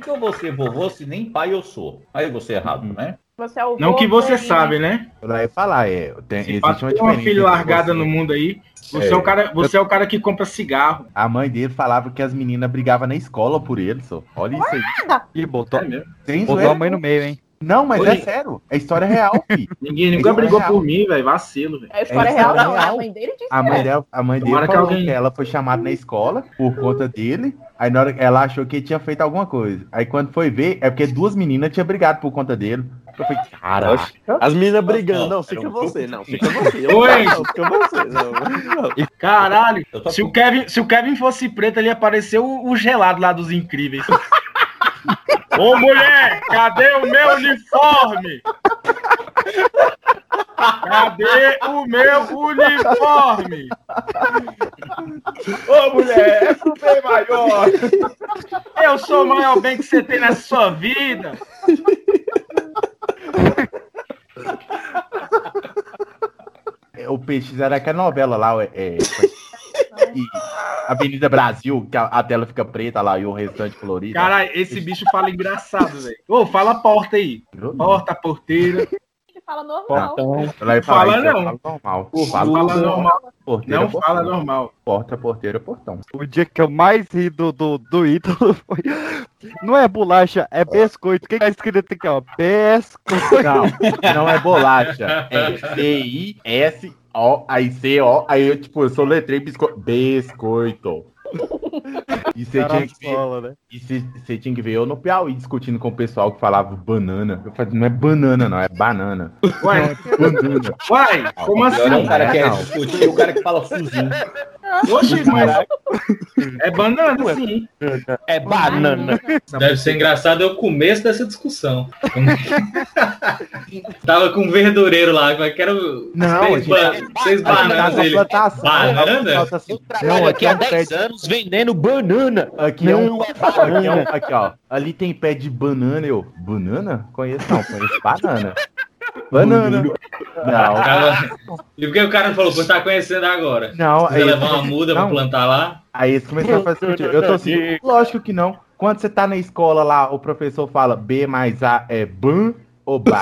Por que eu vou ser vovô se nem pai eu sou? Aí você errado, Hum. né? Você é o Não que você Wolverine. sabe, né? Eu ia falar, é. Tem, Se existe uma filha largada no mundo aí, você é, É. o cara, você é o cara que compra cigarro. A mãe dele falava que as meninas brigavam na escola por ele, só. Olha isso aí. Ih, botou, É botou a mãe no meio, hein? Não, mas Oi. é sério. É história real, filho. Ninguém nunca é brigou real. por mim, velho. Vacilo, velho. É a história É real, não. A real. mãe dele disse A mãe é. dela, a mãe dele Tomara que falou alguém- que ela foi chamada na escola por conta dele. Aí na hora ela achou que ele tinha feito alguma coisa. Aí quando foi ver, é porque duas meninas tinham brigado por conta dele. Eu falei, caraca. As meninas brigando. Não, fica um você, não, fica você. Oi. Não, fica você. Não. Caralho. Se com- o, Kevin, se o Kevin fosse preto, ele ia aparecer o, o gelado lá dos incríveis. Ô mulher, cadê o meu uniforme? Cadê o meu uniforme? Ô, mulher, é pro bem maior. Eu sou o maior bem que você tem na sua vida. É, O Peixe era aquela novela lá, é, é, e Avenida Brasil, que a, a tela fica preta lá e o restante colorido. Caralho, esse bicho fala engraçado, velho. Ô, fala porta aí. Porta, porteira. Ele fala normal. Ela ia Fala eu não. falo normal. Fala normal. Porteira, Não portão. fala normal. Porta, porteira, portão. O dia que eu mais ri do, do, do Ítalo foi. Não é bolacha, é biscoito. O que tá escrito aqui, ó? Biscoito. Não, não é bolacha. É C-I-S-O, aí C-O, aí eu, tipo, eu soletrei bisco... biscoito. E você tinha que ver, né? e tinha que ver eu no Piauí discutindo com o pessoal que falava banana. Eu falei, não é banana, não, é banana. Uai, Banana. uai, como é assim? o cara que É, é não. discutir e o cara que fala fuzinho. Oxi, mas. É banana, sim. É banana. Deve ser engraçado é o começo dessa discussão. Tava com um verdureiro lá, como é que era o. Não, seis, ba- tá bananas a ele. plantação, Banana? assim, Eu não, trabalho aqui há é um pé 10 de- anos vendendo banana. Aqui é um, é é um- aqui, ó. Ali tem pé de banana, eu. Banana? Conheço não, conheço banana. Banana. Não, E por que o cara não falou, pô, tá conhecendo agora? não. Precisa Aí, levar uma muda pra plantar lá? aí começaram a fazer sentido. Eu tô assim, lógico que não. Quando você tá na escola lá, o professor fala B mais A é ban ou ba.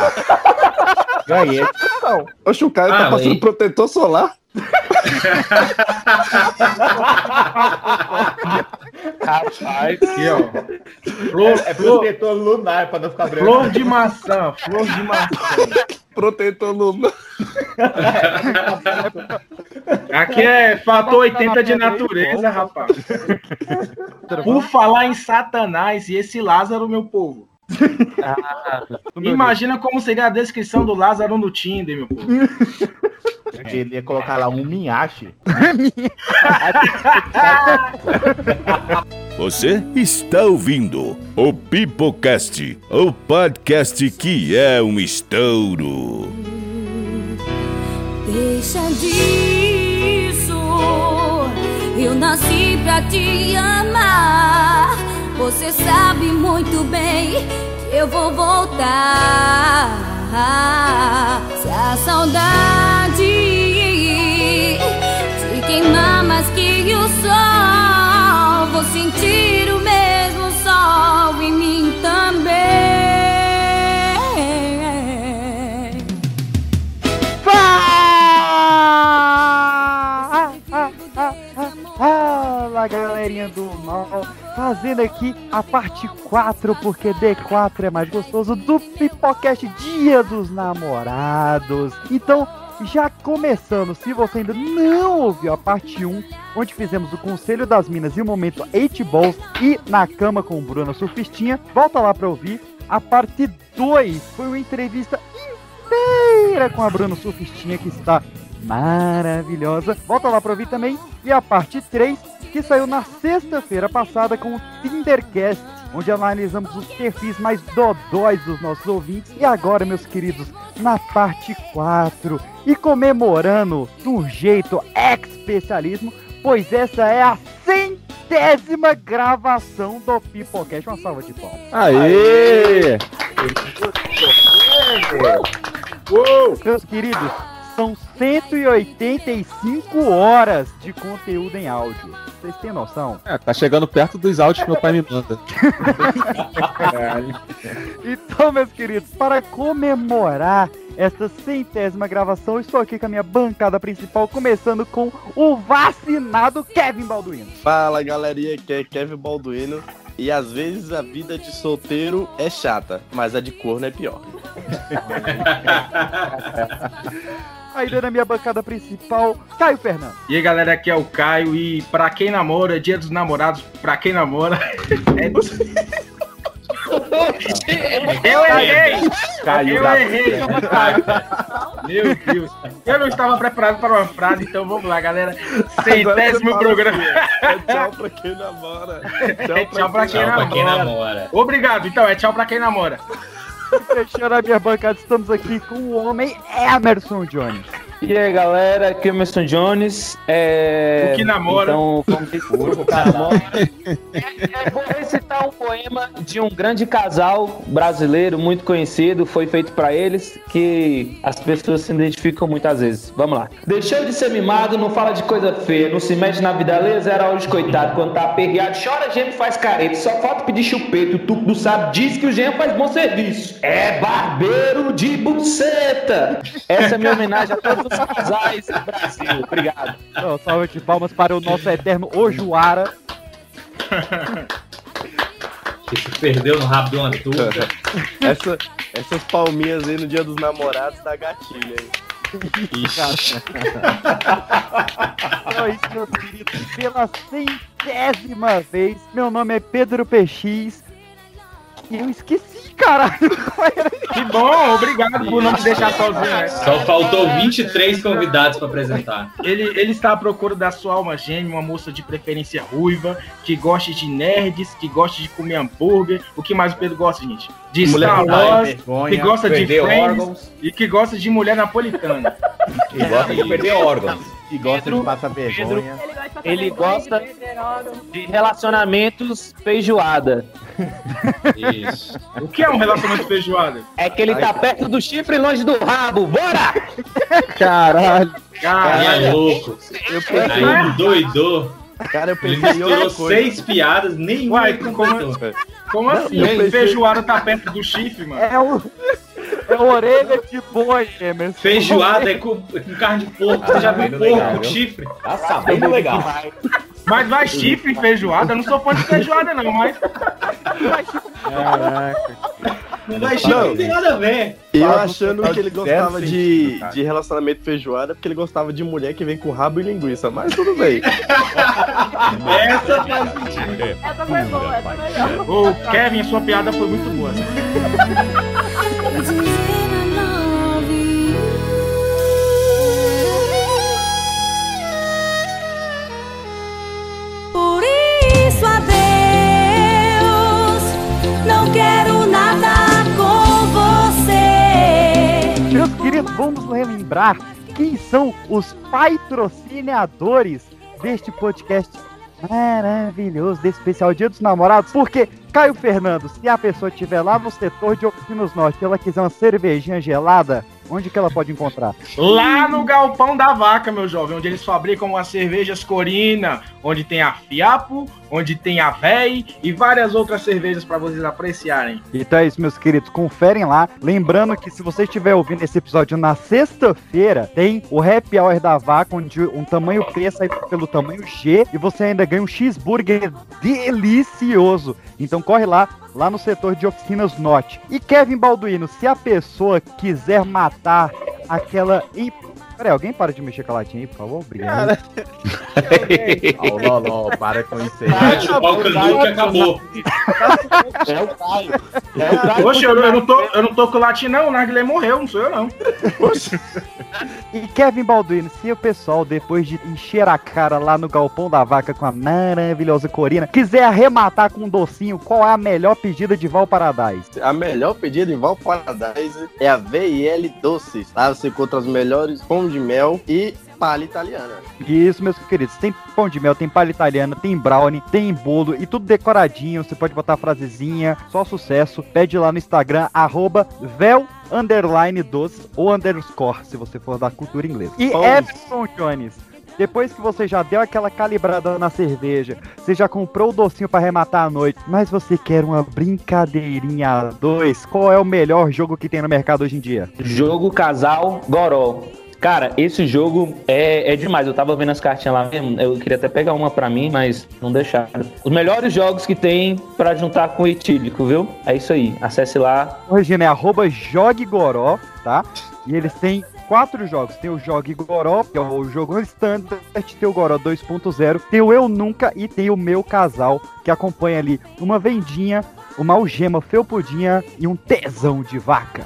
Ganhei. Não. Oxe, o cara Ah, tá passando aí. protetor solar. Rapaz. Aqui, ó. Flor, É flor, protetor lunar pra não ficar branco. flor de maçã, flor de maçã. Protetor lunar. Aqui é fator 80 de natureza, rapaz. Por falar em Satanás e esse Lázaro, meu povo. Imagina como seria a descrição do Lázaro no Tinder, meu povo. Ele ia colocar lá um minhache. Você está ouvindo o Pipocast, o podcast que é um estouro. Deixa disso, eu nasci pra te amar. Você sabe muito bem que eu vou voltar. Se a saudade te queimar mais que o sol, vou sentir o mesmo sol em mim também. Fala galerinha do mal, fazendo aqui a parte 4, porque D4 é mais gostoso do Pipocast Dia dos Namorados. Então, já começando, se você ainda não ouviu a parte 1, onde fizemos o Conselho das Minas e o momento 8 Balls e na cama com Bruna Surfistinha, volta lá pra ouvir. A parte 2 foi uma entrevista inteira com a Bruna Surfistinha que está maravilhosa. Volta lá pra ouvir também. E a parte 3, que saiu na sexta-feira passada com o Tindercast, onde analisamos os perfis mais dodóis dos nossos ouvintes. E agora, meus queridos, na parte 4, e comemorando de um jeito especialismo, pois essa é a centésima gravação do Pipocast. Uma salva de palmas. Aê! Meus queridos, são 185 horas de conteúdo em áudio. Vocês têm noção? É, tá chegando perto dos áudios que meu pai me manda. Então, meus queridos, para comemorar esta centésima gravação, eu estou aqui com a minha bancada principal, começando com o vacinado Kevin Balduino. Fala galerinha, aqui é Kevin Balduino. E às vezes a vida de solteiro é chata, mas a de corno é pior. Ainda na minha bancada principal, Caio Fernando. E aí, galera, aqui é o Caio. E pra quem namora, dia dos namorados, pra quem namora. É... Eu errei! Caiu Eu errei! Meu Deus! Eu não estava preparado para uma frase, então vamos lá, galera. Centésimo programa. fala, É tchau pra quem namora. É tchau pra quem Tchau pra quem namora. namora. Obrigado, então, é tchau pra quem namora. Fechando a minha bancada, estamos aqui com o homem Emerson Jones. E aí galera, aqui é o Emerson Jones. É... O que namora. Então, vamos ter o que namora. É, vou recitar um poema de um grande casal brasileiro muito conhecido, foi feito pra eles, que as pessoas se identificam muitas vezes. Vamos lá. Deixou de ser mimado, não fala de coisa feia, não se mete na vida alheia, zero hoje coitado. Quando tá aperreado, chora, geme, faz careta. Só falta pedir chupeta, o tuco do sábio diz que o gêmeo faz bom serviço. É barbeiro de buceta. Essa é minha homenagem a todos os casais Brasil. Obrigado. Então, salve de palmas para o nosso eterno Ojuara. Que se perdeu no rabo de uma turma. Essa- essas palminhas aí no dia dos namorados dá gatilho aí. Então é isso, meus queridos. Pela centésima vez, meu nome é Pedro PX. E eu esqueci, caralho. Que bom, obrigado por não me deixar sozinho. né? Só faltou 23 convidados pra apresentar. Ele, ele está à procura da sua alma gêmea, uma moça de preferência ruiva, que goste de nerds, que goste de comer hambúrguer. O que mais o Pedro gosta, gente? De Mulher Star Wars, vergonha, que gosta de Friends órgãos. e que gosta de mulher napolitana. E gosta de perder órgãos. E gosta Pedro- de passar vergonha. Ele gosta de relacionamentos feijoada. Isso. O que é um relacionamento feijoada? É que ele tá perto do chifre e longe do rabo. Bora! Caralho. Caralho, é louco. Eu Aí doidou. Cara, eu Ele pensei outra misturou coisa. seis piadas, nenhuma Uai, ele como- como assim? eu pensei- Feijoada tá perto do chifre, mano? É o. É orelha de boi, Emerson. Feijoada é com, é com carne de porco. Você já viu porco chifre? Tá sabendo legal. Mas vai chifre em feijoada? Eu não sou fã de feijoada, não, mas. Não vai chifre, não tem nada a ver. E eu achando que ele gostava de, de relacionamento feijoada porque ele gostava de mulher que vem com rabo e linguiça, mas tudo bem. Essa faz sentido. Essa foi boa, essa foi melhor. Ô, Kevin, sua piada foi muito boa. vamos relembrar quem são os patrocinadores deste podcast maravilhoso, desse especial Dia dos Namorados. Porque, Caio Fernando, se a pessoa estiver lá no setor de Oficinas Norte e ela quiser uma cervejinha gelada, onde que ela pode encontrar? Lá no Galpão da Vaca, meu jovem, onde eles fabricam as cervejas Corina, onde tem a Fiapo, onde tem a Véi e várias outras cervejas para vocês apreciarem. Então é isso, meus queridos, conferem lá. Lembrando que se você estiver ouvindo esse episódio na sexta-feira, tem o Happy Hour da Vaca, onde um tamanho P sai pelo tamanho G e você ainda ganha um cheeseburger delicioso. Então corre lá, lá no setor de oficinas Norte. E Kevin Balduino, se a pessoa quiser matar aquela... Peraí, alguém para de mexer com a latinha aí, por favor? Obrigado. Ó, Ló, Ló, para com isso aí. Chupar o canudo que acabou. É o Caio. É o Caio. Poxa, eu, eu não tô, eu não tô com o latim, não. O Narguilé morreu, não sou eu, não. E Kevin Balduino, se o pessoal, depois de encher a cara lá no galpão da vaca com a maravilhosa corina, quiser arrematar com um docinho, qual é a melhor pedida de Val Paradise? A melhor pedida em Valparadise é a VL Doces. Lá você encontra os melhores pão de mel e palha italiana. Isso, meus queridos, tem pão de mel, tem palha italiana, tem brownie, tem bolo e tudo decoradinho. Você pode botar a frasezinha, só sucesso. Pede lá no Instagram, arroba vel underline doce ou underscore, se você for da cultura inglesa. E. Emerson Jones, depois que você já deu aquela calibrada na cerveja, você já comprou o docinho pra arrematar a noite, mas você quer uma brincadeirinha a dois, qual é o melhor jogo que tem no mercado hoje em dia? Jogo casal Goró. Cara, esse jogo é, é demais. Eu tava vendo as cartinhas lá mesmo. Eu queria até pegar uma pra mim, mas não deixaram. Os melhores jogos que tem pra juntar com o etílico, viu? É isso aí. Acesse lá. Corrigindo, é arroba JogueGoró, tá? E eles têm quatro jogos. Tem o Jogue Goró, que é o jogo standard, tem o Goró 2.0, tem o Eu Nunca e tem o Meu Casal, que acompanha ali uma vendinha, uma algema felpudinha e um tesão de vaca.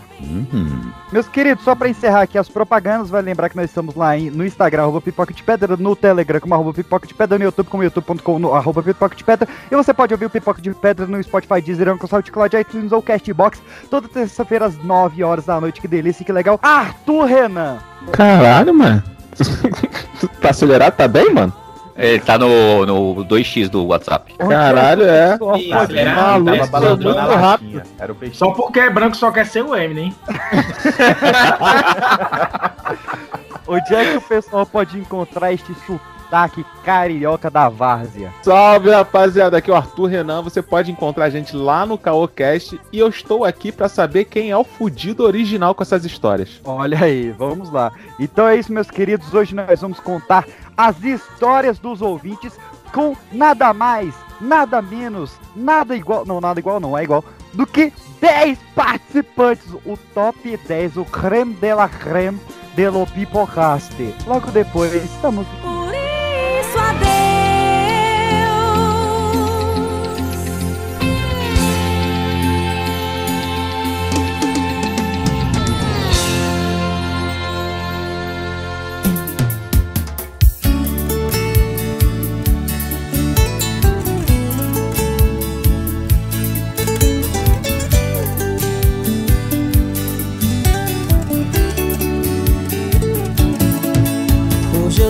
Meus queridos, só pra encerrar aqui as propagandas, vai lembrar que nós estamos lá em- no Instagram, arroba pipoca de pedra, no Telegram como arroba pipoca de pedra, no YouTube como youtube.com, no arroba pipoca de pedra, e você pode ouvir o Pipoca de Pedra no Spotify, Deezer, Anchor, SoundCloud, iTunes ou Castbox, toda terça-feira às 9 horas da noite, que delícia, que legal. Arthur Renan! Caralho, mano. Tá acelerado? Tá bem, mano? Ele tá no, no 2x do WhatsApp. Caralho, é. Será? maluco, balandrão muito rápido. Era o. Só porque é branco só quer ser o Eminem, hein? Onde é que o pessoal pode encontrar este sotaque carioca da várzea? Salve, rapaziada. Aqui é o Arthur Renan. Você pode encontrar a gente lá no Caocast. E eu estou aqui pra saber quem é o fudido original com essas histórias. Olha aí, vamos lá. Então é isso, meus queridos. Hoje nós vamos contar as histórias dos ouvintes com nada mais, nada menos, nada igual, não, nada igual não, é igual, do que 10 participantes, o top 10, o creme de la creme de lo Pipocast. Logo depois, estamos...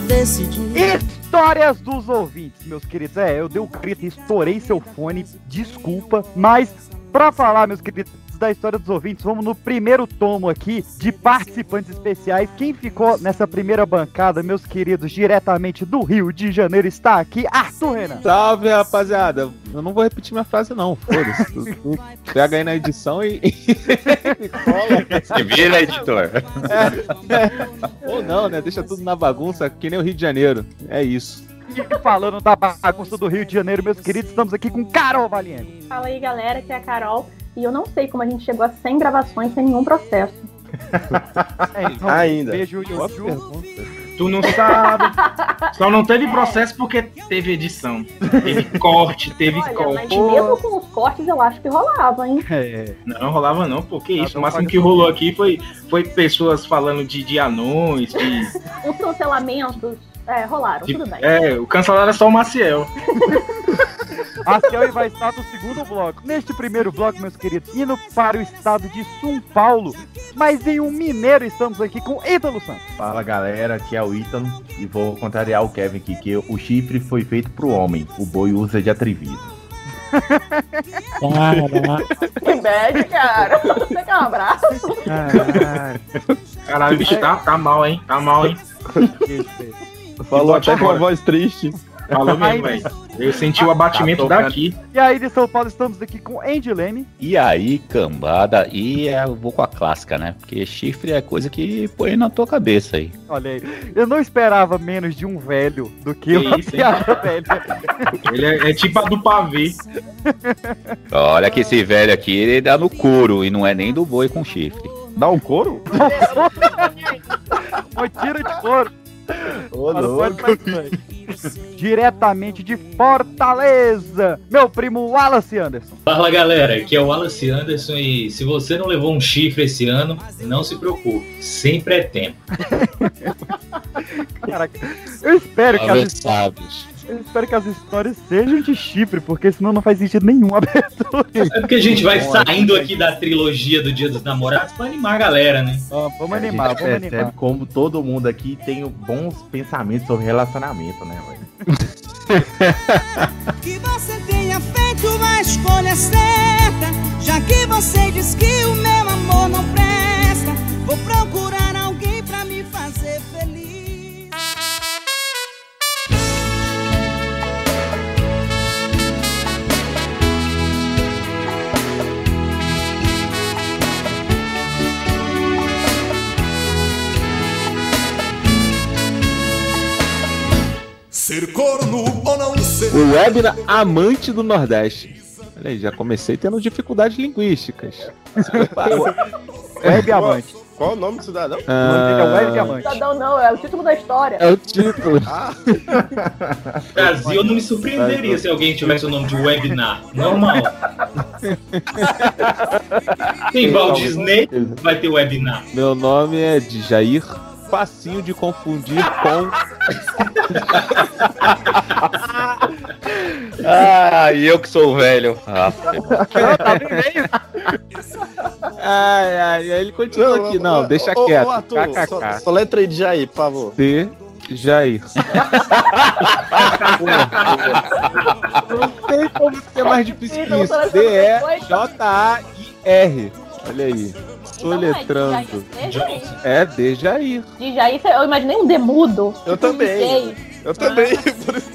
decidi. Histórias dos ouvintes, meus queridos. É, eu dei o grito e estourei seu fone, desculpa, mas pra falar, meus queridos, da história dos ouvintes, vamos no primeiro tomo aqui de participantes especiais. Quem ficou nessa primeira bancada, meus queridos, diretamente do Rio de Janeiro, está aqui, Arthur Renan. Salve, rapaziada. Eu não vou repetir minha frase, não. Foda-se. Pega aí na edição e. Se vira, editor. Ou não, né? Deixa tudo na bagunça, que nem o Rio de Janeiro. É isso. Falando da bagunça do Rio de Janeiro, meus queridos, estamos aqui com Carol Valiente. Fala aí, galera, que é a Carol. E eu não sei como a gente chegou a 100 gravações sem nenhum processo. É, então, Ainda. Beijo, pergunta. Tu não sabe. Só não teve processo porque teve edição. Teve corte, teve Olha, mas corte. mesmo com os cortes, eu acho que rolava, hein? É, Não rolava não, porque Ah, isso. O máximo que rolou aqui foi, foi pessoas falando de, de anões, de, Os cancelamentos é, rolaram, de- tudo bem. É, o cancelado era só o Maciel. A Ciel vai estar no segundo bloco. Neste primeiro bloco, meus queridos, indo para o estado de São Paulo, mas em um mineiro estamos aqui com Ítalo Santos. Fala galera, aqui é o Ítalo e vou contrariar o Kevin aqui, que o chifre foi feito pro homem, o boi usa de atrevido. Que bad, cara. Você quer um abraço? Caralho, o bicho tá, tá mal, hein? Tá mal, hein? Falou até com uma voz triste. Falou mesmo, velho. Eu senti o abatimento Tá tocando. daqui. E aí de São Paulo estamos aqui com Andy Leme. E aí, cambada, e é, eu vou com a clássica, né? Porque chifre é coisa que põe na tua cabeça aí. Olha aí, eu não esperava menos de um velho do que Que uma isso, hein? piada velha. Ele é, é tipo a do pavê. Olha que esse velho aqui, ele dá no couro e não é nem do boi com chifre. Dá um couro? Uma tira de couro. Ô, louco. Diretamente de Fortaleza, meu primo Wallace Anderson. Fala galera, aqui é o Wallace Anderson e se você não levou um chifre esse ano, não se preocupe, sempre é tempo. Caraca, eu espero que as. Eu espero que as histórias sejam de chifre, porque senão não faz sentido nenhum a abertura. É porque a gente vai saindo aqui da trilogia do Dia dos Namorados pra animar a galera, né? Ah, vamos A animar, gente vamos percebe animar. como todo mundo aqui tem bons pensamentos sobre relacionamento, né, velho? Que você tenha feito uma escolha certa. Já que você diz que o meu amor não presta, vou procurar alguém Ser corno ou não ser. O Webna amante do Nordeste. Olha aí, já comecei tendo dificuldades linguísticas. Web amante. Qual o nome do cidadão? O nome dele é Web Diamante. Cidadão não, é o título da história. É o título. Brasil, eu não me surpreenderia se alguém tivesse o nome de Webinar. Normal. Tem Walt Disney, vai ter Webinar. Meu nome é Jair, facinho de confundir com. Ah, e eu que sou velho. Ah, Ai, ai, aí ele continua aqui. Não, deixa Ô, quieto. Ô, Arthur, KKK. só, só letra aí de Jair, por favor. D. Jair. Não tem como ser mais difícil que isso. D-E-J-A-I-R. Olha aí. Soletrando. É D. Jair. De Jair, eu imaginei um demudo. Eu também. Eu também, por isso.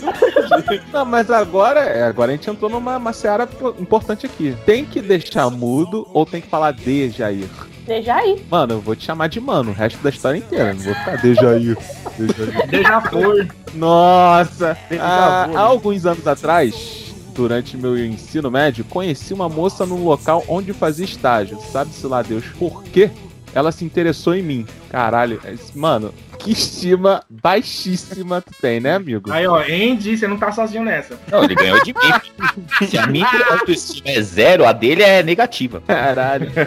Não, mas agora, é, agora a gente entrou numa uma seara po- importante aqui. Tem que deixar mudo ou tem que falar de Jair? De Jair. Mano, eu vou te chamar de mano o resto da história inteira. Não vou ficar de Jair. De Jair. Deja foi. Nossa! Deja Ah, há né? alguns anos atrás, durante meu ensino médio, conheci uma moça num local onde fazia estágio. Sabe-se lá Deus por quê? Ela se interessou em mim. Caralho, esse- mano, que estima baixíssima tu tem, né, amigo? Aí, ó, Andy, você não tá sozinho nessa. Não, ele ganhou de mim. Se a minha autoestima é zero, a dele é negativa. Caralho.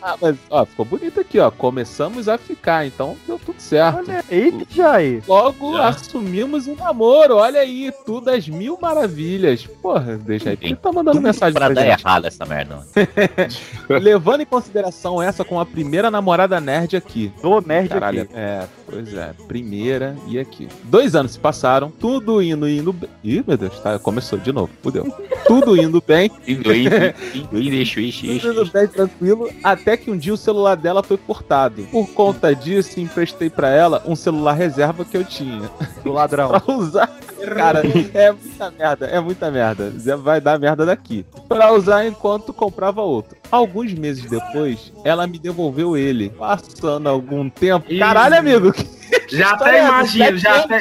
Ah, mas, ó, ficou bonito aqui, ó. Começamos a ficar, então deu tudo certo. Eita, Jair. Logo assumimos um namoro, olha aí, tudo às mil maravilhas. Porra, deixa aí, por que tá mandando mensagem Pra pra dar gente? errado essa merda. Levando em consideração essa como a primeira namorada nerd aqui. Do nerd Caralho, aqui. é, pois é, primeira e aqui. Dois anos se passaram, tudo indo, indo bem. Ih, meu Deus, tá, começou de novo, fudeu. Tudo indo bem. Indo, indo, indo, indo, ixi, ixi, ixi. Tudo bem, tranquilo. Até que um dia o celular dela foi furtado. Por conta disso, emprestei pra ela um celular reserva que eu tinha. Do ladrão. pra usar. Cara, é muita merda, é muita merda. Zé Vai dar merda daqui. Pra usar enquanto comprava outro. Alguns meses depois, ela me devolveu ele. Passando algum tempo. Caralho, amigo. que Já até é imagino, já até,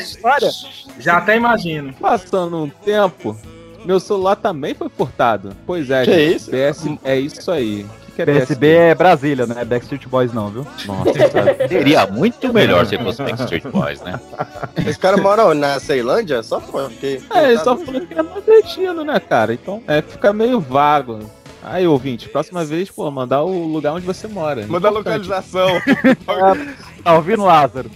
já até imagino. Passando um tempo, meu celular também foi furtado. Pois é, Que gente. isso? PS, é isso aí. Que, é PSB é Brasília, né? Backstreet Boys não, viu? Nossa, Seria muito melhor se fosse Backstreet Boys, né? Esse cara mora na Ceilândia? Só pode, porque. É, ele só falou que é nordestino, né, cara? Então, é, fica meio vago. Aí, ouvinte, próxima vez, pô, mandar o lugar onde você mora. Manda a localização. Tá ouvindo, Lázaro?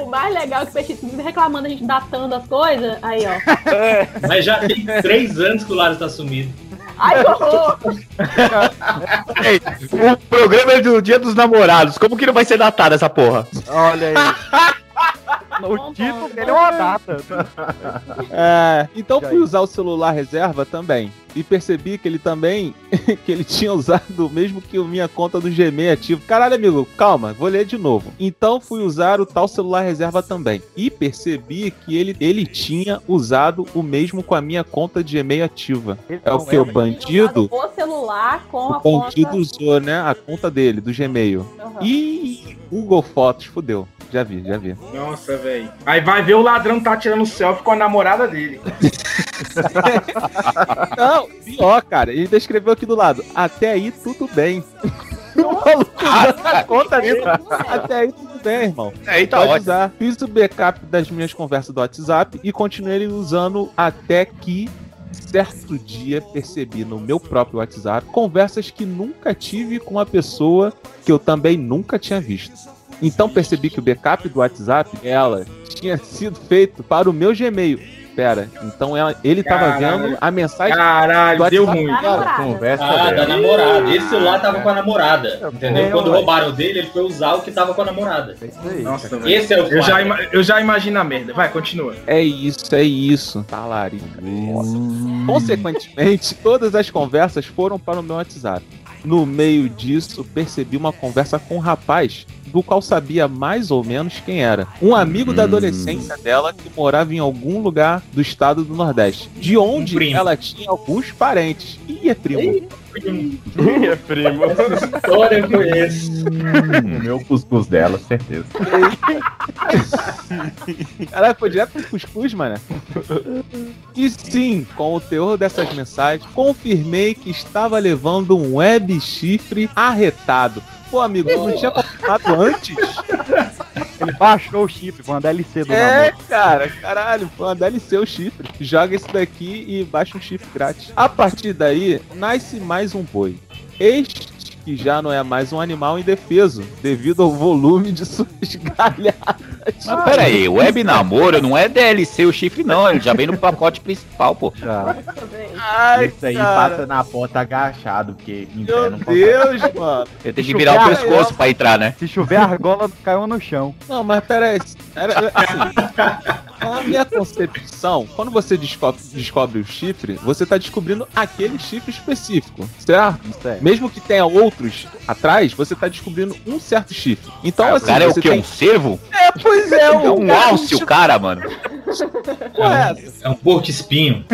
O mais legal é que o Peixe vive reclamando a gente datando as coisas. Aí, ó. Mas já tem três anos que o Laro tá sumido. Ai, que horror! Ei, o programa é do Dia dos Namorados. Como que não vai ser datado essa porra? Olha aí. O título dele é uma data. É, então fui usar o celular reserva também. E percebi que ele também que ele tinha usado o mesmo que a minha conta do Gmail ativo. Caralho, amigo, calma, vou ler de novo. Então fui usar o tal celular reserva também. E percebi que ele, ele tinha usado o mesmo com a minha conta de Gmail ativa. É o que? O bandido? O celular com a O bandido conta. usou, né? A conta dele, do Gmail. Aham. E Google Fotos, fudeu. Já vi, já vi. Nossa, velho. Aí vai ver o ladrão tá tirando selfie com a namorada dele. Não, pior, cara. Ele descreveu aqui do lado. Até aí tudo bem. O maluco usando a conta dele. Até aí tudo bem, irmão. Aí tá Pode ótimo. usar. Fiz o backup das minhas conversas do WhatsApp e continuei usando até que certo dia percebi no meu próprio WhatsApp conversas que nunca tive com uma pessoa que eu também nunca tinha visto. Então percebi que o backup do WhatsApp ela tinha sido feito para o meu Gmail. Pera, então ela, ele tava Caralho. vendo a mensagem Caralho, deu ruim. dela. Conversa Ah, da dela. namorada. Esse celular tava com a namorada. Entendeu? É, Quando ué. roubaram dele, ele foi usar o que tava com a namorada. É isso aí. Nossa, velho. Esse é o Eu já, eu já imagino a merda. Vai, continua. É isso, é isso. Talarica. Consequentemente, todas as conversas foram para o meu WhatsApp. No meio disso, percebi uma conversa com um rapaz do qual sabia mais ou menos quem era. Um amigo da Hum. adolescência dela que morava em algum lugar do estado do Nordeste. De onde primo. ela tinha alguns parentes. Ih, é primo. Minha prima. História eu conheço. O meu cuscuz dela, certeza. Caralho, foi direto pro cuscuz, mano. E sim, com o teor dessas mensagens, confirmei que estava levando um web chifre arretado. Pô, amigo, tu não tinha confirmado antes? Ele baixou o chip, foi uma DLC do É, namoro. cara, caralho, foi uma DLC o chifre. Joga esse daqui e baixa um chifre grátis. A partir daí, nasce mais um boi. Este que já não é mais um animal indefeso, devido ao volume de suas galhadas. Mas pera aí, web namoro não é DLC o chifre, não. Ele já vem no pacote principal, pô. Já. Ai, Isso aí cara. passa na porta agachado, porque em pé Meu. Deus, mano. Ele tem que virar o pescoço pra entrar, né? Se chover, a argola caiu no chão. Não, mas pera aí. Era, assim, a minha concepção, quando você descobre, descobre o chifre, você tá descobrindo aquele chifre específico, certo? Certo. Mesmo que tenha outros atrás, você tá descobrindo um certo chifre. Então, Ah, o assim, cara é o quê? tem- Um cervo? É, pois é, É um alce o cara, mano. Ué, É um porco espinho.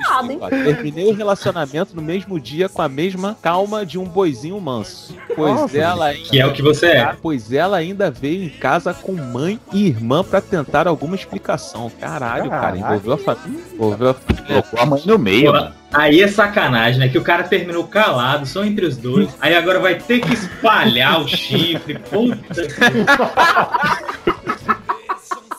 Nada, hein? Ó, Terminei o relacionamento no mesmo dia com a mesma calma de um boizinho manso. Pois Nossa, ela ainda, Que é o que você é. pois ela ainda veio em casa com mãe e irmã pra tentar alguma explicação. Caralho, cara, envolveu a família. Envolveu a família. Colocou a mãe no meio, Pô, mano. Aí é sacanagem, né? Que o cara terminou calado, só entre os dois. Aí agora vai ter que espalhar o chifre. Puta que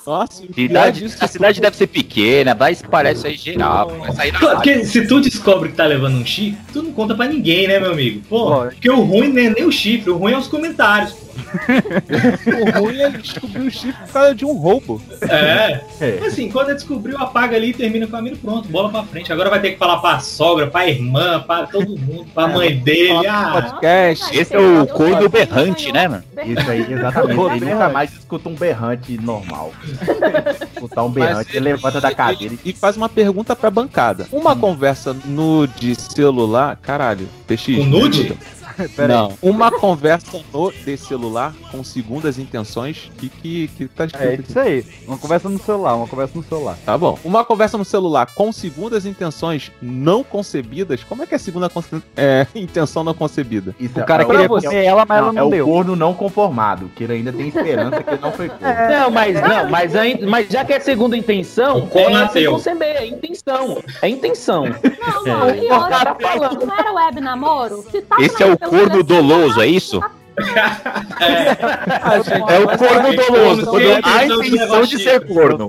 Nossa, Cidade, a cidade deve ser pequena, vai espalhar isso aí geral. Vai sair na Claro, rádio. Porque se tu descobre que tá levando um chifre, tu não conta pra ninguém, né, meu amigo? Pô, porque o ruim não é nem o chifre, o ruim é os comentários. O ruim é descobrir o chifre por causa de um roubo. É. É. Assim, quando descobriu, apaga ali e termina com a família, pronto, bola pra frente. Agora vai ter que falar pra sogra, pra irmã, pra todo mundo, pra mãe dele. Ah, Podcast. Esse é o corno berrante, né, mano? Isso aí, exatamente. Ele nunca mais escuta um berrante normal. Escutar um berrante, ele levanta da cadeira e faz uma pergunta pra bancada. Uma conversa no de celular. Caralho, PX. o nude? Pera Não, uma conversa no de celular com segundas intenções. Que que, que tá aí. escrito É aqui? isso aí. Uma conversa no celular, uma conversa no celular. Tá bom. Uma conversa no celular com segundas intenções não concebidas. Como é que é a segunda conce- é, intenção não concebida? Isso O cara é, queria o- comer ela, mas ela não, é não o deu. corno não conformado, que ele ainda tem esperança que ele não foi corno. Não, mas não, mas, ainda, mas já que é segunda intenção, O corno é sem ateu. conceber, é intenção. É intenção. Não, não, e O cara outra, falando. não era web namoro? Se tá Esse é o corno telefone, doloso, é isso? Ah, gente, É o mas corno doloso, quando há a intenção de ser corno.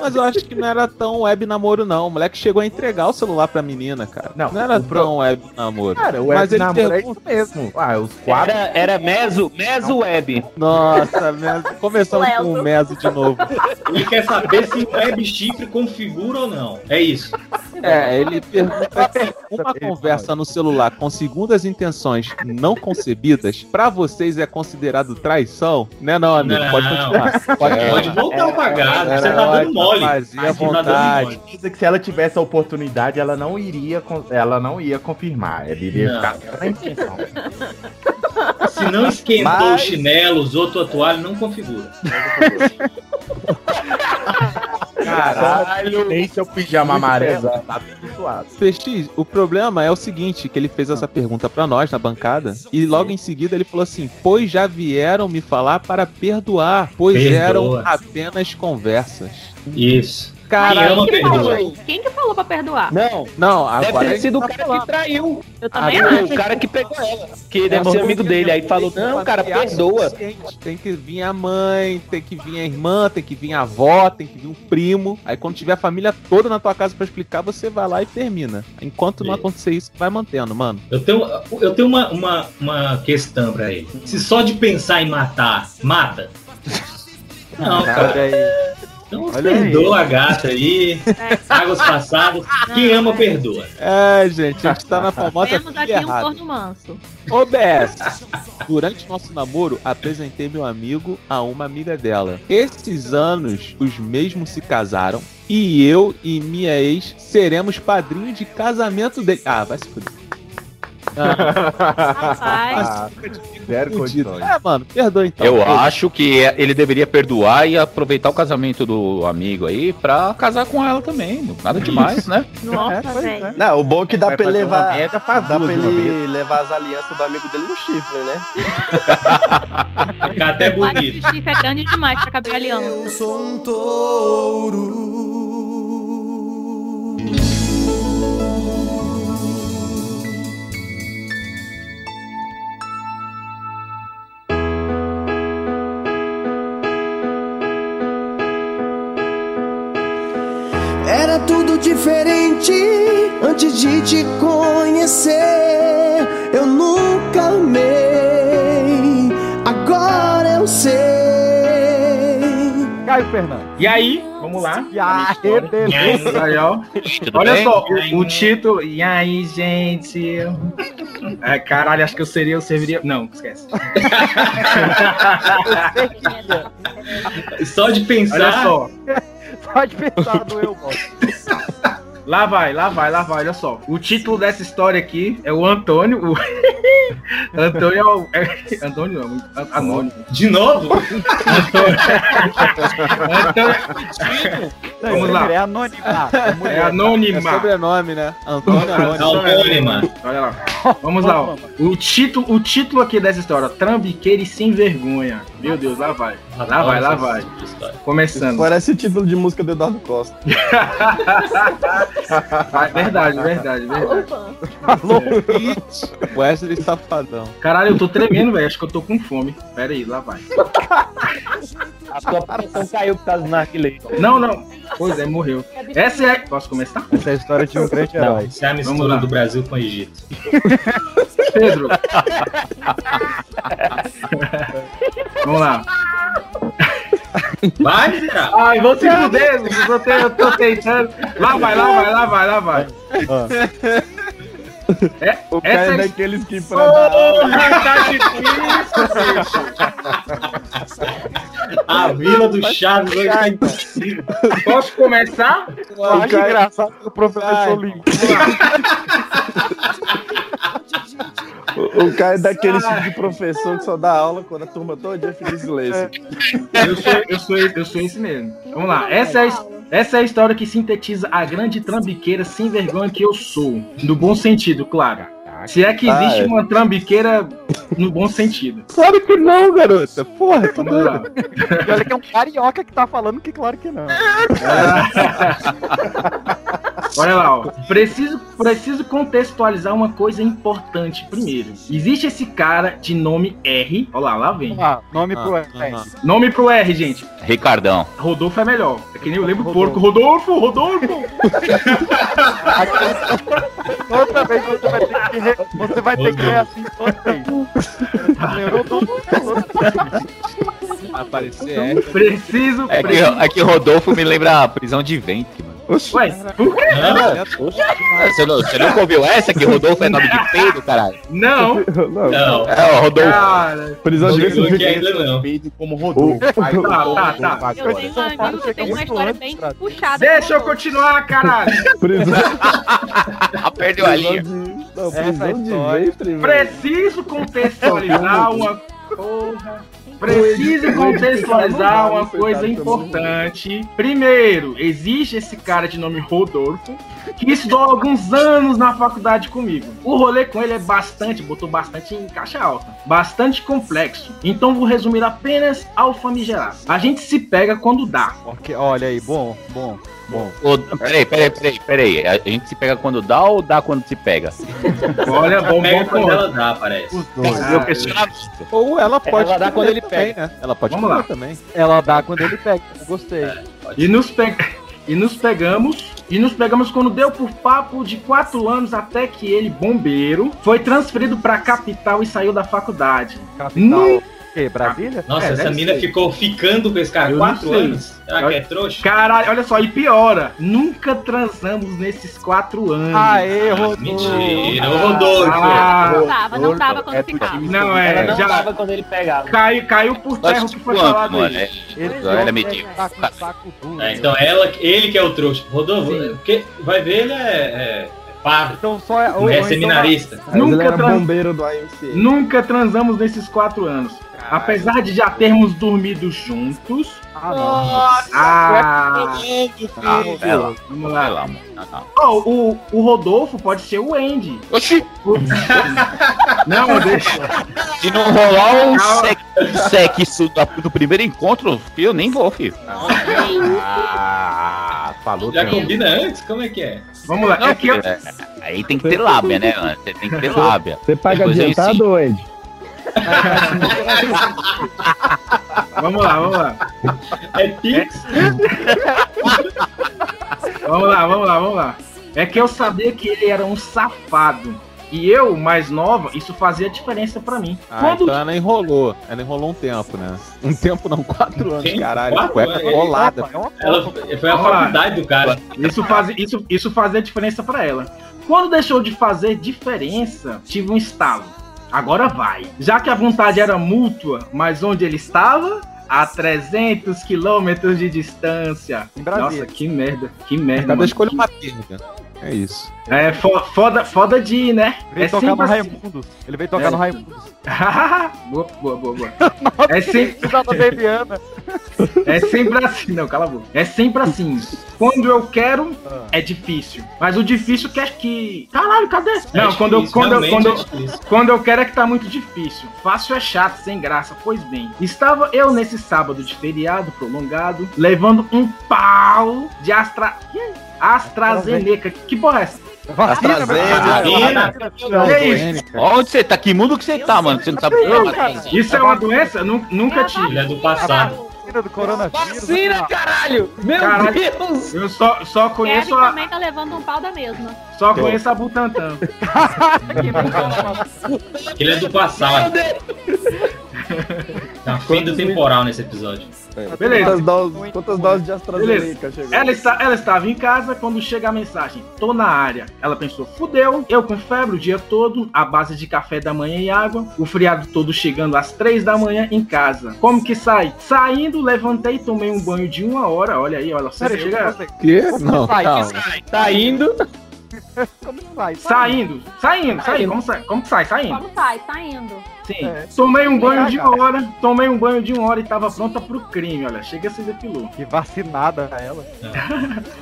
Mas eu acho que não era tão web namoro, não. O moleque chegou a entregar o celular pra menina, cara. Não, Não, era tão web namoro. Cara, o Mas web ele namoro é isso mesmo. Ah, os quatro. Era, era meso, meso web. Nossa, meso. começamos com o. Meso de novo. Ele quer saber se o web chifre configura ou não. É isso. É, ele pergunta se uma conversa no celular com segundas intenções não concebidas, pra vocês é considerado traição? Né não, amigo? Não. Pode continuar. Pode, Pode voltar o pagado. Você tá dando mole. fazia tá vontade. mole. Diz que se ela tivesse a oportunidade, ela não iria, ela não ia confirmar. Ela iria Não. ficar. Se não esquentou Mas- o chinelo, usou tua toalha, não configura. Caralho! Nem seu pijama amarelo, tá suado. PX, o problema é o seguinte, que ele fez essa pergunta pra nós na bancada e logo em seguida ele falou assim: "Pois já vieram me falar para perdoar, pois Perdoa. eram apenas conversas." Isso. Ama, Quem que falou? Quem que falou pra perdoar? Não, não, deve agora ter ele sido o cara que traiu. Eu também Ah, acho. o cara que pegou ela. Que deve ser amigo dele. Aí falou, não, cara, perdoa. Tem que vir a mãe, tem que vir a irmã, tem que vir a avó, tem que vir um primo. Aí quando tiver a família toda na tua casa pra explicar, você vai lá e termina. Enquanto não acontecer isso, vai mantendo, mano. Eu tenho, eu tenho uma, uma, uma questão pra ele. Se só de pensar em matar, mata. Não, cara. Aí. Então Olha aí. perdoa a gata aí. Águas passadas. Quem ama, perdoa. É, gente, a gente tá na famosa Temos aqui um corno manso. OBS. Durante nosso namoro, apresentei meu amigo a uma amiga dela. Esses anos, os mesmos se casaram. E eu e minha ex seremos padrinhos de casamento dele. Ah, vai se fuder. Rapaz. Zero condições. É, mano, perdoa então. Eu acho que é- ele deveria perdoar e aproveitar o casamento do amigo aí pra casar com ela também. Nada demais, né? Nossa, velho. Não, o bom é que dá Vai pra ele levar. Dá pra ele levar as alianças do amigo dele no chifre, né? Fica até bonito. o chifre é grande demais pra caber aliança. Eu sou um touro. Tudo diferente antes de te conhecer. Eu nunca amei, agora eu sei. Caio Fernando. E aí, vamos lá. E aí, E aí, beleza? aí, ó. Olha bem? só, o, o título. E aí, gente? É, caralho, acho que eu seria, eu serviria. Não, esquece. Só de Olha pensar. só. Pode pensar no eu gosto. Lá vai, lá vai, lá vai, olha só. O título dessa história aqui é o Antônio. O... Antônio é o. É... Antônio não, An- Anônimo. De novo? Antônio. Não, Vamos lá. É anônima. É É. É anônima. sobrenome, né? Antônio Anônimo. Anônima. Olha lá. Vamos lá. ó. O título, o título aqui dessa história, Trambiqueira e Sem Vergonha. Meu Deus, lá vai. Lá vai, lá vai. Começando. Parece o título de música do Eduardo Costa. Ah, verdade, verdade, verdade. Alô, Pitch. Wesley Safadão. Caralho, eu tô tremendo, velho. Acho que eu tô com fome. Pera aí, lá vai. A sua pressão caiu por causa do narguilé. Não, não. Pois é, morreu. Essa é. Posso começar? Essa é a história de um grande Não, herói. isso é a Vamos lá. mistura do Brasil com o Egito. Pedro. Vamos lá. Vai, Zé. Ai, vou se fuder, eu tô, te- eu tô tentando. Lá vai, lá vai, lá vai, lá vai. É, O cara essa é é daqueles que pra dar aula. Porra, tá difícil. A Vila do Chaves hoje tá impossível. Posso começar? Eu acho engraçado que o professor limpo. O, cara é daqueles tipo de professor que só dá aula quando a turma toda fica em silêncio. Eu sou, eu sou, eu sou esse mesmo. Vamos lá. Essa é, essa é a história que sintetiza a grande trambiqueira sem vergonha que eu sou. No bom sentido, claro. Se é que Ah, existe é. uma trambiqueira no bom sentido. Claro que não, garota. Porra, Vamos lá. E olha que é um carioca que tá falando que claro que não. Olha lá, ó. Preciso, preciso contextualizar uma coisa importante primeiro. Existe esse cara de nome R. Olha lá, lá vem. Ah, nome pro Ah, R. ah, Nome pro R, gente. Ricardão. Rodolfo é melhor. É que nem eu lembro do Rodolfo. porco. Rodolfo, Rodolfo! Outra vez você vai ter que, re... você vai ter que ler assim toda vez. Aparecer é. Preciso. É que, é que Rodolfo me lembra a prisão de ventre, mano. Ué, por quê? Ah, Você, não, você nunca ouviu essa? Que Rodolfo é nome de peido, caralho? Não, Não, Não, É, o Rodolfo. cara. prisão de não ventre aqui ainda não. Peito como Rodolfo. Aí, Tá, tá, tá. vai, Eu tenho um amigo que tem uma história bem puxada. Deixa eu continuar, caralho. prisão, Ah, perdeu a linha. não, Essa prisão de história. ventre. Preciso contextualizar uma porra. Preciso contextualizar uma coisa importante. Primeiro, existe esse cara de nome Rodolfo que estudou alguns anos na faculdade comigo. O rolê com ele é bastante, botou bastante em caixa alta, bastante complexo. Então vou resumir apenas ao famigerado. A gente se pega quando dá. Ok, olha aí, bom, bom, bom. Peraí, peraí, peraí, peraí. A gente se pega quando dá ou dá quando se pega? Olha, bom, Pega bom quando ela dá, parece. Os dois. Ah, Meu questionamento. Ou ela pode. Ela dá quando ele também, né? Ela pode Vamos lá. também. Ela dá quando ele pega. Eu gostei. E nos, pe... e nos pegamos. E nos pegamos quando deu por papo de quatro anos até que ele, bombeiro, foi transferido pra capital e saiu da faculdade. Capital. Não. O quê? Brasília? Nossa, É, essa mina ser. ficou ficando com esse cara Eu quatro anos. Será que é trouxa? Caralho, olha só, e piora. Nunca transamos nesses quatro anos. Aê, Rodolfo. Mentira, ô Rodolfo. Ah, Não tava, não tava quando É ficava. não Ela é, não já tava quando ele pegava. caiu, caiu por terra o que foi falado mano? É, ela é tá duro. É, então ela, ele que é o trouxa. Rodolfo, porque vai ver, ele é, é Safado. Então só é. Não é seminarista. Mas ele Nunca, trans- bombeiro do IMC. nunca transamos nesses quatro anos. Apesar de já termos dormido juntos. Ah, Ah, Ah, ela. vamos lá. Mano. Ah, não. Ó, o, o Rodolfo pode ser o Andy. Oxi! Não, deixa. Se não rolar um sec- sexo do primeiro encontro, eu nem vou, filho. Ah, falou Já tempo. combina antes? Como é que é? Vamos lá. Não, É que eu, é, aí tem que ter lábia, né? mano? Você tem que ter lábia. Você paga Depois adiantado, Ed? vamos lá, vamos lá. É Pix? Vamos lá, vamos lá, vamos lá. É que eu sabia que ele era um safado. E eu, mais nova, isso fazia diferença pra mim. Ah, Quando então ela enrolou. Ela enrolou um tempo, né? Um tempo não, quatro anos, Quem? caralho. Quatro Cueca anos? rolada. Ela foi a faculdade do cara. Isso, faz, isso, isso fazia diferença pra ela. Quando deixou de fazer diferença, tive um estalo. Agora vai. Já que a vontade era mútua, mas onde ele estava? A 300 quilômetros de distância. Nossa, que merda. Que merda, Cada mano. escolha uma perda. É isso. É fo- foda, foda de ir, né? Ele veio É tocar sempre no assim. Raimundos. Ele veio tocar É. no Raimundos. boa, boa, boa, boa. É sempre, é sempre assim. Não, cala a boca. É sempre assim. Quando eu quero, é difícil. Mas o difícil quer que. Caralho, cadê? Não, É quando eu, difícil, quando, eu, quando, é eu, difícil. quando eu quero é que tá muito difícil. Fácil é chato, sem graça. Pois bem, estava eu nesse sábado de feriado prolongado, levando um pau de Astra. AstraZeneca. Que porra é essa? Vacina, AstraZeneca. Que isso? Onde você tá? Que mundo que você tá, mano? Você não sabe o que é. Isso é uma doença? Nu- Nunca tive. Ele é do passado. Vacina do coronavírus. Vacina, caralho! Meu Caralho. Deus! Eu só, só Kevin conheço a, também tá levando um pau da mesma. só conheço a Butantan. Ele é do passado. Tá fim do temporal nesse episódio. Beleza. Quantas doses, quantas doses de AstraZeneca chegou? Ela, está, ela estava em casa quando chega a mensagem. Tô na área. Ela pensou, fudeu. Eu com febre o dia todo, a base de café da manhã e água. O friado todo chegando às três da manhã em casa. Como que sai? Saindo, levantei, tomei um banho de uma hora. Olha aí, olha. Peraí, chega Que? Não, sai? calma. Tá indo. Como sai? saindo, saindo, saindo. Como sai? Como que sai? Saindo. Como sai? Tá indo. Sim. É. Tomei um banho de Caraca. uma hora. Tomei um banho de uma hora e tava pronta pro crime. Olha, chega se depilou. Que vacinada ela.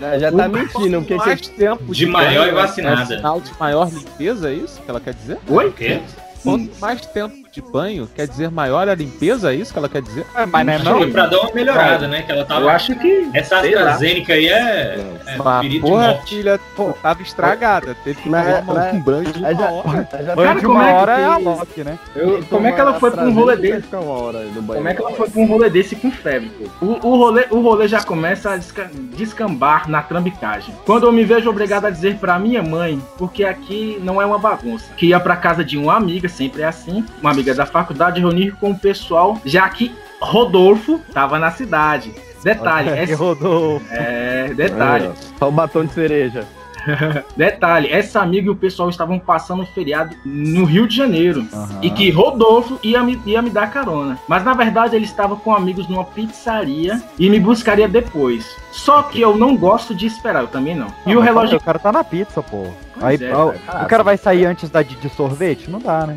Já, já tá mentindo, porque mais você... tempo De maior e é- vacinada. É sinal de maior limpeza, é isso que ela quer dizer? Oi? O quê? Quanto mais tempo de banho, quer dizer maior a limpeza, é isso que ela quer dizer? É, mas não é não? pra dar uma melhorada, né? Que ela Eu tava. acho que. Essa. AstraZeneca aí é. é Mas, perigo de porra, filha, pô, tava estragada. Teve que Mas- tomar mas- um banho de uma já, hora. já Banho Cara, de como uma é que hora é a tem- Loki, né? Eu- como é que ela foi pra um rolê desse? Ficar uma hora no banho. Como é que ela foi pra um rolê desse com febre, pô? O, o, rolê, o rolê já começa a desca- descambar na trambicagem. Quando eu me vejo obrigado a dizer pra minha mãe, porque aqui não é uma bagunça, que ia pra casa de uma amiga, sempre é assim, uma amiga da faculdade, reunir com o pessoal, já que Rodolfo tava na cidade. Detalhe, essa, rodou. é, detalhe, Só o batom de cereja. detalhe, essa amiga e o pessoal estavam passando o feriado no Rio de Janeiro. Aham. E que Rodolfo ia me, ia me dar carona. Mas na verdade ele estava com amigos numa pizzaria e me buscaria depois. Só que eu não gosto de esperar, eu também não. E o relógio. O cara tá na pizza, pô. Aí, é, ó, cara. o cara vai sair antes da de sorvete? Não dá, né?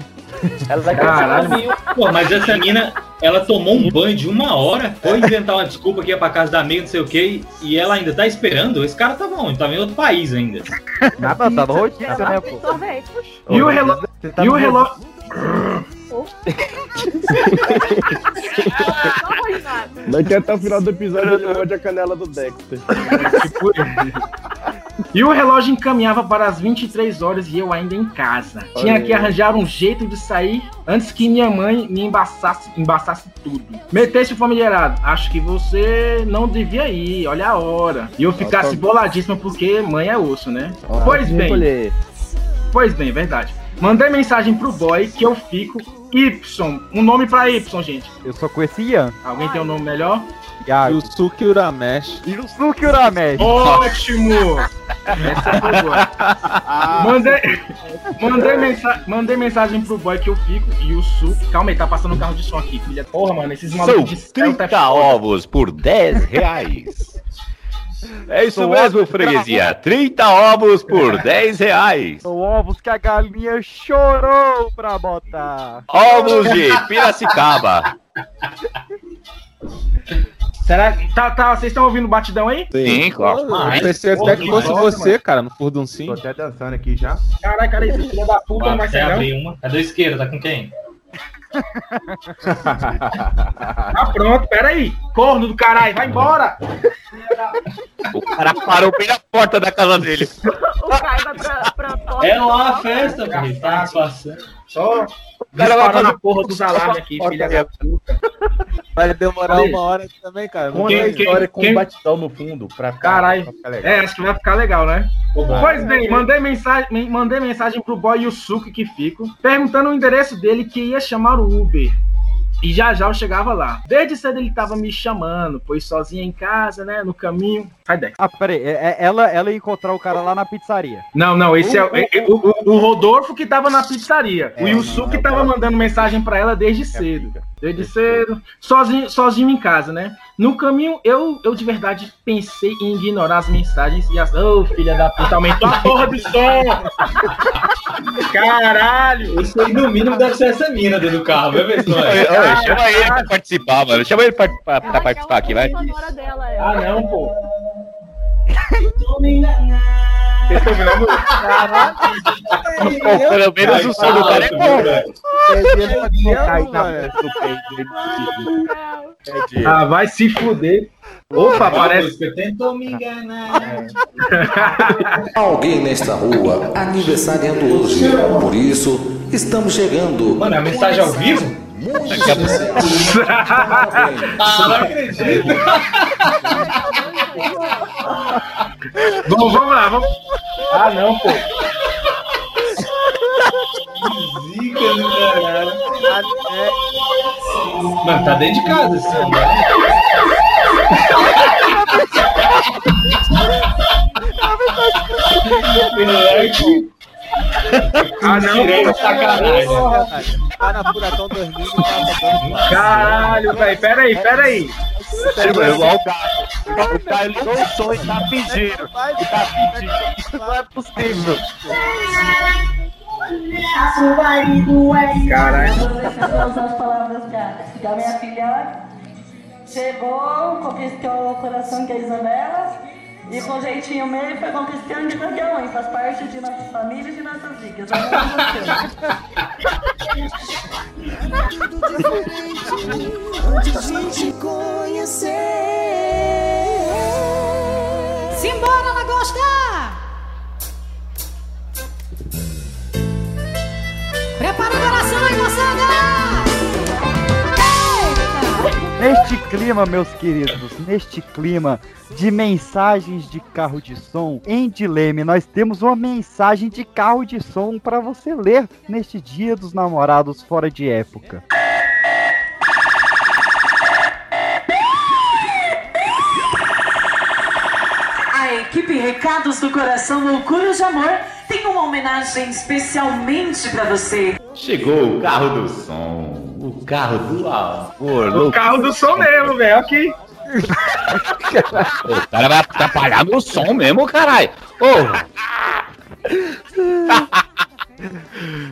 Ela vai Caralho. Pô, mas essa mina, ela tomou um banho de uma hora, foi inventar uma desculpa que ia pra casa da amiga, não sei o que, e ela ainda tá esperando. Esse cara tava onde? Tava em outro país ainda. Nada, tá no rodízio, né, pô? E o relógio. Tá E o relógio. Nada. Daqui até o final do episódio ele morde a canela do Dexter. E o relógio encaminhava para as 23 horas e eu ainda em casa. Tinha Olha que aí. arranjar um jeito de sair antes que minha mãe me embaçasse, embaçasse tudo. Metesse o familiarado. Acho que você não devia ir, olha a hora. E eu ficasse boladíssima porque mãe é osso, né? Pois bem. Pois bem, verdade. Mandei mensagem pro boy que eu fico Y. Um nome pra Y, gente. Eu com esse Ian. Alguém tem um nome melhor? Iago. Yusuke Uramesh. E o Suki Uramesh. Ótimo! Essa foi boa. Mandei, mandei, mensa mandei mensagem pro boy que eu fico e o Su. Calma aí, tá passando um carro de som aqui, filha. Porra, mano, esses São malucos de Celta é 30 foda. ovos por 10 reais. É isso São mesmo, freguesia. 30 ovos por 10 reais. São ovos que a galinha chorou pra botar. Ovos de Piracicaba. Será que. Tá, tá, vocês estão ouvindo o batidão aí? Sim, claro. Eu pensei até que fosse você, cara, no furduncinho. Tô até dançando aqui já. Caralho, cara, esse filho da puta abrir uma. Cadê o isqueiro? Tá com quem? Tá pronto, peraí. Corno do caralho, vai embora. O cara parou bem na porta da casa dele. O Caio vai pra, pra porta. É lá a festa, filho. Tá passando. Só cara vai fazer- a porra dos alarmes aqui, filha da puta. Vai demorar uma hora também, cara. Conta Quem- a história com quem- um batidão no fundo pra ficar, Caralho. pra ficar legal. É, acho que vai ficar legal, né? Oba. Pois bem, mandei mensagem, me- mandei mensagem pro boy Yusuke que fico, perguntando o endereço dele que ia chamar o Uber. E já já eu chegava lá. Desde cedo ele tava me chamando, pois sozinha em casa, né, no caminho. Sai daqui. Ah, peraí, é- é- ela, ela ia encontrar o cara lá na pizzaria. Não, não, esse é, O- é- é- o, o- o Rodolfo que tava na pizzaria. É, o Yusuke não, tava mandando mensagem pra ela desde cedo. Desde cedo, sozinho, sozinho em casa, né? No caminho, eu, eu de verdade pensei em ignorar as mensagens e as. Ô, filha da puta, aumentou a porra do som! Caralho! Isso aí, no mínimo, deve ser essa mina dentro do carro, viu, Oi, pessoal? oi, chama ele pra participar, mano. Chama ele pra, pra- pra participar aqui, vai. dela, é. Ah, não, pô. A música? Pô, pelo menos o som do cara é bom. Ah, vai se fuder. Opa, parece. Música, Tentou me enganar. Alguém nesta rua aniversariando hoje. Por isso, estamos chegando. Mano, é a mensagem ao vivo? Muito. Ah, não acredito. Bom, vamos lá, vamos. Ah, não, pô. Zica do caralho. Mano, tá dentro de casa esse né? Ah, não, pô. sacanagem. Tá na Furacão 2000 e tava dando Caralho, velho. Pera aí, pera aí. Chegou igual o cara. O cara ligou o som e tá pedindo. E tá pedindo. Não é possível. Caralho. as palavras da minha filha. Chegou, conquistou o coração que é a Isabela. E com jeitinho meio foi conquistando de qualquer um. Faz parte de nossas famílias e de nossas vidas. Antes de te conhecer. Simbora, Lagosta! Prepara o coração aí, moçada! Neste clima, meus queridos, neste clima de mensagens de carro de som em dilema, nós temos uma mensagem de carro de som para você ler neste Dia dos Namorados fora de época. A equipe Recados do Coração Loucuras de Amor tem uma homenagem especialmente pra você. Chegou o carro do som. O carro do amor. O carro do som mesmo, velho. Aqui. O cara vai atrapalhar meu som mesmo, caralho. Ô.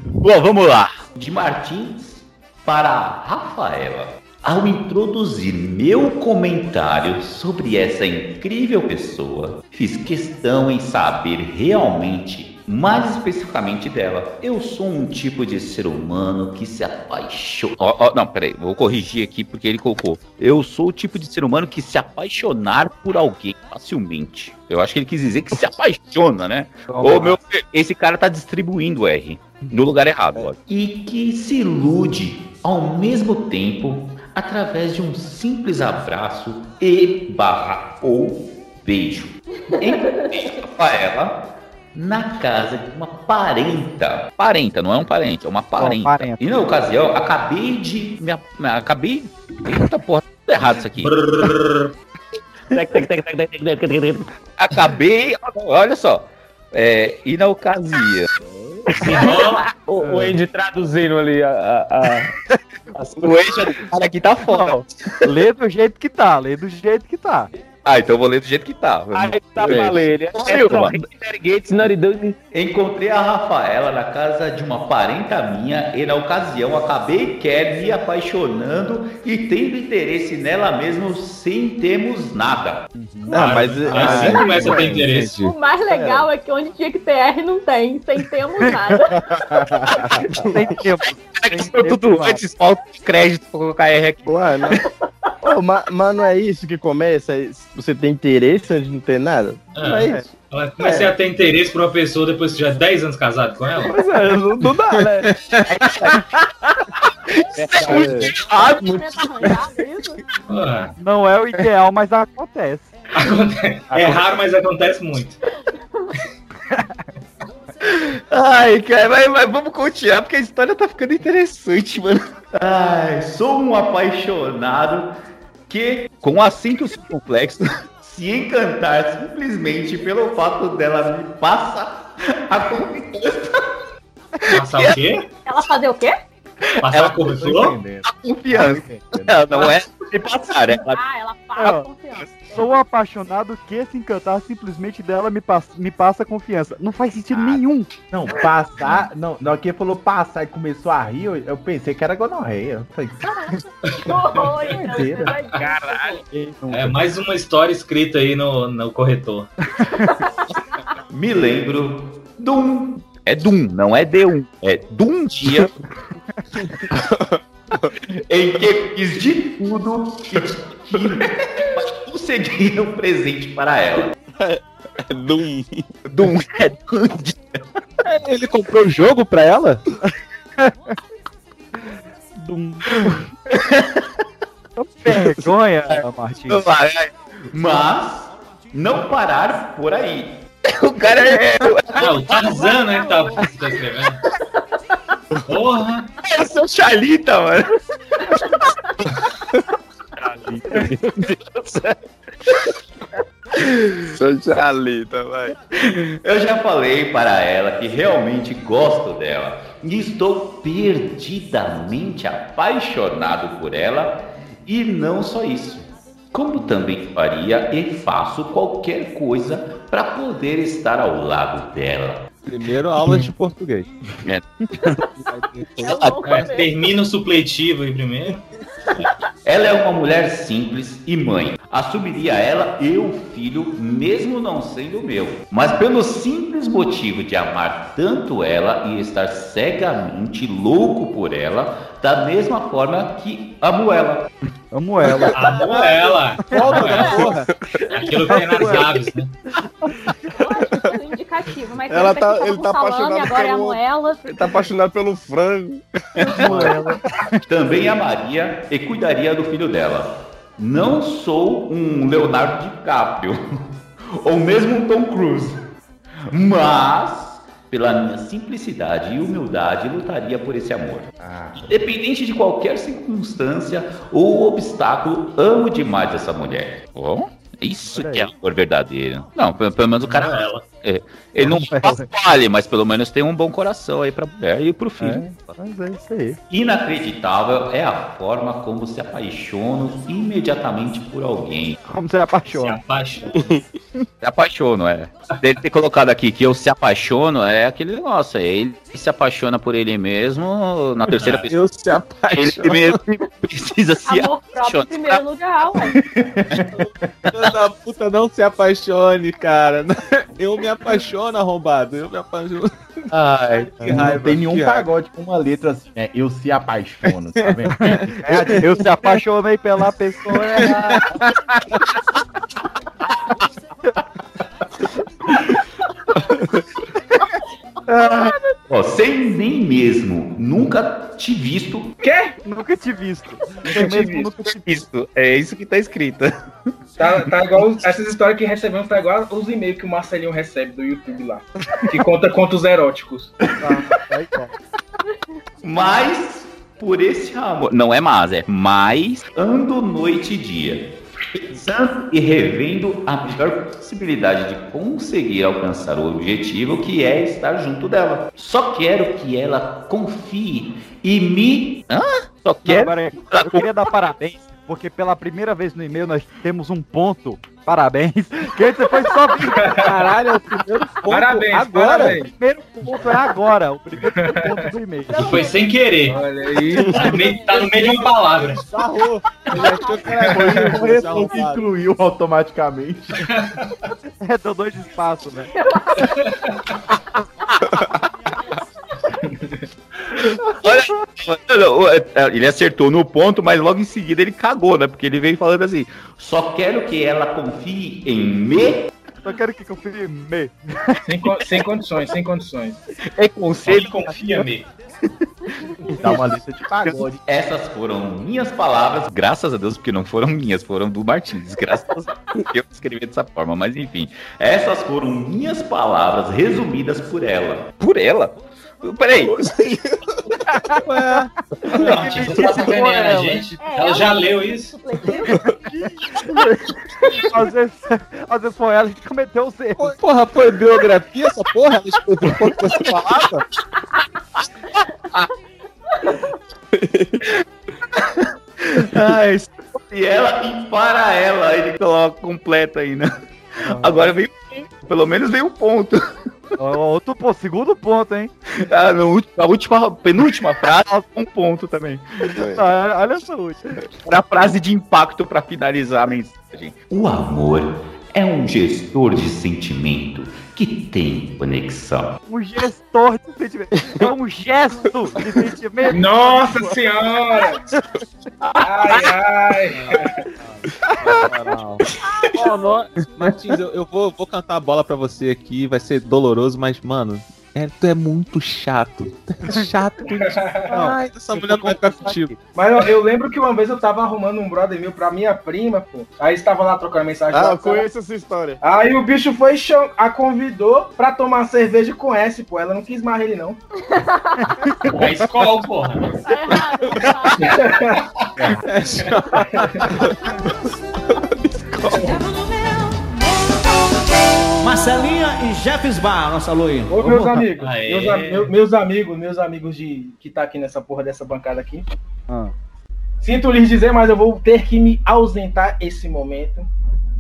Bom, vamos lá. De Martins para Rafaela. Ao introduzir meu comentário sobre essa incrível pessoa, fiz questão em saber realmente, mais especificamente dela. Eu sou um tipo de ser humano que se apaixona. Ó, ó, não, peraí, vou corrigir aqui porque ele colocou. Eu sou o tipo de ser humano que se apaixonar por alguém facilmente. Eu acho que ele quis dizer que se apaixona, né? Ô, meu, esse cara tá distribuindo R no lugar errado, ó. E que se ilude ao mesmo tempo através de um simples abraço e barra ou beijo. Encontrei Rafaela na casa de uma parenta. Parenta, não é um parente, é uma parenta. parenta. E na ocasião, acabei de. Me, me- acabei. Eita porra, tudo errado isso aqui. Acabei. Olha só. É, e na ocasião. o, o Andy traduzindo ali a. a, a- as O Andy, cara aqui tá fora. Lê do jeito que tá, lê do jeito que tá. Ah, então eu vou ler do jeito que tá. Aí tá Beleza. valendo. É. Gates. Encontrei a Rafaela na casa de uma parenta minha e na ocasião acabei quer me apaixonando e tendo interesse nela mesmo sem termos nada. Não, mas Assim começa a ter interesse. O mais legal é que onde tinha que ter R não tem, sem termos nada. Sem tempo. Tudo antes, falta de crédito pra colocar R aqui. Ué, não. Ma- mas não é isso que começa? É- Você tem interesse antes de não ter nada? Não é isso. Ela comecei a ter interesse por uma pessoa depois que já é 10 anos casado com ela. Pois é, não, não dá, né? Porra, Não é o ideal, mas acontece. acontece. É raro, mas acontece muito. Ai, cara, mas, mas vamos continuar porque a história tá ficando interessante, mano. Ai, sou um apaixonado que, com acento complexo, se encantar simplesmente pelo fato dela me passa a confiança. Passar o quê? Ela fazer o quê? Passar a corretor? A confiança. Ela não é me passar, ela Ah, ela passa confiança. Sou apaixonado que se encantar simplesmente dela me passa, me passa confiança. Não faz sentido nenhum. Não, passar. Não, na hora que ele falou passar e começou a rir, eu, eu pensei que era gonorreia. Eu falei, doideira. Caralho. É mais uma história escrita aí no, no corretor. me lembro de um. É Dum, não é D1. É de um dia em que fiz de tudo que para conseguir um presente para ela. É Doom. Dum, é Dum. Ele comprou o jogo pra ela? Dum. Vergonha, Martins. Mas não parar por aí. O cara é. É o Tarzan, né? Que Porra! O seu Charlita, mano. Sou Charlita, vai. Eu já falei para ela que realmente gosto dela e estou perdidamente apaixonado por ela e não só isso. Como também faria e faço qualquer coisa para poder estar ao lado dela. Primeiro, aula de português. É. É, termina o supletivo aí primeiro. Ela é uma mulher simples e mãe. Assumiria ela e o filho, mesmo não sendo meu. Mas pelo simples motivo de amar tanto ela e estar cegamente louco por ela, da mesma forma que amo ela. Amo ela. Amo ela. Amo ela. porra. Aquilo que tem nas aves, né? Mas Ela tá- ele tá salame, apaixonado agora é a pelo- moela. Ele tá apaixonado pelo frango. Também amaria e cuidaria do filho dela. Não sou um Leonardo DiCaprio ou mesmo um Tom Cruise, mas pela minha simplicidade e humildade lutaria por esse amor. Independente de qualquer circunstância ou obstáculo, amo demais essa mulher. Bom, isso que é amor verdadeiro. Não, pelo, pelo menos o cara. ela. é, ele não vale, mas pelo menos tem um bom coração aí pra mulher e pro filho. Mas é isso aí. Inacreditável é a forma como se apaixonam imediatamente por alguém. Como você apaixona? Se apaixona. Se apaixono, é. Dele ter colocado aqui que eu se apaixono é aquele negócio. é Ele se apaixona por ele mesmo na terceira pessoa. Eu se Ele apaixono. mesmo precisa se Amor próprio em apaixonar. primeiro lugar, ué. Da puta, não se apaixone, cara. Eu me apaixono, arrombado. Eu me apaixono. Ai, que não raiva, tem nenhum que raiva. pagode com uma letra assim, né? Eu se apaixono, tá vendo? É, eu se apaixonei pela pessoa errada. Ó, sem nem mesmo nunca te visto. Quê? Nunca te visto. Nunca te visto. nunca te Isso, é isso que tá escrito. Tá, tá igual os- essas histórias que recebemos, tá igual os e-mails que o Marcelinho recebe do YouTube lá. Que conta contos eróticos. Mas por esse amor. Não é mas, é mais ando noite e dia. Pensando e revendo a melhor possibilidade de conseguir alcançar o objetivo que é estar junto dela. Só quero que ela confie e me. Hã? Só Não, quero. agora, eu queria dar parabéns, porque pela primeira vez no e-mail nós temos um ponto Parabéns. Que você foi só. Caralho, é o primeiro ponto Parabéns, agora. parabéns. O primeiro ponto é agora. O primeiro ponto do e-mail. E foi sem querer. Olha aí. Tá no meio- Tá de uma palavra. Sarrou. Ele achou que era ruim, que incluiu automaticamente. É, deu dois espaços, né? Olha, não, é, ele acertou no ponto, mas logo em seguida ele cagou, né? Porque ele veio falando assim: só quero que ela confie em me. Só quero que confie me. Sem, sem condições, sem condições. É conselho. Confia-me. Dá uma lista de pagode. Essas foram minhas palavras, graças a Deus, porque não foram minhas, foram do Martins. Graças a Deus, eu escrevi dessa forma, mas enfim. Essas foram minhas palavras resumidas por ela. Por ela? Peraí. Não, tá sacaneando a gente. Ela já leu isso. Às vezes, às vezes foi ela que cometeu os erros. Porra, foi biografia essa porra? Ela escreveu o que você falava? Ai, e ela e para ela, ele coloca completa aí, né? Agora veio pelo menos veio um ponto. Outro ponto, segundo ponto, hein? Ah, a última, penúltima frase, um ponto também. Ah, Olha essa última. Pra frase de impacto pra finalizar a mensagem. O amor é um gestor de sentimento que tem conexão. Um gestor de sentimento. É um gesto de sentimento. Nossa senhora! Ai, ai. Ó, nó- Martins, eu, eu vou, vou cantar a bola pra você aqui, vai ser doloroso, mas, mano, é, tu é muito chato. É chato. Ai, essa mulher não vai ficar contigo. Mas eu, eu lembro que uma vez eu tava arrumando um brother meu pra minha prima, pô. Aí estava lá trocando mensagem. Ah, eu conheço essa história. Aí o bicho foi e cham- a convidou pra tomar cerveja com S, pô. Ela não quis mais ele, não. É escola, porra. Marcelinha e Jeffs Bar, nossa loira. Ô, meus amigos, meus, meu- meus amigos, meus amigos de que tá aqui nessa porra dessa bancada aqui. Ah. Sinto lhes dizer, mas eu vou ter que me ausentar esse momento.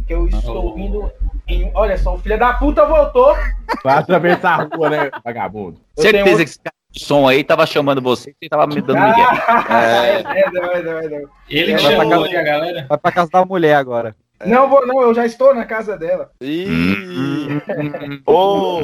Que eu estou indo em. Olha só, o filho da puta voltou. Vai atravessar a rua, né, vagabundo? Eu Certeza tenho que esse cara de som aí tava chamando você e tava me dando migué. É, é, não, é, não, é, não. Ele que chamou casa- a galera. Vai pra casa da mulher agora. Não vou, não, eu já estou na casa dela. Ih. Ô,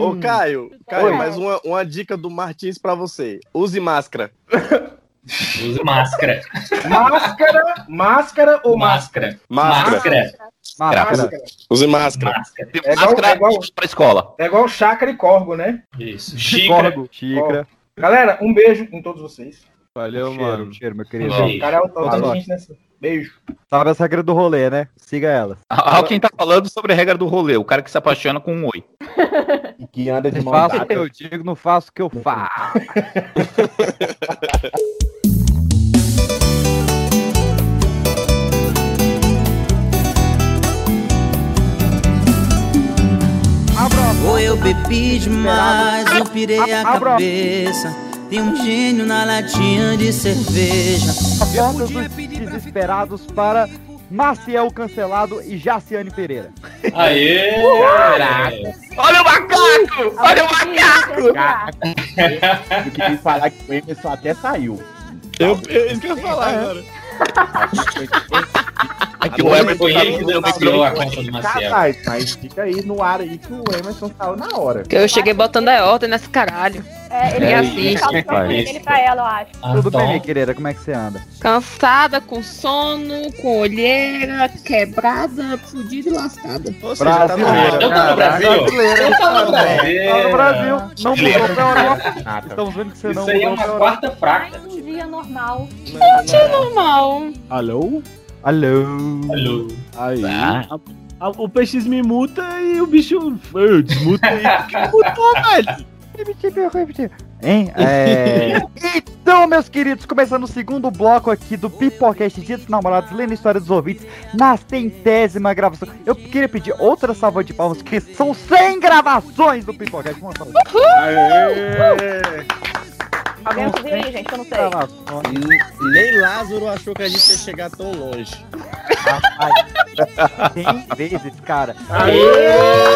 ô, Caio, Caio, Oi. mais uma, uma dica do Martins pra você. Use máscara. Use máscara. Máscara, máscara ou máscara? Máscara. Máscara. Máscara. Máscara. Use máscara. Máscara. É igual, é igual, pra escola. é igual chácara e corgo, né? Isso. Xícara. Corgo, xícara. Galera, um beijo em todos vocês. Valeu, Cheiro, mano. cheiro, meu querido. Beijo. O cara é o Boa Beijo. Sabe essa regra do rolê, né? Siga ela. Olha quem tá falando sobre a regra do rolê, o cara que se apaixona com um oi. E que anda de mão Faço o que eu digo, não faço o que eu faço. Ou eu bebi demais, eu pirei a cabeça. Tem um gênio na latinha de cerveja. Votos dos desesperados para Maciel cancelado e Jaciane Pereira. Aê! Olha o macaco! Olha o macaco! Eu queria falar que o Emerson até saiu. Eu, eu, isso que eu ia falar agora. É que o Emerson Foi ele que denunciou a conta do Maciel. Mas, mas fica aí no ar aí que o Emerson saiu na hora. Que eu cheguei botando a ordem nesse caralho. É, ele É assiste. isso, Ele, ele pra ela, eu acho. Tudo bem, minha querida? Como é que você anda? Cansada, com sono, com olheira, quebrada, fudida e lascada. Ou seja, tá no Brasileira. Eu tô no Brasil. Brasileira. Eu tô no Tá Brasil. no Brasil. Não mudou pra Europa. Nada. Estamos vendo que você não Isso aí é mudou uma quarta fraca. Um dia normal. É normal. Alô? Alô. Alô. Aí. Ah. O PX me muta e o bicho. Eu desmuta aí. porque mutou, velho. Hein? É... então, meus queridos, começando o segundo bloco aqui do Pipocast Dia dos Namorados, lendo história dos ouvintes, na centésima gravação. Eu queria pedir outra salva de palmas, que são 100 gravações do Pipocast. Uma salva. Alguém tá gente, eu não sei. Nem Lázaro achou que a gente ia chegar tão longe. Rapaz, 100 vezes, cara. Aê! Aê!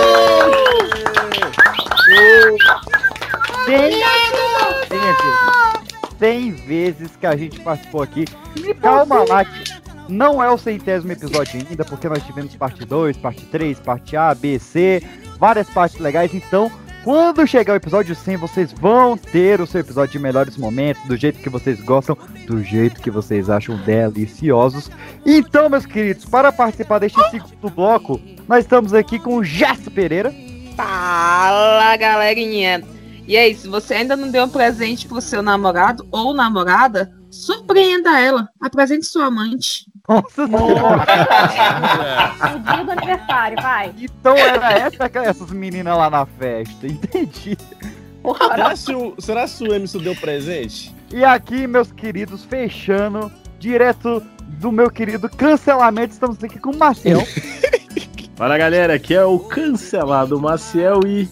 Aê! 100 vezes que a gente participou aqui. Calma lá, que não é o centésimo episódio ainda, porque nós tivemos parte 2, parte 3, parte A, B, C, várias partes legais. Então, quando chegar o episódio 100, vocês vão ter o seu episódio de melhores momentos, do jeito que vocês gostam, do jeito que vocês acham deliciosos. Então, meus queridos, para participar deste segundo bloco, nós estamos aqui com o Gesto Pereira. Fala, galerinha! E aí, se você ainda não deu um presente pro seu namorado ou namorada, surpreenda ela. Apresente sua amante. Nossa O dia do aniversário, vai. Então era essa, essas meninas lá na festa, entendi. Será se o, será se o Emerson deu presente? E aqui, meus queridos, fechando, direto do meu querido cancelamento, estamos aqui com o Marcel. Fala galera, aqui é o cancelado Maciel e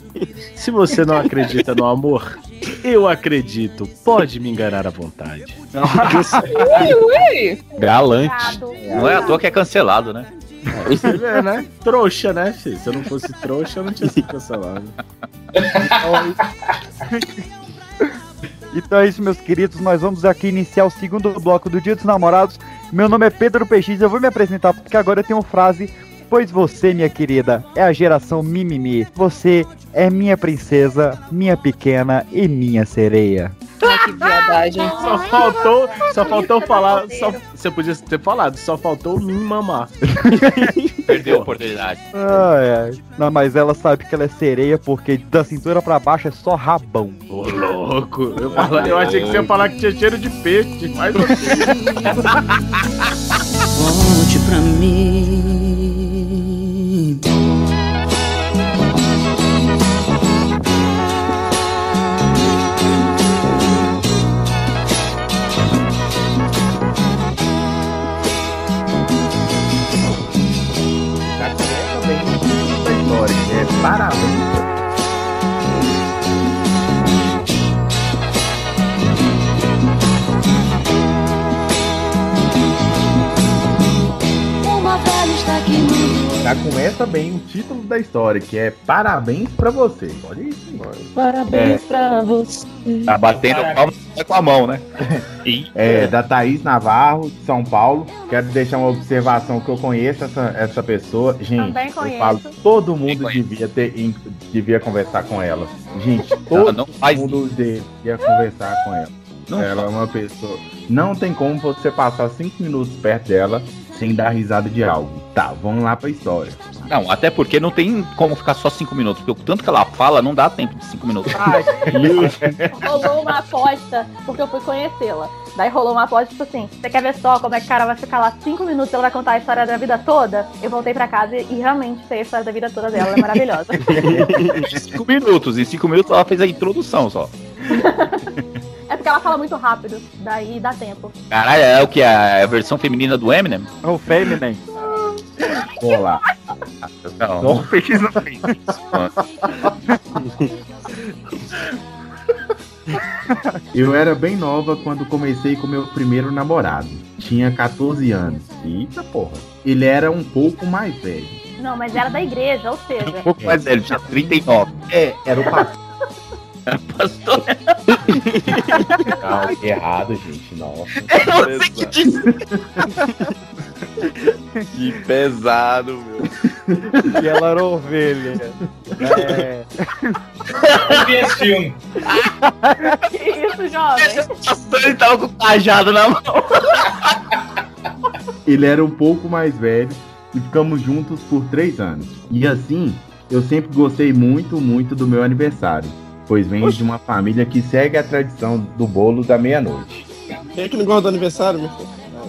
se você não acredita no amor, eu acredito. Pode me enganar à vontade. Ui, ui. Galante. Não é à toa que é cancelado, né? Você vê, né? Trouxa, né, filho? Se eu não fosse trouxa, eu não tinha sido cancelado. Então é isso, meus queridos. Nós vamos aqui iniciar o segundo bloco do Dia dos Namorados. Meu nome é Pedro PX. Eu vou me apresentar porque agora eu tenho uma frase. Pois você, minha querida, é a geração mimimi. Você é minha princesa, minha pequena e minha sereia. Ai, que viadagem. Só faltou, só faltou falar. Só, você podia ter falado, só faltou me mamar. Perdeu a oportunidade. Ai, ai. Não, mas ela sabe que ela é sereia porque da cintura pra baixo é só rabão. Ô, louco. Eu, fala- eu achei que você ia falar que tinha cheiro de peixe. Mas Volte pra mim. Começa bem o título da história, que é Parabéns pra você. Olha isso. Parabéns É. pra você. Tá batendo palma com a mão, né? É, da Thaís Navarro, de São Paulo. Quero deixar uma observação que eu conheço essa, essa pessoa. Gente, Também eu falo, todo mundo devia ter devia conversar com ela. Gente, todo não faz mundo devia conversar com ela. Não ela é uma pessoa. Não tem como você passar cinco minutos perto dela sem dar risada de algo. Tá, vamos lá pra história. Não, até porque não tem como ficar só cinco minutos, porque o tanto que ela fala não dá tempo de cinco minutos. Rolou uma aposta, porque eu fui conhecê-la. Daí rolou uma aposta, tipo assim, você quer ver só como é que o cara vai ficar lá cinco minutos e ela vai contar a história da vida toda? Eu voltei pra casa e realmente sei a história da vida toda dela, ela é maravilhosa. Cinco minutos, em cinco minutos ela fez a introdução só. porque ela fala muito rápido, daí dá tempo. Caralho, é o que? É a versão feminina do Eminem? É o Feminem. Vamos lá. Não, não fez isso. Eu era bem nova quando comecei com meu primeiro namorado. Tinha 14 anos. Eita porra. Ele era um pouco mais velho. Não, mas era da igreja, ou seja. Um pouco mais velho, tinha 39. É, era o pastor. Pastor. Não, errado, gente. Nossa. Eu sei que disse. Que pesado, meu. E ela era ovelha. É. Eu vi esse filme. que isso, jovem? Ele tava com o cajado na mão. Ele era um pouco mais velho e ficamos juntos por três anos. E assim, eu sempre gostei muito, muito do meu aniversário. Pois venho de uma família que segue a tradição do bolo da meia-noite. Quem é que não gosta do aniversário, meu filho?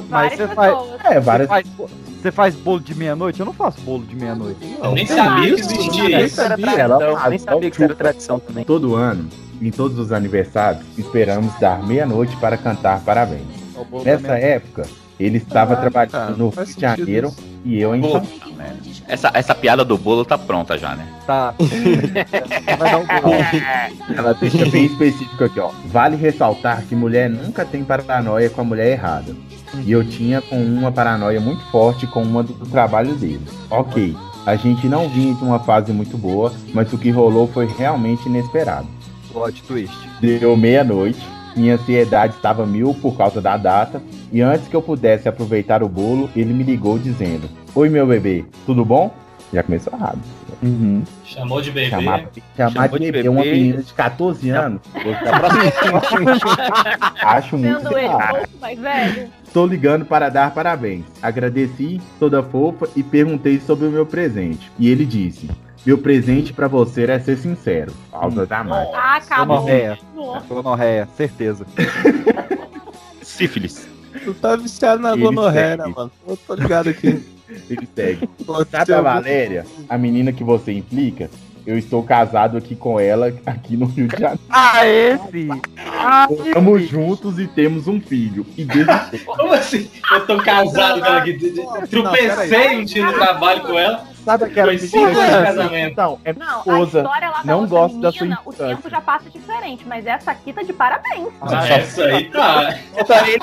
Mas você faz. É, várias. Você faz, você faz bolo de meia-noite? Eu não faço bolo de meia-noite. Eu nem sabia que existia Nem isso. sabia, ela nem sabia que isso era tradição também. Todo ano, em todos os aniversários, esperamos dar meia-noite para cantar parabéns. É Nessa época, ele estava Ah, trabalhando cara, no Rio de Janeiro isso. e eu em São né? essa, essa piada do bolo tá pronta já, né? Tá. Vai dar um bolo. Ela deixa bem específico aqui, ó. Vale ressaltar que mulher nunca tem paranoia com a mulher errada. E eu tinha com uma paranoia muito forte com uma do, do trabalho dele. Ok, a gente não vinha de uma fase muito boa, mas o que rolou foi realmente inesperado. Plot twist. Deu meia-noite, minha ansiedade estava mil por causa da data, e antes que eu pudesse aproveitar o bolo, ele me ligou dizendo: Oi, meu bebê, tudo bom? Já começou errado. Chamou de bebê. Chamar, chamar Chamou de de bebê uma bebê. menina de 14 anos. Acho muito Sendo ele um pouco mais velho. Estou ligando para dar parabéns. Agradeci, toda fofa, e perguntei sobre o meu presente. E ele disse: Meu presente para você é ser sincero. Pausa da marca. Ah, acabou. Gonorreia. Gonorreia, certeza. Sífilis. Tu tá viciado na gonorreia, mano? Eu tô ligado aqui. Ele segue. Sabe a Valéria, a menina que você implica? Eu estou casado aqui com ela, aqui no Rio de Janeiro. Ah, esse! Ah, Estamos juntos e temos um filho. E desde Como assim? Eu tô casado com ela aqui. Tropecei um dia no trabalho com ela. Sabe aquela Foi cinco anos de que- casamento. Então, é Não, esposa. a história lá da Não outra gosto da sua menina, o infância. tempo já passa diferente, mas essa aqui tá de parabéns. Ah, essa aí tá. Tá ele,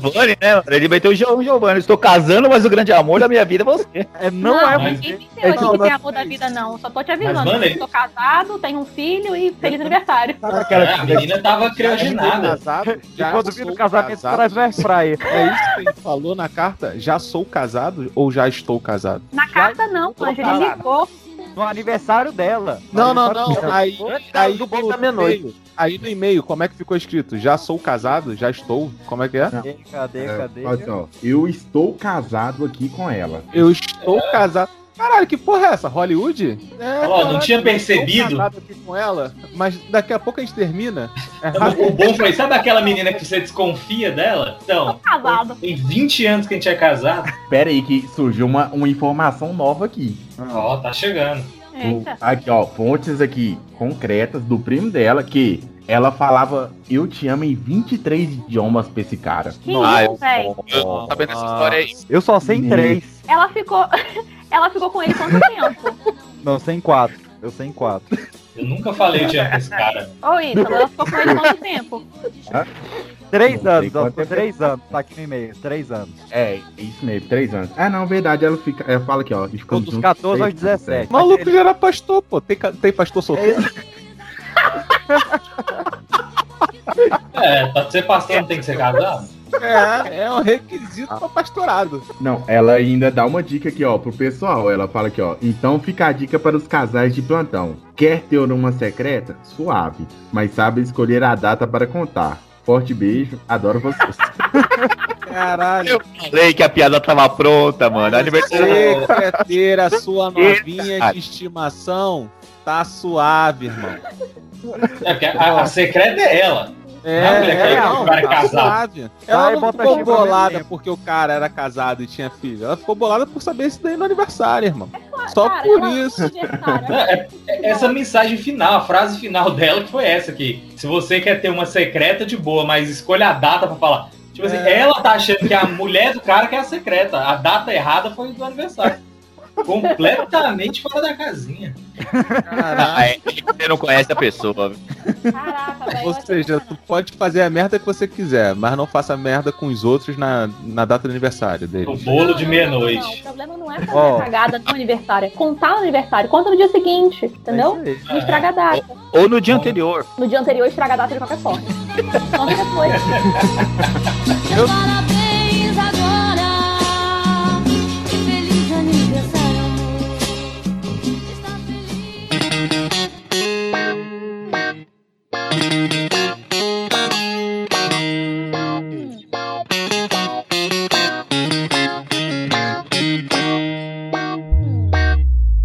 Giovanni, né? Ele meteu o Gio- Giovanni. Estou casando, mas o grande amor da minha vida é você. É, Não, não, é ninguém você. tem É aqui tipo, que tem amor da vida, não. Só tô te avisando. Mas, mano, eu tô casado, tenho um filho e feliz aniversário. Sabe aquela É, a menina tava criogenada. Casado, E já quando vira o casamento, casado. traz. É isso que ele falou na carta? Já sou casado ou já estou casado? Na carta, não, tô Anjo, ele casado. ligou. No aniversário dela. Não, não, não. Aí, aí do bolo no da meia-noite. e-mail- Aí no e-mail, como é que ficou escrito? Já sou casado? Já estou? Como é que é? Cadê, cadê, É, cadê? olha só, eu estou casado aqui com ela. Eu estou casado. Caralho, que porra é essa? Hollywood? É, Ó, não tinha eu percebido. Aqui com ela, mas daqui a pouco a gente termina. É O bom foi, sabe aquela menina que você desconfia dela? Então, tem 20 anos que a gente é casado. Pera aí que surgiu uma, uma informação nova aqui. Ó, tá chegando. O- aqui, ó, fontes aqui concretas do primo dela que ela falava eu te amo em 23 idiomas pra esse cara. Que Ah, isso, velho? Eu tô sabendo essa história aí. Eu só sei em três. Ela ficou. Ela ficou com ele quanto tempo? Não, sei em quatro. Eu sei em quatro. Eu nunca falei de esse cara. Ô, Ítalo, ela ficou com ele quanto tempo? Três Não anos, ó, ficou tempo. três anos. Tá aqui no e-mail, três anos. É, isso mesmo, 3 anos. Ah, não, verdade, ela fica. Ela fala aqui, ó. Ficou dos juntos 14 aos três- 17. O maluco já era pastor, pô. Tem, tem pastor solteiro? É, pra ser pastor não tem que ser casado? É, é um requisito pra pastorado. Não, ela ainda dá uma dica aqui, ó, pro pessoal. Ela fala aqui, ó. Então fica a dica para os casais de plantão. Quer ter uma secreta? Suave. Mas sabe escolher a data para contar. Forte beijo, adoro vocês. Caralho. Eu falei que a piada tava pronta, mano. Aniversário. Você quer ter a sua novinha Eita. de estimação? Tá suave, irmão. É, porque a, a secreta é ela. É, Não, quer é, que o cara é tá casado. Ela Vai, não bota ficou bolada porque o cara era casado e tinha filho. Ela ficou bolada por saber isso daí no aniversário, irmão. Só Cara, por isso. Não, é- é essa mensagem final, a frase final dela que foi essa aqui. Se você quer ter uma secreta de boa, mas escolha a data pra falar. Tipo assim, É. ela tá achando que a mulher do cara que é a secreta. A data errada foi do aniversário. Completamente fora da casinha. Ah, é, você não conhece a pessoa. Caraca, velho. Ou eu seja, tu pode fazer a merda que você quiser, mas não faça merda com os outros na, na data do aniversário O deles. bolo de Não, meia-noite. O problema não é fazer Ó. cagada no aniversário, é contar no aniversário. Conta no dia seguinte, entendeu? É estraga a data. Ou no dia anterior. No dia anterior, estraga a data de qualquer forma. Conta depois. Parabéns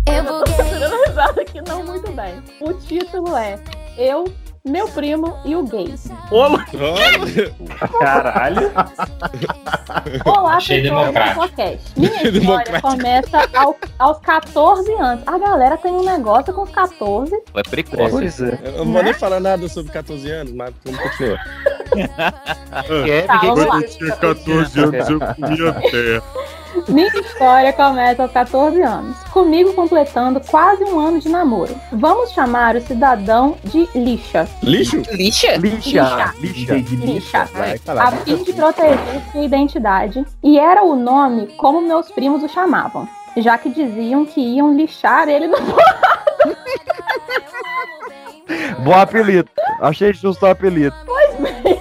Eu vou risada aqui não muito bem. O título é Eu, meu primo e o gay. Caralho. Olá, Achei pessoal do democrático. podcast. Minha história começa ao- aos 14 anos. A galera tem um negócio com os 14. É precoce. Pois é. Eu não vou nem falar nada sobre 14 anos, mas vamos continuar. Quer, Tá, vamos lá. tinha 14 anos, eu comia terra. Minha história começa aos 14 anos, comigo completando quase um ano de namoro. Vamos chamar o cidadão de lixa. Lixo? Lixa? Lixa. Lixa. Lixa. A fim de proteger sua identidade, e era o nome como meus primos o chamavam, já que diziam que iam lixar ele no Bom apelido. Achei justo o apelido. Pois bem.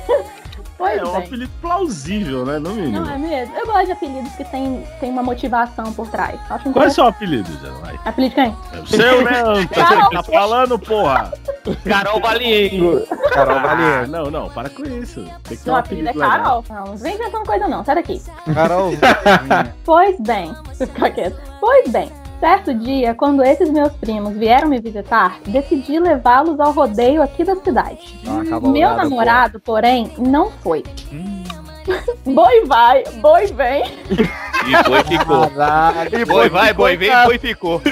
Pois É um bem. apelido plausível, né? No mínimo. Não é mesmo? Eu gosto de apelidos que tem, tem uma motivação por trás. Acho Qual é o seu apelido, Janai? Apelido de quem? É o seu, né, Anta? Carol. Tá falando, porra? Carol Valiengo. Carol Ah, Valiengo. não, não, para com isso. Tem que Meu um apelido é apelido legal. Carol. Não, não vem inventando coisa não, sai daqui. Carol. Pois bem, ficar quieto. Pois bem, certo dia, quando esses meus primos vieram me visitar, decidi levá-los ao rodeio aqui da cidade. Uma Meu namorado, porém, não foi. Boi vai, boi vem. E foi ficou. Caralho. Boi vai, boi vem, boi ficou.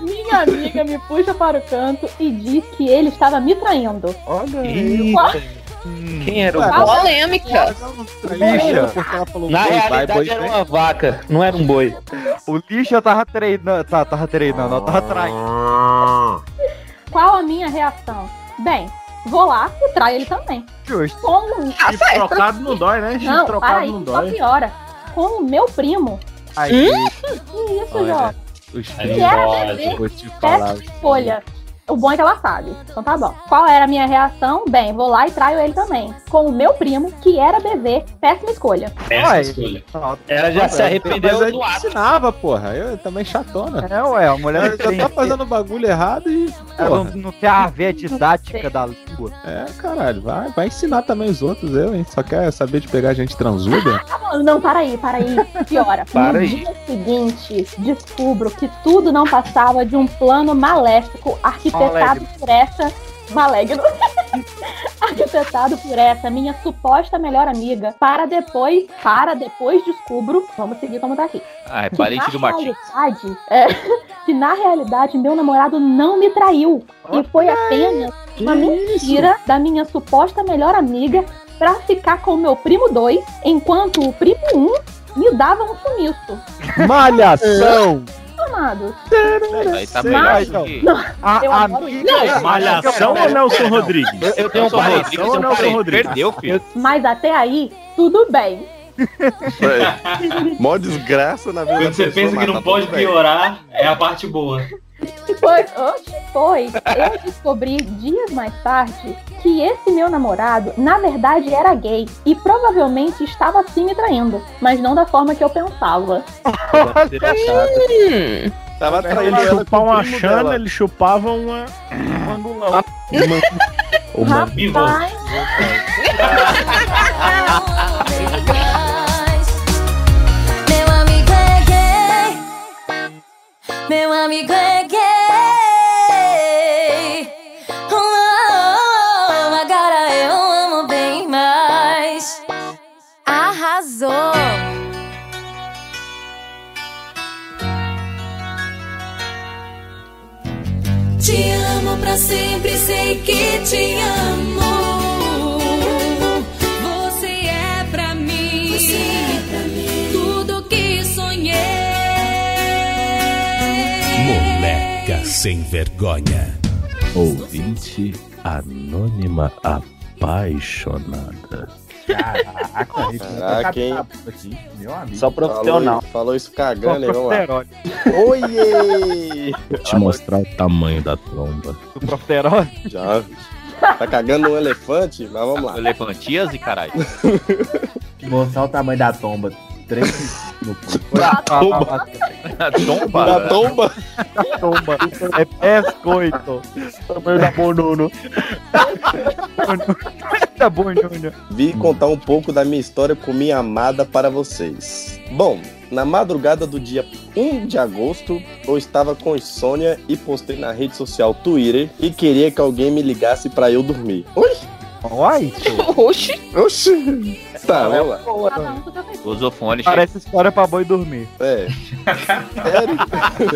Minha amiga me puxa para o canto e diz que ele estava me traindo. Olha aí. Quem era o Ué, boi? Polêmica. Lixa. Ela falou Na realidade boi era uma vaca, não era um boi. O lixa tava treinando. Tá, tava treinando, não, tava traindo. Qual a minha reação? Bem, vou lá e traio ele também. Justo. Com um... Tá Chifre trocado não dói, né? Não, trocado aí, não só dói. piora. Com o meu primo. Aí, Que isso? Os Que era bebê, vou te falar. Péssima. O bom é que ela sabe. Então tá bom. Qual era a minha reação? Bem, vou lá e traio ele também. Com o meu primo, que era bebê. Péssima escolha. Essa Ué. escolha. Ela já se arrependeu Mas a do ato. ensinava, porra. Eu também chatona. É, ué, a mulher Já tá fazendo bagulho errado e. Não, não tem a ver didática da língua. É, caralho, vai, vai ensinar também os outros, eu, hein? Só quer saber de pegar gente transuda? Não, para aí, para aí. Piora. Para no aí. dia seguinte, descubro que tudo não passava de um plano maléfico arquitetado por essa. Malegno. arquitetado por essa minha suposta melhor amiga. Para depois, para depois descubro. Vamos seguir como tá aqui. Ah, é que parente na do Martins. realidade, é, que na realidade meu namorado não me traiu. E foi apenas uma mentira da minha suposta melhor amiga pra ficar com o meu primo 2, enquanto o primo 1 um me dava um sumiço. Malhação! Amados. Aí tá Mas- não, A, eu a isso. Malhação ou Nelson Rodrigues? Eu, eu tenho um. Rodrigues, ou Nelson. Rodrigues? Perdeu, filho. Mas até aí, tudo bem. É. Mó desgraça na vida Quando você pessoa, pensa que não tá pode piorar, é a parte boa. Foi, oxe, foi. Eu descobri dias mais tarde que esse meu namorado, na verdade, era gay e provavelmente estava sim me traindo, mas não da forma que eu pensava. Tava traindo ele o uma chana, dela. ele chupava uma. um angulão. Vivo. Rapaz, Meu amigo é gay. Oh, oh, oh, agora eu amo bem mais. Arrasou. Te amo pra sempre, sei que te amo. Sem vergonha. Ouvinte anônima apaixonada. Caraca, a gente vai Caraca, tocar hein? aqui, meu amigo. Só profissional. Falou, falou isso cagando. Profiterol. Oiê! Vou te mostrar o tamanho da tromba. Do profiterol. Já. Tá cagando um elefante? Mas vamos lá. Elefantias e caralho. Mostrar o tamanho da tomba. Três no cu. Da tomba. Tomba. Da tomba. Tomba. É pescoito. Tamanho da bonuno. da bonuno. Vim contar um pouco da minha história com minha amada para vocês. Bom, na madrugada do dia 1 de agosto, eu estava com insônia e postei na rede social Twitter e queria que alguém me ligasse para eu dormir. Oi? Uai, Oxi. Oxi. Tá, vamos lá. cada um com seu feitiço. Usou fone, parece história pra boi dormir. É. Sério?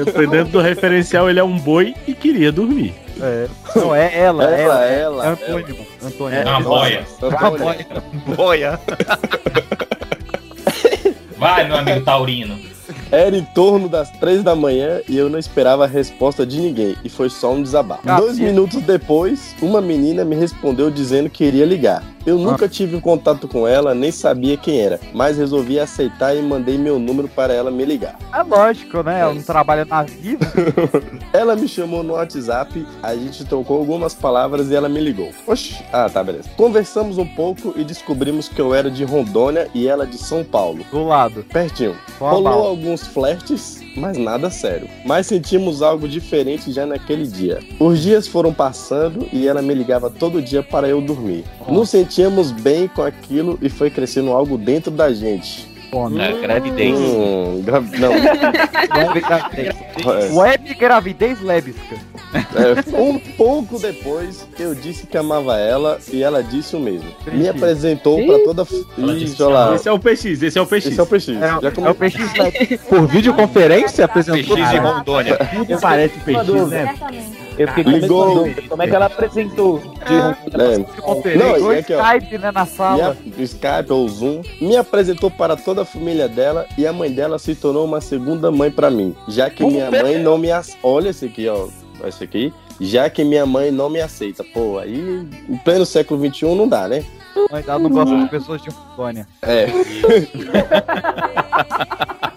Dependendo do referencial, ele é um boi e queria dormir. É. Não, é ela, Ela, ela. ela, É Antônio, mano. Antônio. É uma boia. Antônia. Boia. Vai, meu amigo Taurino. Era em torno das três da manhã e eu não esperava a resposta de ninguém. E foi só um desabafo. Ah, Dois minutos depois, uma menina me respondeu dizendo que iria ligar. Eu nunca tive contato com ela, nem sabia quem era, mas resolvi aceitar e mandei meu número para ela me ligar. É lógico, né? Ela não trabalha na vida. Ela me chamou no WhatsApp, a gente trocou algumas palavras e ela me ligou. Oxi, ah tá, beleza. Conversamos um pouco e descobrimos que eu era de Rondônia e ela de São Paulo. Do lado. Pertinho. Só Rolou alguns flertes, mas nada sério. Mas sentimos algo diferente já naquele dia. Os dias foram passando e ela me ligava todo dia para eu dormir. Nos sentíamos bem com aquilo e foi crescendo algo dentro da gente. né? É, gravidez. Hum, gra- não. Web gravidez. Web gravidez lébisca. É, um pouco depois, eu disse que amava ela e ela disse o mesmo. Me apresentou para toda. Olha lá. Esse é o PX, esse é o PX. Esse é o PX. É, Já come- é o PX. Por videoconferência apresentou. PX de Rondônia. Tudo parece PX, né? Eu fiquei com Ligou. dúvida. Como é que ela apresentou? De É. Não, Ou e aqui, ó. Skype, né, na sala. Me, Skype ou Zoom, me apresentou para toda a família dela e a mãe dela se tornou uma segunda mãe para mim, já que minha mãe não me ace- olha esse aqui, ó, esse aqui, já que minha mãe não me aceita. Pô, aí em pleno século XXI não dá, né? Mãe dela não gosta de pessoas de Rondônia. É.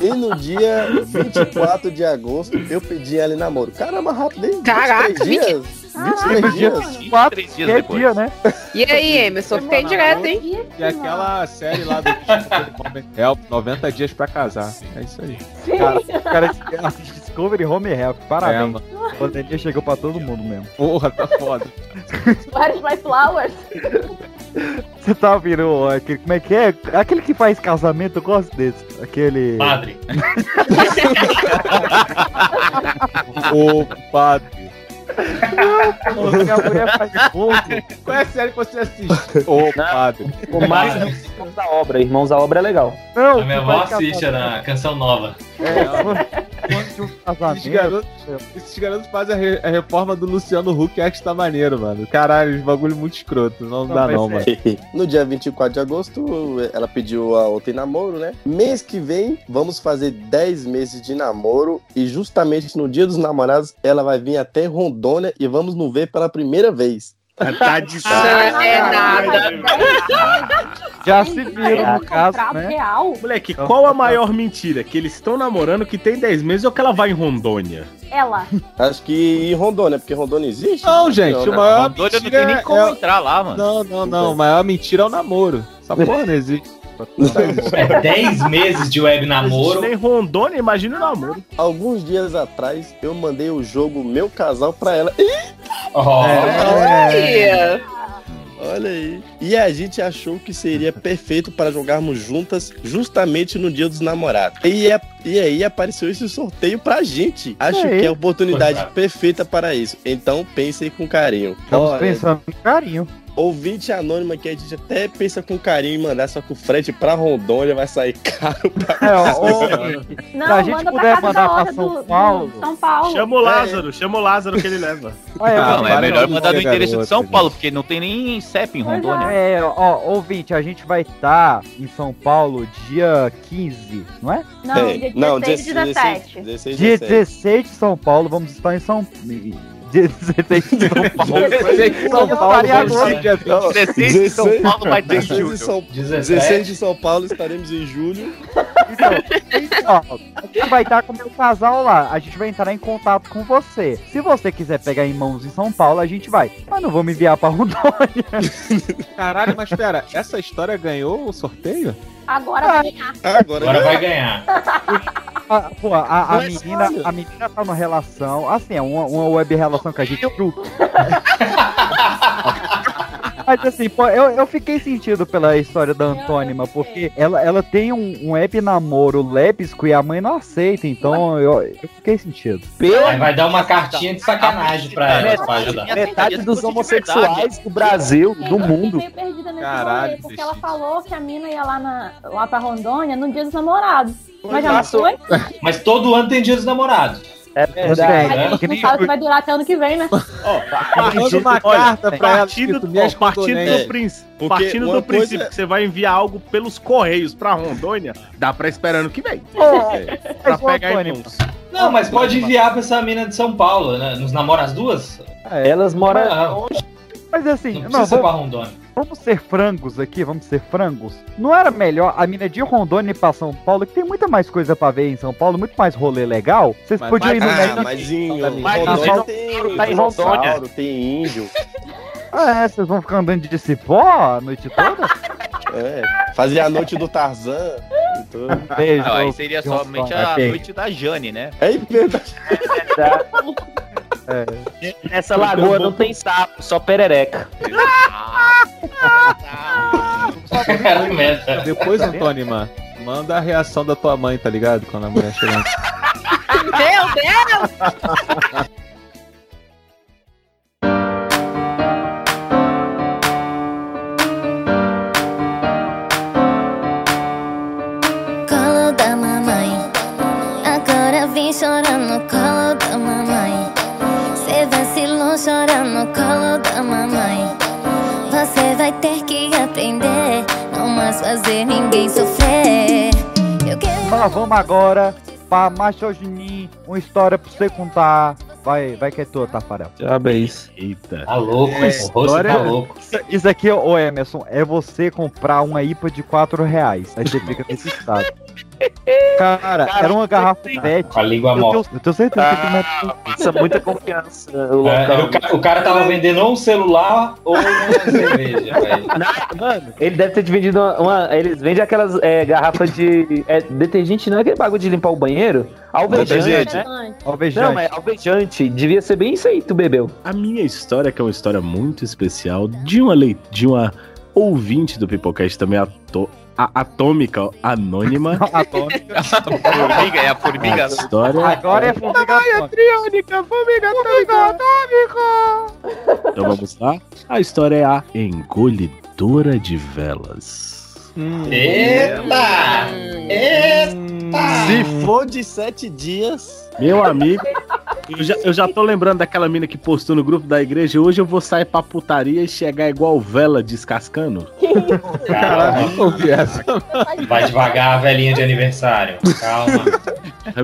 E no dia 24 de agosto, eu pedi ela em namoro. Caramba, rápido, hein? Caraca, 23 dias? 23 dias? Quatro, Três dias que é depois. dia, né? E aí, Emerson? Fiquei direto, hein? E aquela série lá do Help, 90 dias pra casar. É isso aí. Cara, o cara Discovery Home. É, Parabéns. mano. A pandemia chegou pra todo mundo mesmo. Porra, tá foda. Where's my flowers? Você tá ouvindo aquele, como é que é? Aquele que faz casamento, eu gosto desse. Aquele. Padre. Ô, padre. Não, minha mulher faz fogo. Qual é a série que você assiste? Ô, padre. O máximo Irmãos da Obra. Irmãos da Obra é legal. Não, A minha avó assiste na canção nova. É, um Esses garotos, esses garotos fazem a, re- a reforma do Luciano Huck e acho que tá maneiro, mano. Caralho, os bagulho muito escroto. Não, Não, dá não, é- mano. No dia 24 de agosto, ela pediu a outra em namoro, né? Mês que vem, vamos fazer 10 meses de namoro. E justamente no dia dos namorados, ela vai vir até Rondônia e vamos nos ver pela primeira vez. Tá de Não é nada. Já se viram, no caso, né? real? Moleque, qual a maior mentira? Que eles estão namorando que tem 10 meses ou que ela vai em Rondônia? Ela. Acho que em Rondônia, porque Rondônia existe? Não, gente, Não, o né? maior Rondônia não mentira tem nem como é... entrar lá, mano. Não, não, não. O maior mentira é o namoro. Essa porra não existe. É 10 meses de web namoro. Nem Rondônia, imagina o namoro. Alguns dias atrás, eu mandei o jogo Meu Casal pra ela. Ó, Olha. Olha aí. E a gente achou que seria perfeito para jogarmos juntas justamente no dia dos namorados. E, a- e aí apareceu esse sorteio pra gente. Acho que é a oportunidade é. perfeita para isso. Então pensem com carinho. Estamos Olha, pensando com carinho. Ouvinte anônima que a gente até pensa com carinho em mandar, só que o frete pra Rondônia vai sair caro pra É, ó, Não, Se a gente manda puder mandar da pra hora São do, do Paulo. São Paulo. Chama o Lázaro, chama o Lázaro que ele leva. Olha, Não, vou- é melhor não, mandar no não, endereço de São. Paulo, porque não tem nem CEP em Rondônia. É, ó, ouvinte, a gente vai estar em São Paulo dia 15, não é? Não, É, dia 16 não, e 16, 17. 16, Dia 17. 16 de São Paulo, vamos estar em São. Dia 16 de São Paulo. 16 de São Paulo, estar em agosto. vai ser dia Não, 16 de São Paulo vai ter em 16 de julho. São, 17. 16 de São Paulo estaremos em julho. Então, ó, a gente vai estar com o meu casal lá. A gente vai entrar em contato com você. Se você quiser pegar em mãos em São Paulo, a gente vai. Mas não vamos enviar pra Rondônia. Caralho, mas pera, essa história ganhou o sorteio? Agora vai ganhar. Agora, Agora vai ganhar. Ah, pô, a, a é menina, a menina tá numa relação, assim, é uma, uma web relação que a gente truca. Mas assim, pô, eu, eu fiquei sentido pela história da Antônima, porque ela, ela tem um, um web namoro lébisco e a mãe não aceita, então eu, eu fiquei sentido. Aí vai dar uma cartinha de sacanagem pra ela pra ajudar. Metade dos homossexuais do Brasil, do Eu mundo. fiquei perdida nesse Caralho, rolê, porque ela falou que a mina ia lá, na, lá pra Rondônia no dia dos namorados. Mas já não foi? Mas todo ano tem dia dos namorados. É verdade. Mas a gente não sabe se vai durar até ano que vem, né? Manda uma carta pra ela partindo, ó, partindo do, princ- Porque partindo do princípio coisa- que você vai enviar algo pelos correios pra Rondônia, dá pra esperar ano que vem. É. pra pegar em Antônio, mãos. Não, mas pode enviar pra essa mina de São Paulo, né? Nos namora as duas? Elas moram Não, Mas assim, não não, precisa ser pra Rondônia. Vamos ser frangos aqui, vamos ser frangos. Não era melhor a mina de Rondônia ir pra São Paulo, que tem muita mais coisa pra ver em São Paulo, muito mais rolê legal. Vocês Mas- podiam ir no Ah, México. mas em Mas Rondônia tem tá em Rondônia. tem índio. É, vocês vão ficar andando de cipó a noite toda? É, fazer a noite do Tarzan. e tudo. Beijo. Não, aí seria somente a noite da Jane, né? É verdade. Nessa lagoa não tem sapo, só perereca. Depois, Antônio, manda a reação da tua mãe, tá ligado? Quando a mulher chega. Meu Deus! Colo da mamãe. Agora vem chorar no colo da chorando no colo da mamãe. Você vai ter que aprender. Não mais fazer ninguém sofrer. Eu quero. Nós vamos agora pra Macho Juninho, uma história pra você contar. Vai, vai que é tua, Tafarel. É isso. Eita. Tá louco, Uma o rosto tá história- louco. Isso, isso aqui, ô Emerson, é você comprar uma IPA de 4 reais. Aí você fica nesse estado. Cara, era uma garrafa pet. Com a língua Eu mole. tenho, eu tenho certeza que não é Passa muita confiança. O É, o, ca- o cara tava vendendo ou um celular ou uma cerveja, velho. Mano, ele deve ter te vendido uma. uma- eles vendem aquelas é, garrafas de. É, detergente, não é aquele bagulho de limpar o banheiro? Alvejante, né? alvejante. Não, mas alvejante. Devia ser bem isso aí, tu bebeu. A minha história, que é uma história muito especial, de uma lei, de uma ouvinte do Pipocast também ato, a, atômica, anônima. Atômica. Formiga, é a formiga. A história. Agora é formiga atômica. triônica, formiga atômica. Então vamos lá. A história é a engolidora de velas. Eita! Eita! Se for de sete dias. Meu amigo, eu já, eu já tô lembrando daquela mina que postou no grupo da igreja. Hoje eu vou sair pra putaria e chegar igual vela descascando. Calma, Confiança. vai devagar, velhinha de aniversário. Calma.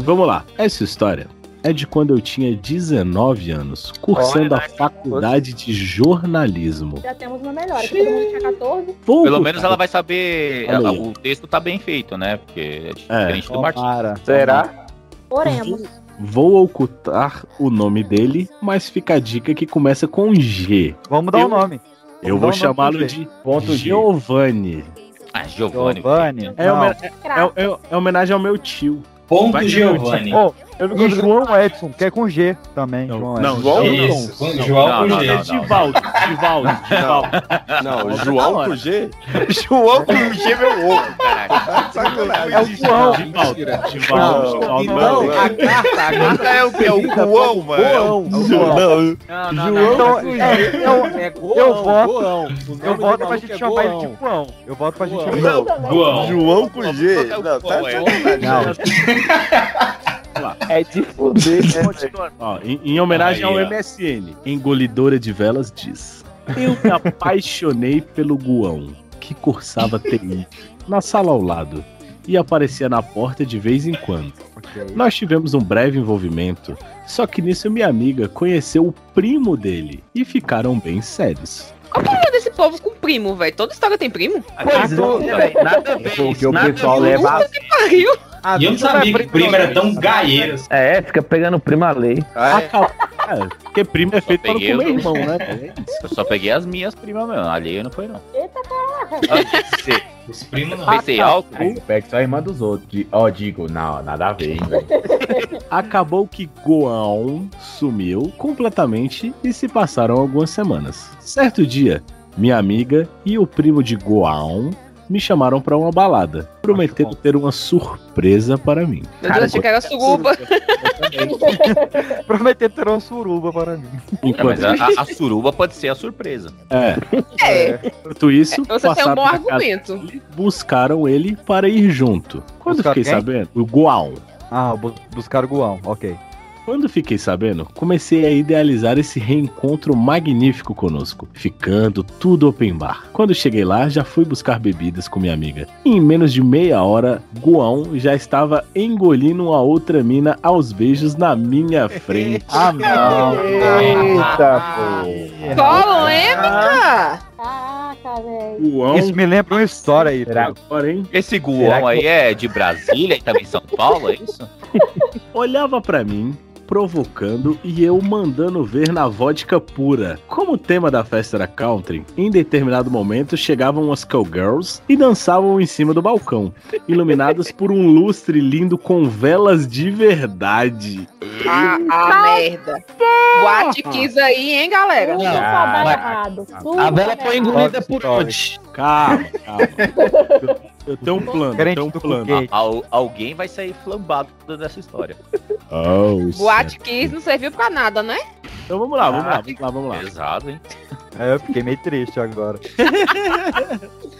Vamos lá. Essa história é de quando eu tinha 19 anos, cursando a faculdade de jornalismo. Já temos uma melhor. Todo mundo tinha 14. Vou Pelo menos ela vai saber. Olha aí. O texto tá bem feito, né? Porque é diferente do Martins. Será? Oremos. Vou ocultar o nome dele, mas fica a dica que começa com G. Vamos dar o Eu- nome. Eu vou chamá-lo de Ponto. Giovanni. Ah, Giovanni. Giovanni. É, é- é- é homenagem ao meu tio. Ponto Giovanni. Ô, e João Edson, que é com G também. João Não, Edson. João com- João Não, com não, G. não, não. Divaldo. Não, João com G? João com G, meu ovo, caralho. É o João. Divaldo, Não, não. a carta, a carta É o que? É o Goão, mano. Goão. Não, Não, não, não. É, eu, É voto- eu voto pra gente é chamar ele de. João. Eu voto pra gente chamar ele não. João. João com G. Não, tá Qual é? de fuder, né? Ó, em, em homenagem Aí, ao ó. MSN, engolidora de velas diz: Eu me apaixonei pelo Guão, que cursava TI, na sala ao lado, e aparecia na porta de vez em quando. Nós tivemos um breve envolvimento, só que nisso minha amiga conheceu o primo dele e ficaram bem sérios. Qual o problema desse povo com primo, velho? Toda história tem primo? Pois é, velho. Nada a ver. Porque o pessoal leva. Que pariu! E eu não sabia que primo era tão gaieiro. assim. É, fica pegando prima lei. Ah, é. Acab- É, porque primo é feito para comer irmão, né? Eu só peguei as minhas primas mesmo. Alheio não foi, não. Eita, Pensei, Os primos não. pensei alto. Aí pega só a irmã dos outros. Ó, digo, não, nada a ver, hein, velho. Acabou que Goão sumiu completamente e se passaram algumas semanas. Certo dia, minha amiga e o primo de Goão me chamaram pra uma balada, prometendo ter uma surpresa para mim. Meu Deus, achei que era suruba. Prometer ter uma suruba para mim. Enquanto, mas a, a- suruba pode ser a surpresa. é, É, enquanto isso, você tem um passaram bom argumento. dele, buscaram ele para ir junto. Quando eu Buscaram fiquei quem? sabendo, o Goão. Ah, bu buscar o Guão, ok. Quando fiquei sabendo, comecei a idealizar esse reencontro magnífico conosco, ficando tudo open bar. Quando cheguei lá, já fui buscar bebidas com minha amiga. E em menos de meia hora, Guão já estava engolindo a outra mina aos beijos na minha frente. ah, não. Eita, Polêmica! Caraca, velho. Guão. Isso me lembra uma história aí. tá? Agora, hein? Esse Será Guão que- aí é de Brasília e também São Paulo, é isso? Olhava pra mim, provocando e eu mandando ver na vodka pura. Como o tema da festa era country, em determinado momento chegavam as cowgirls e dançavam em cima do balcão, iluminadas por um lustre lindo com velas de verdade. Ah, ah, merda. Boate aí, hein, galera? Tudo dá errado. Tudo A vela foi engolida por onde? Calma, calma. Eu tenho um plano, eu tenho um plano. Al- alguém vai sair flambado dessa história. Oh, Boate Kiss não serviu pra nada, né? Então vamos lá, vamos lá, vamos lá, vamos lá. Pesado, hein? É, eu fiquei meio triste agora.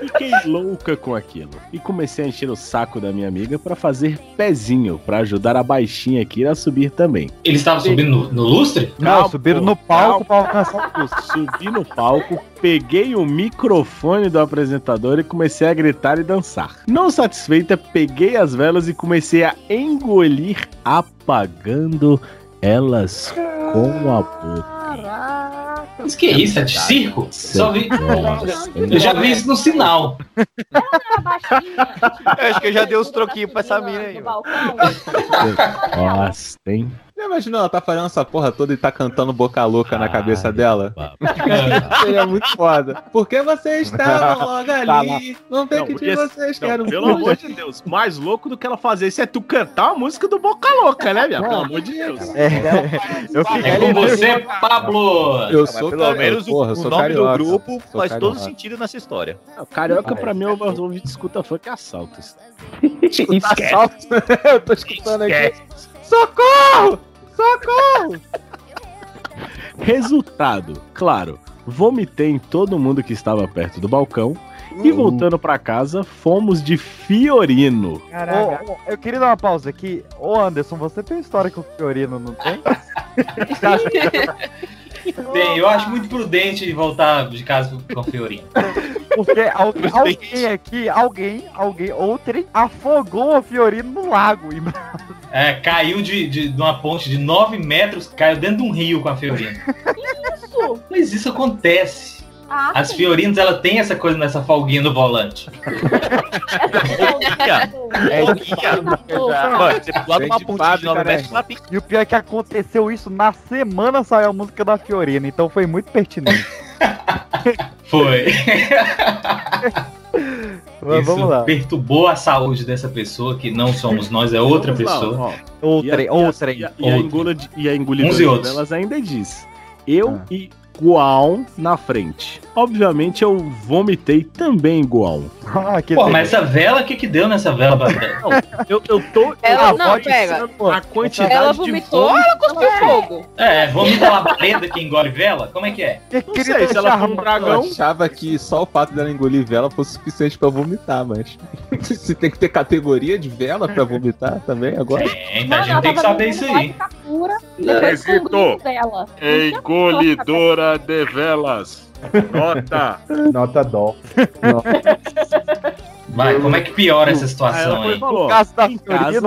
Fiquei louca com aquilo e comecei a encher o saco da minha amiga pra fazer pezinho pra ajudar a baixinha aqui a subir também. Eles estavam subindo no, no lustre? Não, subiram no palco pra alcançar o. Subi no palco, peguei o microfone do apresentador e comecei a gritar e dançar. Não satisfeita, peguei as velas e comecei a engolir, apagando elas com a boca. Mas que isso? É de circo? Só vi... Eu já vi isso no sinal. Eu acho que eu já dei uns troquinhos pra essa mina aí. Nossa, hein? Imaginou ela tá fazendo essa porra toda e tá cantando boca louca na cabeça dela? Seria muito foda. Porque vocês estavam logo Tá ali. Não tem Não, que de vocês não, quero pelo amor de Deus, mais louco do que ela fazer isso é tu cantar a música do Boca Louca, né, minha? Pelo amor de Deus. eu É com você, Pablo! Eu sou pelo carioca, menos o- porra, eu o, sou nome carioca, do grupo sou faz todo carioca. sentido nessa história. Não, Carioca pra mim é o ouvido de escuta funk assaltos. Assalto. Eu tô escutando aqui. Socorro! Socorro! Resultado, claro, vomitei em todo mundo que estava perto do balcão e voltando pra casa, fomos de Fiorino. Caraca. Ô, ô, eu queria dar uma pausa aqui. Ô Anderson, você tem história com o Fiorino, não tem? Tem, eu acho muito prudente voltar de casa com o Fiorino. Porque al- alguém aqui, alguém, alguém, outrem, afogou o Fiorino no lago. E- É, caiu de, de, de uma ponte de 9 metros, caiu dentro de um rio com a Fiorino. Isso. Mas isso acontece. Ah, As Fiorinas, ela tem essa coisa nessa folguinha no volante. É Mano, você pula numa ponte de 9 metros, ela pica. E o pior é que aconteceu isso na semana saiu a música da Fiorina, então foi muito pertinente. Foi. Mas Isso vamos lá. perturbou a saúde dessa pessoa, que não somos nós, é outra Vamos pessoa. ó. Outrem, E a- outrem. E a, e a, e engolidora delas ainda diz. Eu e Guão na frente. Obviamente eu vomitei também Guão. Ah, que Pô, mas essa vela, o que que deu nessa vela? Não, eu, eu tô. Ela- eu não, dizendo A quantidade Ela de vomitou ou vômito ela cuspiu fogo? É, vomita labareda que engole vela? Como é que é? Não sei, se ela for um Eu dragão. achava que só o fato dela engolir vela fosse suficiente pra vomitar, mas. Se tem que ter categoria de vela pra vomitar também agora? É, então a gente tem que saber isso aí. Pura, depois com engoliu de velas. Nota. Nota dó. Vai, como é que piora essa situação aí? falou, No caso da em casa-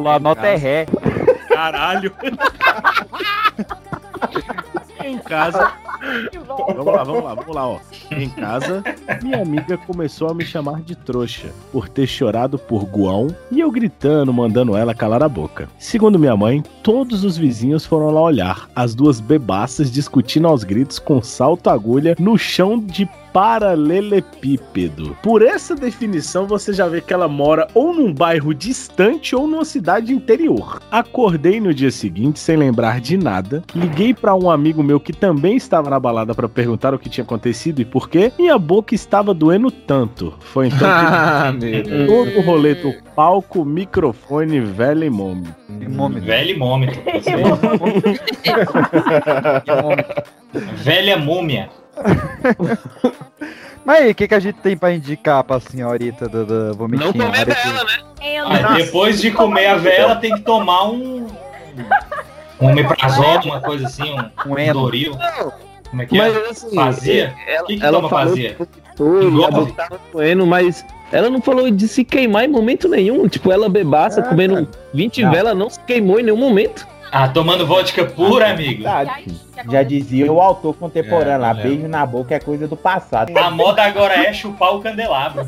lá, a nota é ré. Caralho. em casa. Vamos lá, vamos lá, vamos lá, ó. Em casa, minha amiga começou a me chamar de trouxa por ter chorado por Guão e eu gritando, mandando ela calar a boca. Segundo minha mãe, todos os vizinhos foram lá olhar, as duas bebaças discutindo aos gritos com salto-agulha no chão de paralelepípedo. Por essa definição, você já vê que ela mora ou num bairro distante ou numa cidade interior. Acordei no dia seguinte sem lembrar de nada, liguei pra um amigo meu que também estava na balada pra perguntar o que tinha acontecido e por quê. Minha boca estava doendo tanto. Foi então Ah, que meu Deus. todo o rolê do palco, microfone, velho e mommy. Velho e mômito. Velha múmia. Mas aí, o que, que a gente tem pra indicar pra senhorita do, do vomitinho? Não comer vela, né? Ah, depois de comer a vela, tem que tomar um Um omeprazol, uma coisa assim, um, Um. Doril. Como é que Mas é? assim, Fazia? ela, O que que ela toma falou fazia? botar doendo, mas ela não falou de se queimar em momento nenhum. Tipo, ela bebaça, comendo 20 Não. velas, não se queimou em nenhum momento. Ah, tomando vodka pura, amigo. Verdade. Já dizia o autor contemporâneo É, lá, é. beijo na boca é coisa do passado. A moda agora é chupar o candelabro.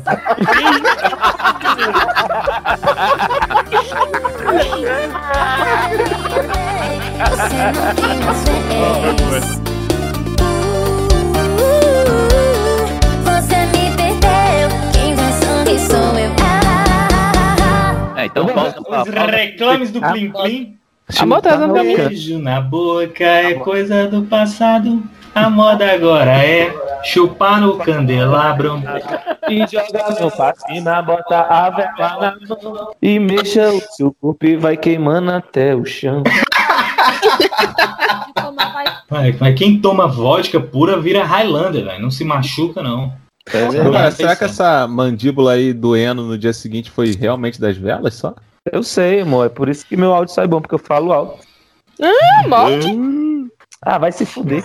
É, então pausa Os reclames do Plim Plim. Tá dando pra mim. Beijo na boca é coisa do passado. A moda agora é chupar no candelabro. E joga no pra cima, bota a vela na mão. E mexa o seu corpo e vai queimando até o chão. Mas mas quem toma vodka pura vira Highlander, velho. Não se machuca, não. Cara, será que essa mandíbula aí doendo no dia seguinte foi realmente das velas só? Eu sei, amor. É por isso que meu áudio sai bom, porque eu falo alto. Ah, morte. Ah, vai se fuder.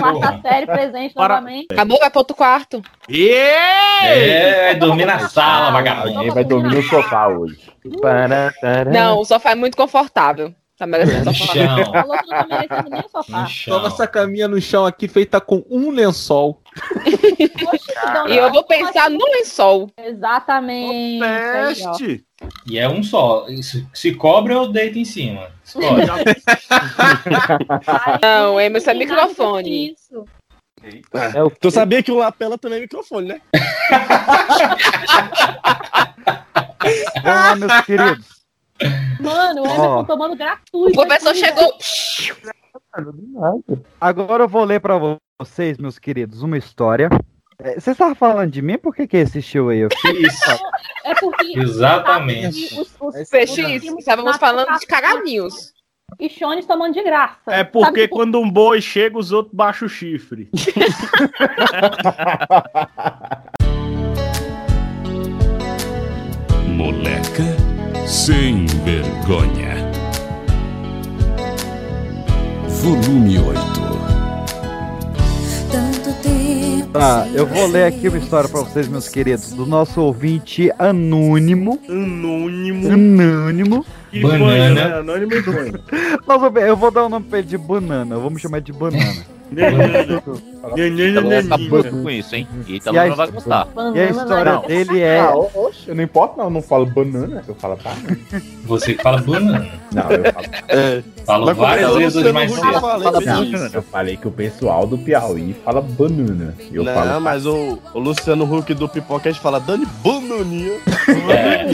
Quarta série presente novamente. Amor, vai pro outro quarto. É, vai dormir na sala, vagabundo. Ninguém vai dormir no sofá hoje. Para, para. Não, o sofá é muito confortável. Tá merecendo sofá. Chão. Falou que não tá merecendo nem o sofá. Toma essa caminha no chão aqui feita com um lençol. E eu vou pensar no lençol. Exatamente. Aí, ó. E é um só. Se, se cobra, eu deito em cima. Escolhe. Não, Emerson é microfone. Isso. É o Tu sabia que o lapela também é microfone, né? Vamos lá, meus queridos. Mano, o Emerson tomando gratuito. O professor aqui, chegou. Agora eu vou ler pra vocês, meus queridos, uma história. É, Você estava falando de mim? Por que que assistiu aí? Eu fiz- Isso. É porque. Exatamente. Os, os, PX, estávamos falando de cagadinhos. E Shones tomando de graça. É porque Sabe quando um boi chega, os outros baixam o chifre. Moleca sem vergonha. Volume 8. Tá, eu vou ler aqui uma história pra vocês, meus queridos, do nosso ouvinte anônimo. Anônimo. Anônimo. Que Banana. banho, né? Anônimo e banho. Nossa, eu vou dar o nome pra ele de banana. Vamos chamar de banana. Vai ficar puto com isso, hein? E a não vai. E a história dele é. Ah, oxe, eu não importa não, eu não falo banana, eu falo banana. Você que fala banana. Não, eu falo É. Falo várias vezes hoje não mais cedo. Não, eu falei que o pessoal do Piauí fala banana. Eu não, falo mas o, o Luciano Huck do Pipocast fala Dani Bananinha. É.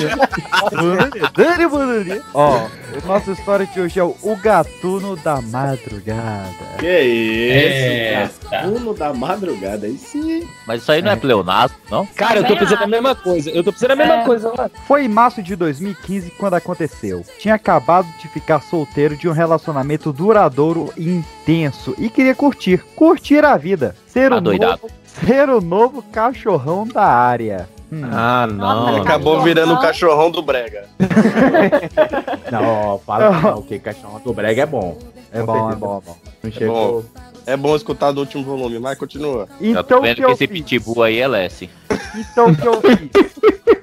Dani Bananinha. Ó, nossa história de hoje é o, o Gatuno da Madrugada. Que isso, É, tá. Gatuno da madrugada, aí sim. Mas isso aí não é pleonasmo, não? Cara, eu tô pensando a mesma coisa. Eu tô pensando a mesma É. coisa lá. Foi em março de 2015 quando aconteceu. Tinha acabado de ficar solteiro de um relacionamento duradouro e intenso e queria curtir, curtir a vida. Ser o Adoidado. novo, ser o novo cachorrão da área. Hum. Ah, Nossa, não. Acabou virando o cachorrão do Brega. Não, fala não, que cachorro do brega é bom. É bom, é bom, é bom. Não É chegou. bom. É bom escutar do último volume, mas continua. Eu tô Então vendo que que eu esse fiz? pitbull aí é Lessie. Então o que eu fiz?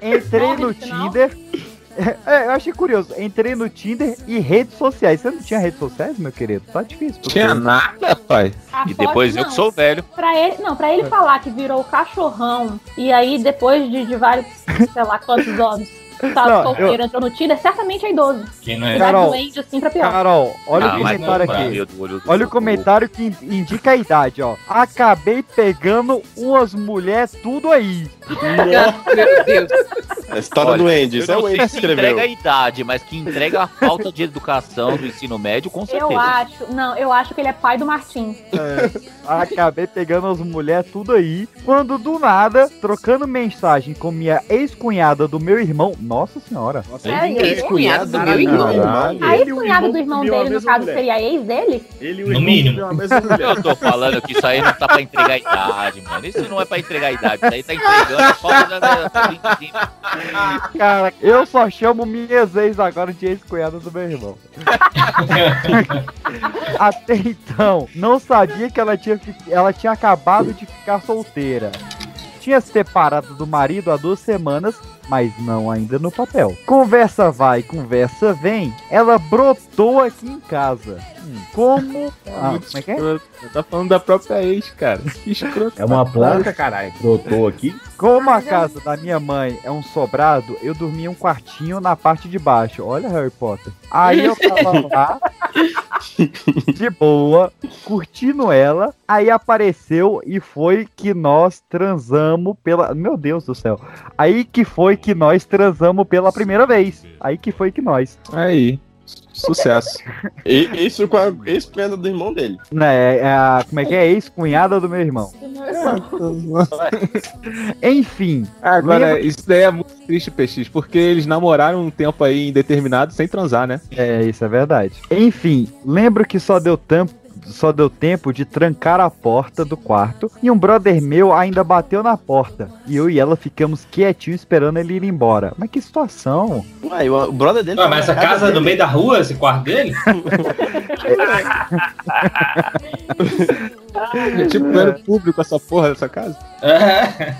Entrei no. Tinder. É, eu achei curioso. Entrei no Tinder e redes sociais. Você não tinha redes sociais, meu querido? Tá difícil. porque- Tinha nada, pai. E depois eu que sou velho. Pra ele, não, pra ele falar que virou cachorrão e aí depois de, de vários, sei lá quantos anos, tá Não, solteiro, entrou no Tinder, certamente é idoso. Quem não é? Vai Carol, doente assim pra pior. Carol, olha Ah, o mas comentário não, aqui. olho Olha o comentário que in- indica a idade, ó. Acabei pegando umas mulheres tudo aí. Meu Deus. A história Olha, do Andy, Eu isso é não o Andy que escreveu. entrega a idade, mas que entrega a falta de educação do ensino médio, com certeza. Eu acho, não, eu acho que ele é pai do Martim. Acabei pegando as mulheres tudo aí. Quando do nada, trocando mensagem com minha ex-cunhada do meu irmão, Nossa senhora. É, ele é cunhado do meu irmão. Caralho. Aí o o cunhado irmão do irmão dele, no caso, mulher. seria ex dele? Ele e No mínimo. Eu tô falando que isso aí não tá pra entregar a idade, mano. Isso não é pra entregar a idade. Isso aí tá entregando só pra Cara, eu só chamo minhas ex agora de ex-cunhada do meu irmão. Até então, não sabia que ela tinha, ela tinha acabado de ficar solteira. Tinha se separado do marido há duas semanas, mas não ainda no papel. Conversa vai, conversa vem, ela brotou aqui em casa. Como. Ah, como é que é? Tá falando da própria ex, cara. Que escroto. É uma planta, caralho. Brotou aqui. Como a casa da minha mãe é um sobrado, eu dormia em um quartinho na parte de baixo. Olha Harry Potter. Aí eu tava lá, de boa, curtindo ela. Aí apareceu e foi que nós transamos pela. Meu Deus do céu. Aí que foi que nós transamos pela primeira vez. Aí que foi que nós. Aí. Sucesso. E, isso com a ex-cunhada do irmão dele. Né, é a, como é que é? Ex-cunhada do meu irmão. Enfim. Agora, lembra- isso daí é muito triste, PX, porque eles namoraram um tempo aí indeterminado sem transar, né? É, isso é verdade. Enfim, lembro que só deu tempo. Só deu tempo de trancar a porta do quarto e um brother meu ainda bateu na porta. E eu e ela ficamos quietinhos esperando ele ir embora. Mas que situação! Ué, o brother dele. Ué, mas essa casa é no meio da rua, esse quarto dele? É tipo era público essa porra dessa casa. É.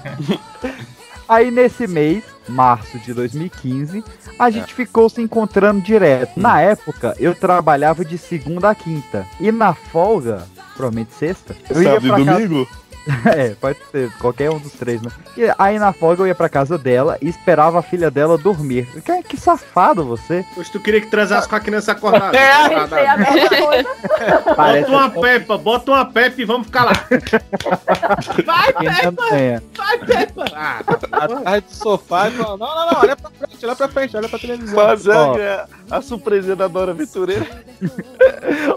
Aí nesse mês, março de 2015, a gente ficou se encontrando direto. Na época, eu trabalhava de segunda a quinta. E na folga, provavelmente sexta, eu ia Sábado e pra casa- domingo? é, pode ser, qualquer um dos três, né? E aí na folga eu ia pra casa dela e esperava a filha dela dormir. Que, que safado você. Pois tu queria que transasse com a criança acordada. É, Retardado. pensei a mesma coisa. Parece- Bota uma pepa, bota uma pepa e vamos ficar lá. Vai, tenha. Vai, Peppa! Ah, Atrás do sofá e falando, não, não, não, olha pra frente, olha pra frente, olha pra televisão. Fazer Ó. a, a surpresinha da Dora Aventureira.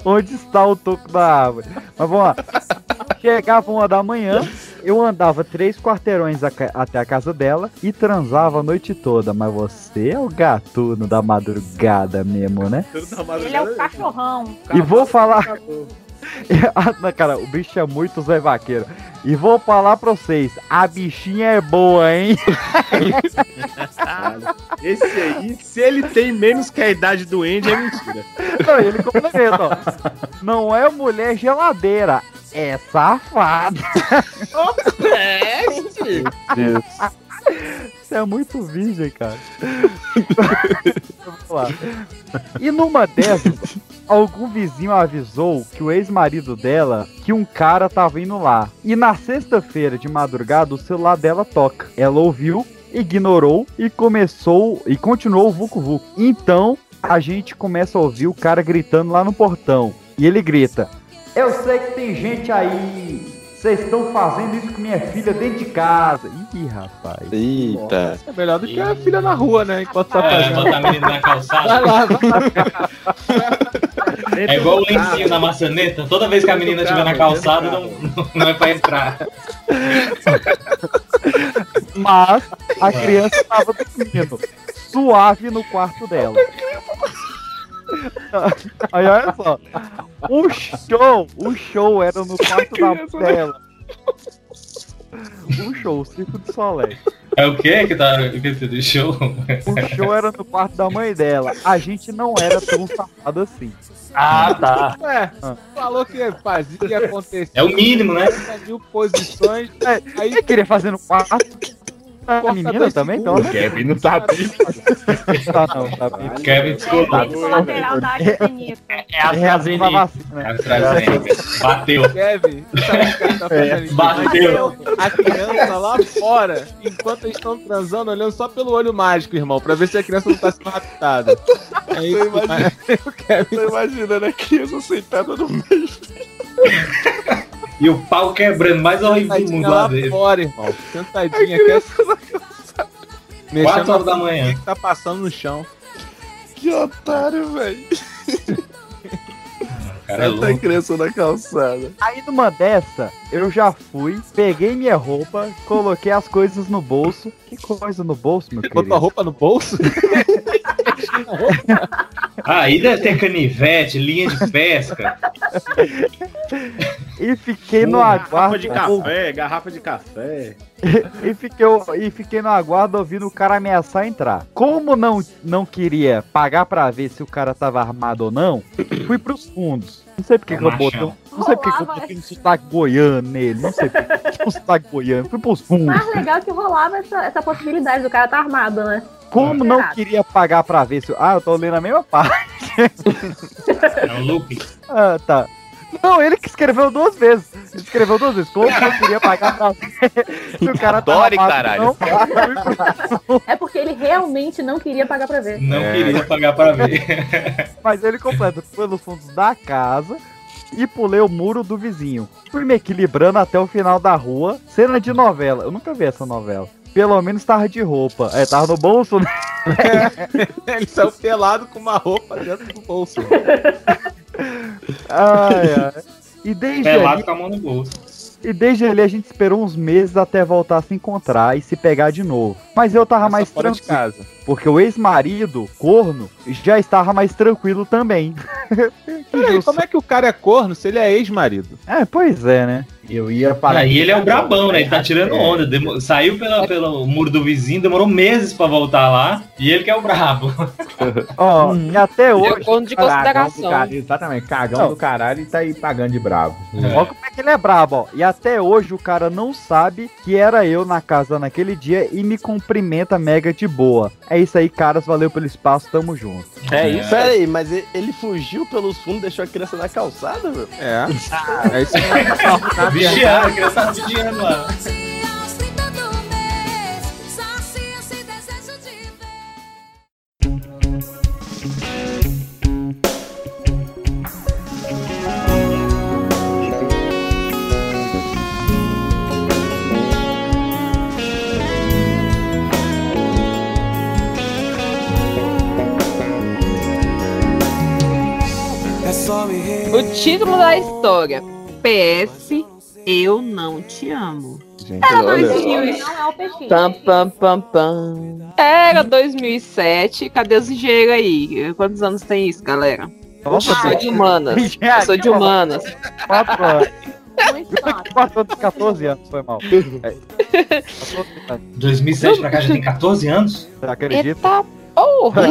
Onde está o toco da árvore? Mas vamos lá. Chegava uma da manhã, eu andava três quarteirões a até a casa dela e transava a noite toda. Mas você é o gatuno da madrugada mesmo, né? Ele é o cachorrão. E vou falar. Cara, o bicho é muito Zé Vaqueiro. E vou falar pra vocês: a bichinha é boa, hein? Esse aí, se ele tem menos que a idade do Andy, é mentira. Não, ele complementa, ó. Não é mulher geladeira, é safada. Deus. Você é muito virgem, cara. Vamos lá. E numa dessas, algum vizinho avisou que o ex-marido dela, que um cara tava indo lá. E na sexta-feira de madrugada, o celular dela toca. Ela ouviu, ignorou e começou e continuou o vucu vucu. Então, a gente começa a ouvir o cara gritando lá no portão. E ele grita: Eu sei que tem gente aí. Vocês estão fazendo isso com minha filha dentro de casa. Ih, rapaz. Eita. É melhor do que a filha na rua, né? Enquanto tá É, fazendo. botar a menina na calçada. Vai lá, vai lá. É igual o lencinho na maçaneta. Toda vez que a menina estiver na calçada, não, não é pra entrar. Mas a criança estava dormindo suave no quarto dela. Aí olha só. O show, o show era no quarto da dela. O show, o circo de Solé. É o que que tá que tu deixou? O show era no quarto da mãe dela. A gente não era tão safado assim. Ah, tá. Ué, falou que fazia acontecer. É o mínimo, né? Mil posições. Aí você queria fazer no quarto. A menina também, então. O Kevin não tá vivo. Tá não, tá vivo. Kevin descolado. Lateral da Arsenita. É a É a AstraZeneca. vacina. AstraZeneca. Bateu. Kevin, sabe o que ele tá fazendo? aqui? Bateu. A criança lá fora, enquanto eles estão transando, olhando só pelo olho mágico, irmão, pra ver se a criança não tá sendo raptada. É isso. Tô imaginando, o Kevin tô imaginando a criança sentada no meio. E o pau quebrando, mais horrível do mundo lá dele. fora, irmão. Sentadinha aqui. Mexendo Quatro horas da manhã. que tá passando no chão. Que otário, velho. cara é Até louco. criança na calçada. Aí numa dessa, eu já fui, peguei minha roupa, coloquei as coisas no bolso. Que coisa no bolso, meu querido? Botou a roupa no bolso? Ah, aí deve ter canivete, linha de pesca. E fiquei no Garrafa aguardo. de café, garrafa de café. e, fiquei, e fiquei no aguardo ouvindo o cara ameaçar entrar. Como não, não queria pagar pra ver se o cara tava armado ou não, fui pros fundos. Não sei porque que eu botei um. Não sei porque que eu botei um sotaque goiano nele. Não sei porque que eu um sotaque goiano. Fui pros fundos. Mais legal que rolava essa, essa possibilidade do cara tá armado, né? Como não Errado. queria pagar pra ver se. Ah, eu tô lendo a mesma parte. É um loop. Ah, tá. Não, ele que escreveu duas vezes. Ele escreveu duas vezes. Como não queria pagar pra ver se o cara tava Adore, armado, caralho. não. É porque ele realmente não queria pagar pra ver. Não É. queria pagar pra ver. Mas ele completa pelos fundos da casa e pulei o muro do vizinho. Fui me equilibrando até o final da rua. Cena de novela. Eu nunca vi essa novela. Pelo menos tava de roupa. É, tava no bolso, né? Ele saiu pelado com uma roupa dentro do bolso. Ai, ai. E desde Pelado ali, com a mão no bolso. E desde ali a gente esperou uns meses até voltar a se encontrar e se pegar de novo. Mas eu tava mais fora de tranquilo. casa. Porque o ex-marido, corno, já estava mais tranquilo também. Peraí, como é que o cara é corno se ele é ex-marido? É, pois é, né? Eu ia falar. Aí ele é o brabão, né? Ele tá tirando É. onda. Demo- Saiu pela, pelo muro do vizinho, demorou meses pra voltar lá. E ele que é o brabo. Ó, e até hoje. corno de Cagão do consideração. caralho, exatamente, cagão Não. do caralho e tá aí pagando de bravo. Olha como é que ele é brabo, ó. E até hoje o cara não sabe que era eu na casa naquele dia e me cumprimenta mega de boa. É isso aí, caras. Valeu pelo espaço, tamo junto. É isso. Pera aí, mas e- ele fugiu pelos fundos, deixou a criança na calçada, meu? É. É isso aí. Vigiando, a criança vigiando lá. O título da história. PS, eu não te amo. Era olha. 2000 Não é o. Pam, pam, pam, pam. Era 2007. Cadê os engenheiros aí? Quantos anos tem isso, galera? Eu sou de humanas. Eu sou de humanas. Quatro anos. Quatro anos, 14 anos, foi mal. É. 14 anos. 2007 pra cá já tem 14 anos? Você acredita? Eita porra!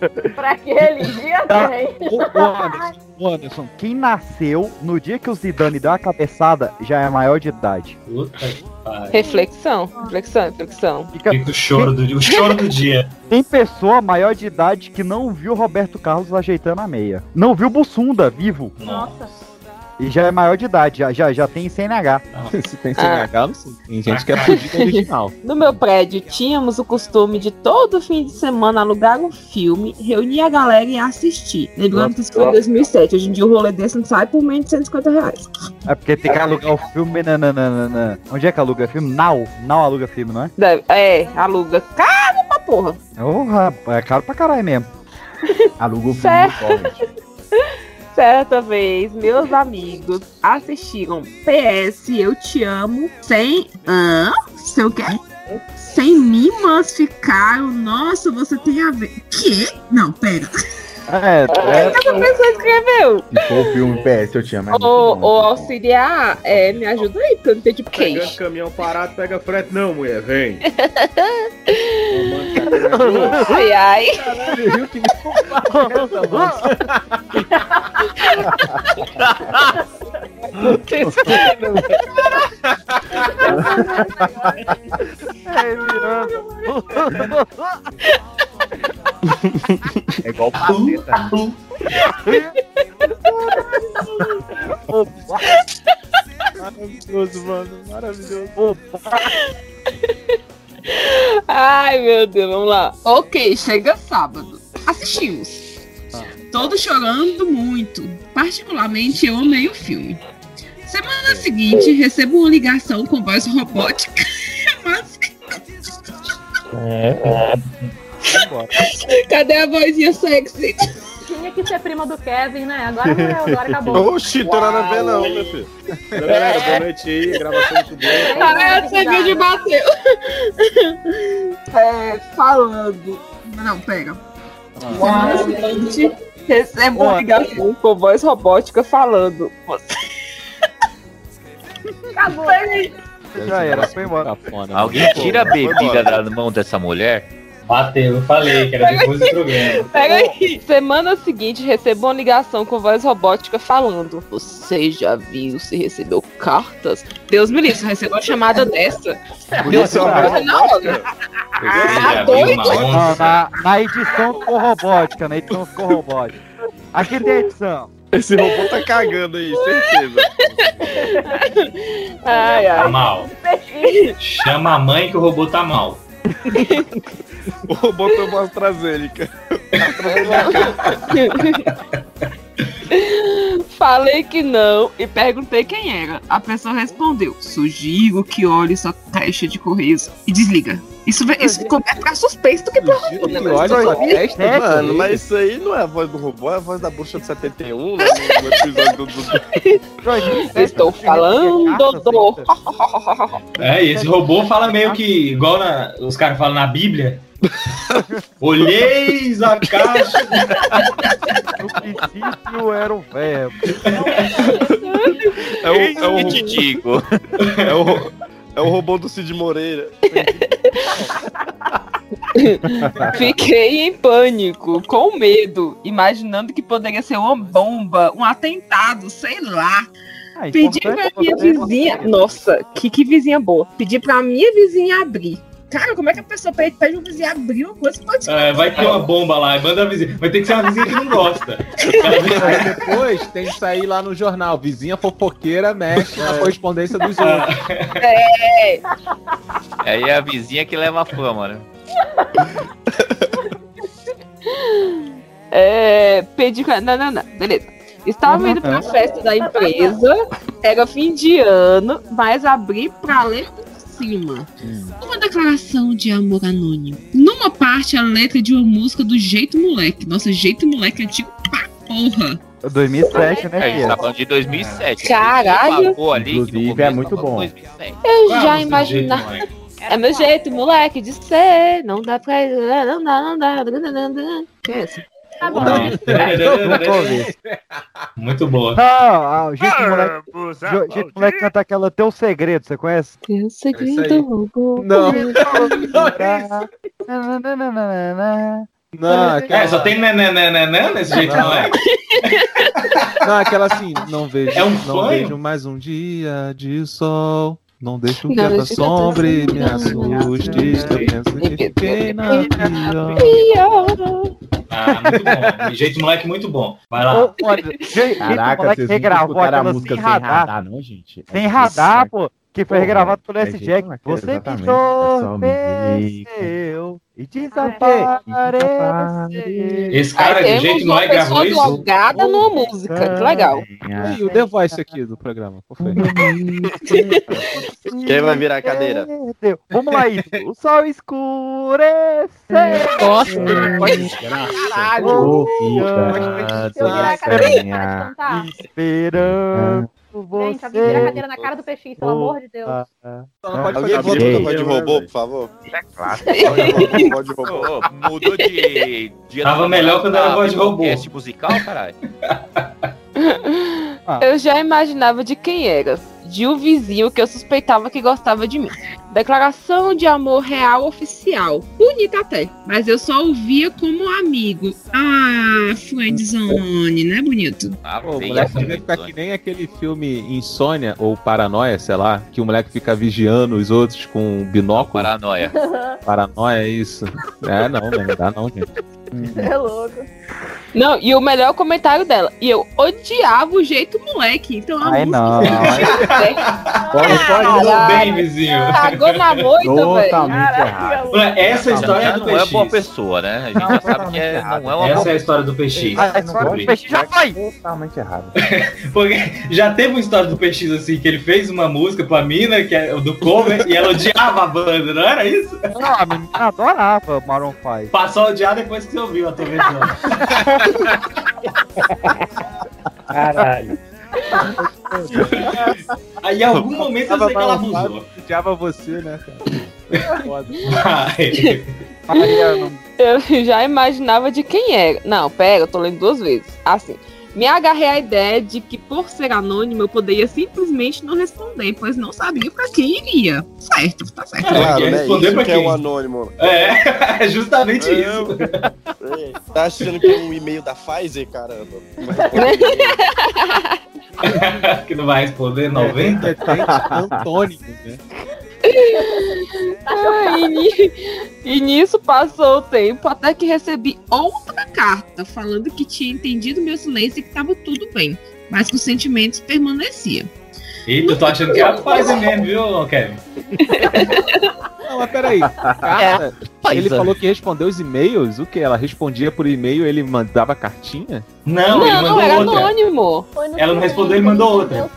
Pra aquele dia tem. Ô, ô, Anderson, ô, Anderson, quem nasceu no dia que o Zidane deu a cabeçada já é maior de idade. Puta que pariu. Reflexão, reflexão, reflexão. Fica, Fica o choro do dia. O choro do dia. Tem pessoa maior de idade que não viu Roberto Carlos ajeitando a meia. Não viu Bussunda vivo. Nossa. E já é maior de idade, já, já, já tem CNH. Se tem CNH, eu não sei. Tem gente que é original. No meu prédio, tínhamos o costume de todo fim de semana alugar um filme, reunir a galera e assistir. Lembrando que isso foi em 2007. Hoje em dia o rolê desse não sai por menos de 150 reais. É porque tem que alugar o filme na, na, na, na- na- Onde é que aluga filme? Now. Now aluga filme, não é? Deve- É, aluga. Caro pra porra. Ô, rapaz, é caro pra caralho mesmo. Aluga o filme Certo. Certa vez, meus amigos assistiram PS Eu Te Amo sem. Hã? Sem o quê? Sem me massificaram. Nossa, você tem a ver. Quê? Não, pera. É, é. Essa pessoa escreveu. For o filme PS, eu te amo. é muito Ô, auxiliar, é, me ajuda aí, porque eu não tenho tipo Pegando queijo. caminhão parado, pega frete. Não, mulher, vem. Ai, ai. É, Miranda. É igual o Paceta. né? Maravilhoso, mano. Maravilhoso. Ai, meu Deus, vamos lá. Ok, chega sábado. Assistimos. Todos chorando muito. Particularmente, eu amei o filme. Semana seguinte, recebo uma ligação com voz robótica. Mas cadê a vozinha sexy? Tinha que ser prima do Kevin, né? Agora não é, agora acabou. Oxi, tem nada a ver não, meu filho. Galera, boa noite aí, gravação muito boa. Ah, essa vídeo bateu. É, falando. Não, pega. Ah. Gente, recebo uma ligação com voz robótica falando. Acabou. Já era, foi embora. Alguém tira a bebida da mão dessa mulher? Bateu, eu falei que era depois do programa. Pega aí. Semana seguinte, recebo uma ligação com voz robótica falando: Você já viu se recebeu cartas? Deus me livre, você recebeu uma chamada dessa. Deus Isso é uma me livre, voz na hora. Tá doido? Não, na, na edição ficou robótica, na edição ficou robótica. Aqui tem a edição. Esse robô tá cagando aí, certeza. Ai, Tá ai. mal. Chama a mãe que o robô tá mal. O robô tomou AstraZeneca. Falei que não e perguntei quem era. A pessoa respondeu: Sugiro que olhe sua caixa de correios e desliga. Isso, isso é pra suspeito do que pra robô. né? olha sua testa, É, Mano, mas isso aí não é a voz do robô, é a voz da bruxa de 71, né? No episódio do... estou falando do. É, e esse robô fala meio que igual na- os caras falam na Bíblia. Olheis a caixa. No princípio era o verbo. É o, é o, te digo. É o, é o robô do Cid Moreira. Fiquei em pânico, com medo, imaginando que poderia ser uma bomba, um atentado, sei lá. Pedi pra importante minha vizinha. Nossa, que, que vizinha boa. Pedi pra minha vizinha abrir. Cara, como é que a pessoa pede, pede um vizinho abrir uma coisa pode ser? É, vai ter uma bomba lá, manda a vizinha. Vai ter que ser uma vizinha que não gosta. Aí depois tem que sair lá no jornal. Vizinha fofoqueira mexe na correspondência dos outros. É. Aí é a vizinha que leva a fama, né? É, pedi. Não, não, não, beleza. Estava indo pra festa da empresa, era fim de ano, mas abri pra ler cima. Uma declaração de amor anônimo. Numa parte, a letra de uma música do Jeito Moleque. Nossa, Jeito Moleque é antigo pra porra. 2007, né, É, a gente tá falando de 2007. Caralho. Ali, Inclusive, começo é muito bom. 2007. Eu é já imaginava. É meu jeito, moleque, de ser. Não dá pra. Não dá, não dá. não dá. Que é essa? Tá bom. Muito boa. Não, ah, o jeito moleque, jeito moleque canta aquela Teu Segredo, você conhece? Teu aí. segredo roubou. Não. Não, aquela, É, só tem nananana nesse jeito, não é? não, aquela assim, não vejo, É um não vejo mais um dia de sol. Não deixo que Não a deixo que a sombra me assuste. Eu penso que fiquei na pior. Ah, muito bom. Jeito moleque muito bom. Vai lá. Ô, jeito Caraca, moleque vocês regravou escutaram a música sem sem radar. radar, não, gente? Sem É radar, isso, pô. Que foi regravado pelo é S. Jack. moleque, Você exatamente, é entorpeceu e desapareceu. Esse cara de temos jeito uma moleque gravou pessoa isso. drogada numa música. Que legal. E o The Voice aqui do programa? Quem vai virar a cadeira? Vamos lá, isso. O sol escureceu. Nossa, Caralho. Eu virar a cadeira. Esperando você. Gente, alguém vira a cadeira na cara do peixinho, pelo amor de Deus. Alguém volta Ei, pra voz de robô, por favor? É claro. Voz de robô. Mudou de. de Tava melhor quando era voz de robô. Musical, caralho. Eu já imaginava de quem era. De um vizinho que eu suspeitava que gostava de mim. Declaração de amor real oficial. Bonita até. Mas eu só ouvia como amigo. Ah, friendzone, né, bonito? Ah, o moleque essa devia ficar versão. que nem aquele filme Insônia ou Paranoia, sei lá, que o moleque fica vigiando os outros com um binóculo. Paranoia. Paranoia, é isso. É, não, não dá não, gente. É louco. Não, e o melhor comentário dela. E eu odiava o jeito moleque. Então a Ai, música não. Tudo bem, vizinho. Cagou na moita, velho. Totalmente errado. Olha, Essa é a história já do não é boa PX. pessoa, né? A gente já sabe que é, não é uma boa Essa é a história do PX. A história do peixe já foi. Totalmente errado. Porque já teve uma história do PX assim, que ele fez uma música pra mina, que é o do cover, e ela odiava a banda, não era isso? Não, a menina adorava Maroon 5. Passou a odiar depois que você ouviu a tua versão. Caralho. Aí em algum momento eu sei que ela abusou. Odiava você, né, cara? Foda. Eu já imaginava de quem era. Não, pera, eu tô lendo duas vezes. Assim, me agarrei à ideia de que por ser anônimo eu poderia simplesmente não responder, pois não sabia pra quem iria. Certo, tá certo. Claro, né? responder Isso pra que é quem? o anônimo. É, é justamente isso. É, Tá achando que é um e-mail da Pfizer, caramba? que não vai responder 90? Antônimo, né? Ah, e, ni- e nisso passou o tempo até que recebi outra carta falando que tinha entendido meu silêncio e que tava tudo bem, mas que os sentimentos permaneciam. Eita, eu tô achando que é a Pfizer mesmo, viu, Kevin? Não, mas peraí. Carta, ele falou que respondeu os e-mails. O que? Ela respondia por e-mail ele mandava cartinha? Não, ele mandou era outra. anônimo. Ela não respondeu, ele mandou outra.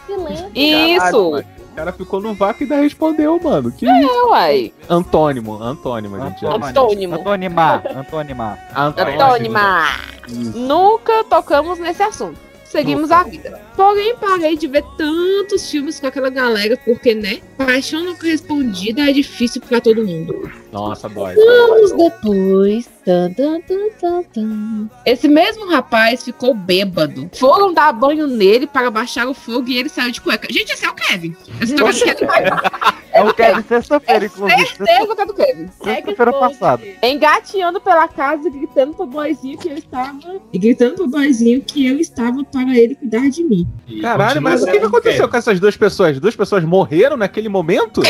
Isso. Caralho, mano. O cara ficou no vácuo e ainda respondeu, mano. Que É, isso? uai. Antônimo, antônimo, a gente Antônimo. Antônima, Antônima. Antônima. Nunca tocamos nesse assunto. Seguimos a vida. Porém, parei de ver tantos filmes com aquela galera, porque, né? Paixão não correspondida é difícil pra todo mundo. Nossa, dói. Anos depois. tan, tan, tan, tan, tan, Esse mesmo rapaz ficou bêbado. Foram dar banho nele para baixar o fogo e ele saiu de cueca. Gente, esse é o Kevin. Esse tá É o Kevin sexta-feira, inclusive. certeza que é do Kevin. Sexta-feira passada. Engateando pela casa e gritando pro boyzinho que eu estava. E gritando pro boyzinho que eu estava para ele cuidar de mim. Caralho, mas o que, que aconteceu com essas duas pessoas? Duas pessoas morreram naquele momento?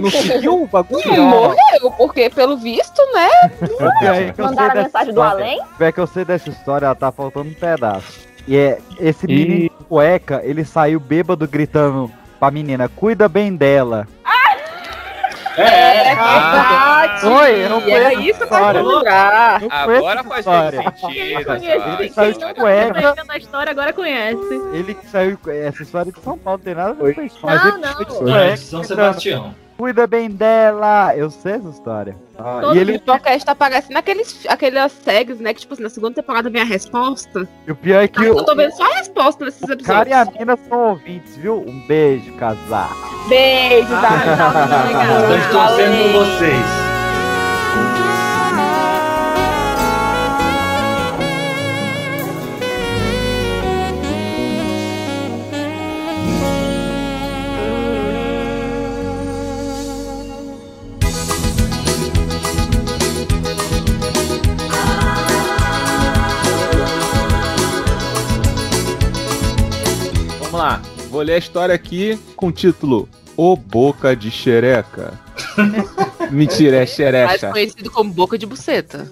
Não seguiu o bagulho? Não morreu, porque pelo visto, né? É que eu sei Mandaram a dessa mensagem do história. além? É que eu sei dessa história, ela tá faltando um pedaço. E é esse E- menino de cueca, ele saiu bêbado gritando pra menina, cuida bem dela. É, verdade. Oi, eu não era conheço isso eu história. tava lugar. Conheço Agora faz história. todo sentido. Ele essa saiu de história. cueca, a história agora conhece. ele saiu. Essa história de São Paulo não tem nada a ver com isso. Mas Não, ele não. foi de São Sebastião. Cuida bem dela. Eu sei essa história. Ah, Todo e ele, podcast tá parecendo aqueles, aquelas tags, né? Que, tipo assim, na segunda temporada vem a resposta. e o pior é que Eu o, tô vendo só a resposta nesses o cara e episódios. a mina são ouvintes, viu? Um beijo, casar. Beijo, Estamos torcendo por vocês. Vou ler a história aqui com o título O Boca de Xereca. Mentira, é Mais xerecha. conhecido como boca de buceta.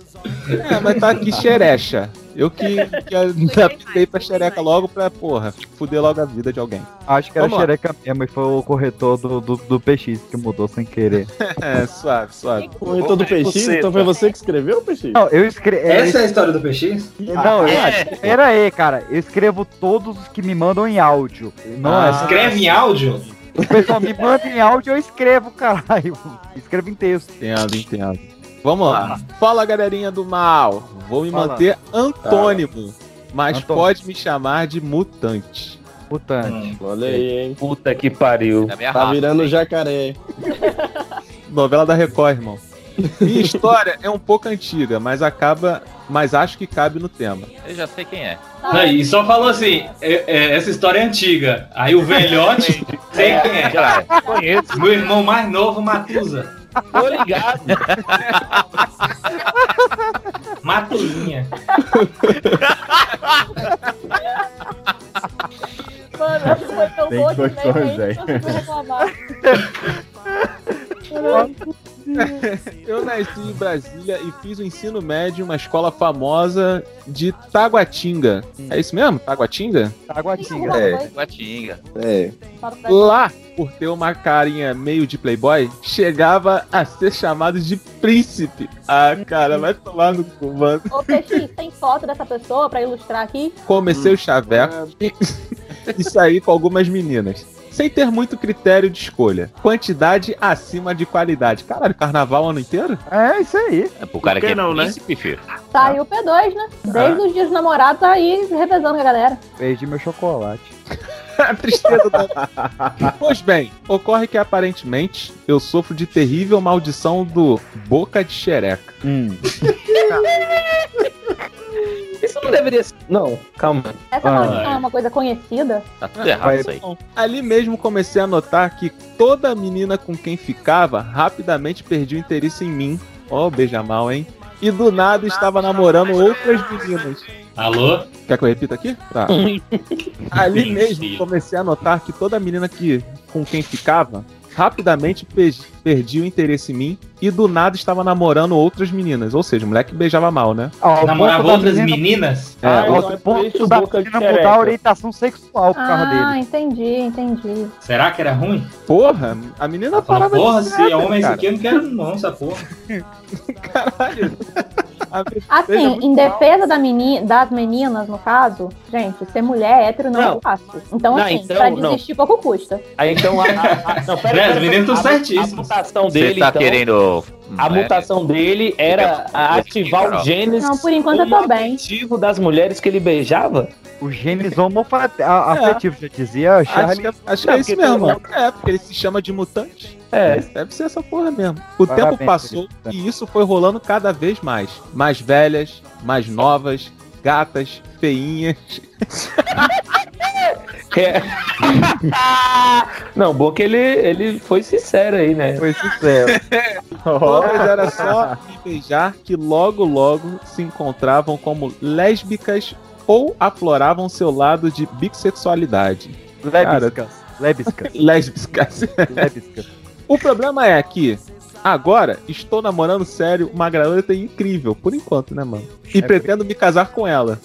É, mas tá aqui xerecha. Eu que, que adaptei pra xereca logo pra, porra, fuder logo a vida de alguém. Acho que era Vamos lá. xereca mesmo e foi o corretor do, do, do PX que mudou sem querer. É, suave, suave. Corretor do PX, então foi você que escreveu, PX? Não, eu escrevo. Essa é a história do PX? Não, eu, pera aí, cara. Eu escrevo todos os que me mandam em áudio. Não Ah, é. escreve em áudio? O pessoal me manda em áudio, eu escrevo, caralho. Escrevo em texto. Entendo, entendo. Vamos lá. Fala, galerinha do mal. Vou me Fala. manter antônimo, mas Antônimo. pode me chamar de mutante. Mutante. Olha aí, hein? Puta que pariu. Minha Tá raça, virando hein? jacaré. Novela da Record, irmão. Minha história é um pouco antiga, mas acaba. Mas acho que cabe no tema. Eu já sei quem é. Aí, só falou assim: é- é, essa história é antiga. Aí o velhote, sei quem é. Já conheço. Meu irmão mais novo, Matusa. Tô ligado. Matuzinha. Mano, essa foi tão Tem boa que nem gente velho. Eu nasci em Brasília e fiz o ensino médio em uma escola famosa de Taguatinga. É isso mesmo? Taguatinga? Taguatinga. É. Guatinga. É. Lá, por ter uma carinha meio de playboy, chegava a ser chamado de príncipe. Ah, cara, vai tomar no cu, mano. Ô, PX, tem foto dessa pessoa pra ilustrar aqui? Comecei o chaveco e, e saí com algumas meninas. Sem ter muito critério de escolha. Quantidade acima de qualidade. Caralho, carnaval o ano inteiro? É, isso aí. É pro cara que que é não, né? príncipe, filho. Saiu o P2, né? Desde os dias do namorado tá aí revezando com a galera. Perdi meu chocolate. A tristeza da... Pois bem, ocorre que aparentemente eu sofro de terrível maldição do boca de xereca. Isso não deveria ser. Não, calma. Essa maldição é uma coisa conhecida. Tá tudo errado isso aí. Ali mesmo comecei a notar que toda menina com quem ficava rapidamente perdia o interesse em mim. Ó, oh, beija mal, hein? E do nada estava namorando outras meninas. Alô? Quer que eu repita aqui? Tá. Ali mesmo comecei a notar que toda menina que, com quem ficava rapidamente pe- perdia o interesse em mim e do nada estava namorando outras meninas. Ou seja, o moleque beijava mal, né? Namorava outras meninas? É, Ah, outra- o ponto da menina mudar a orientação sexual por causa Ah, dele. entendi, entendi. Será que era ruim? Porra, a menina Falou, parava porra, se nada, é homem esse cara. aqui, eu não quero não, essa porra. Assim, em defesa da meni- das meninas, no caso, gente, ser mulher hétero não, Não. é fácil. Então, Não, assim, então, pra não. desistir pouco custa. Aí então a. a, a não, pera, É, pera, os meninos tão a- certíssimos. A mutação Você dele. tá então, querendo. A né, mutação dele era a ativar os genes. Não, por enquanto eu tô bem. Ativo das mulheres que ele beijava? Os genes homoafetivos, já dizia Acho Charlie. que, é- acho que Não, é isso mesmo. É, porque ele se chama de mutante. É. Deve ser essa porra mesmo. O Parabéns, tempo passou e isso foi rolando cada vez mais. Mais velhas, mais novas, gatas, feinhas. É. Não, bom que ele, ele foi sincero aí, né? Foi sincero. Todas era só beijar que logo logo se encontravam como lésbicas ou afloravam seu lado de bissexualidade. Lébiscas. Lébiscas. Lésbicas. Lébiscas. O problema é que agora estou namorando sério uma garota incrível, por enquanto, né, mano? E pretendo me casar com ela.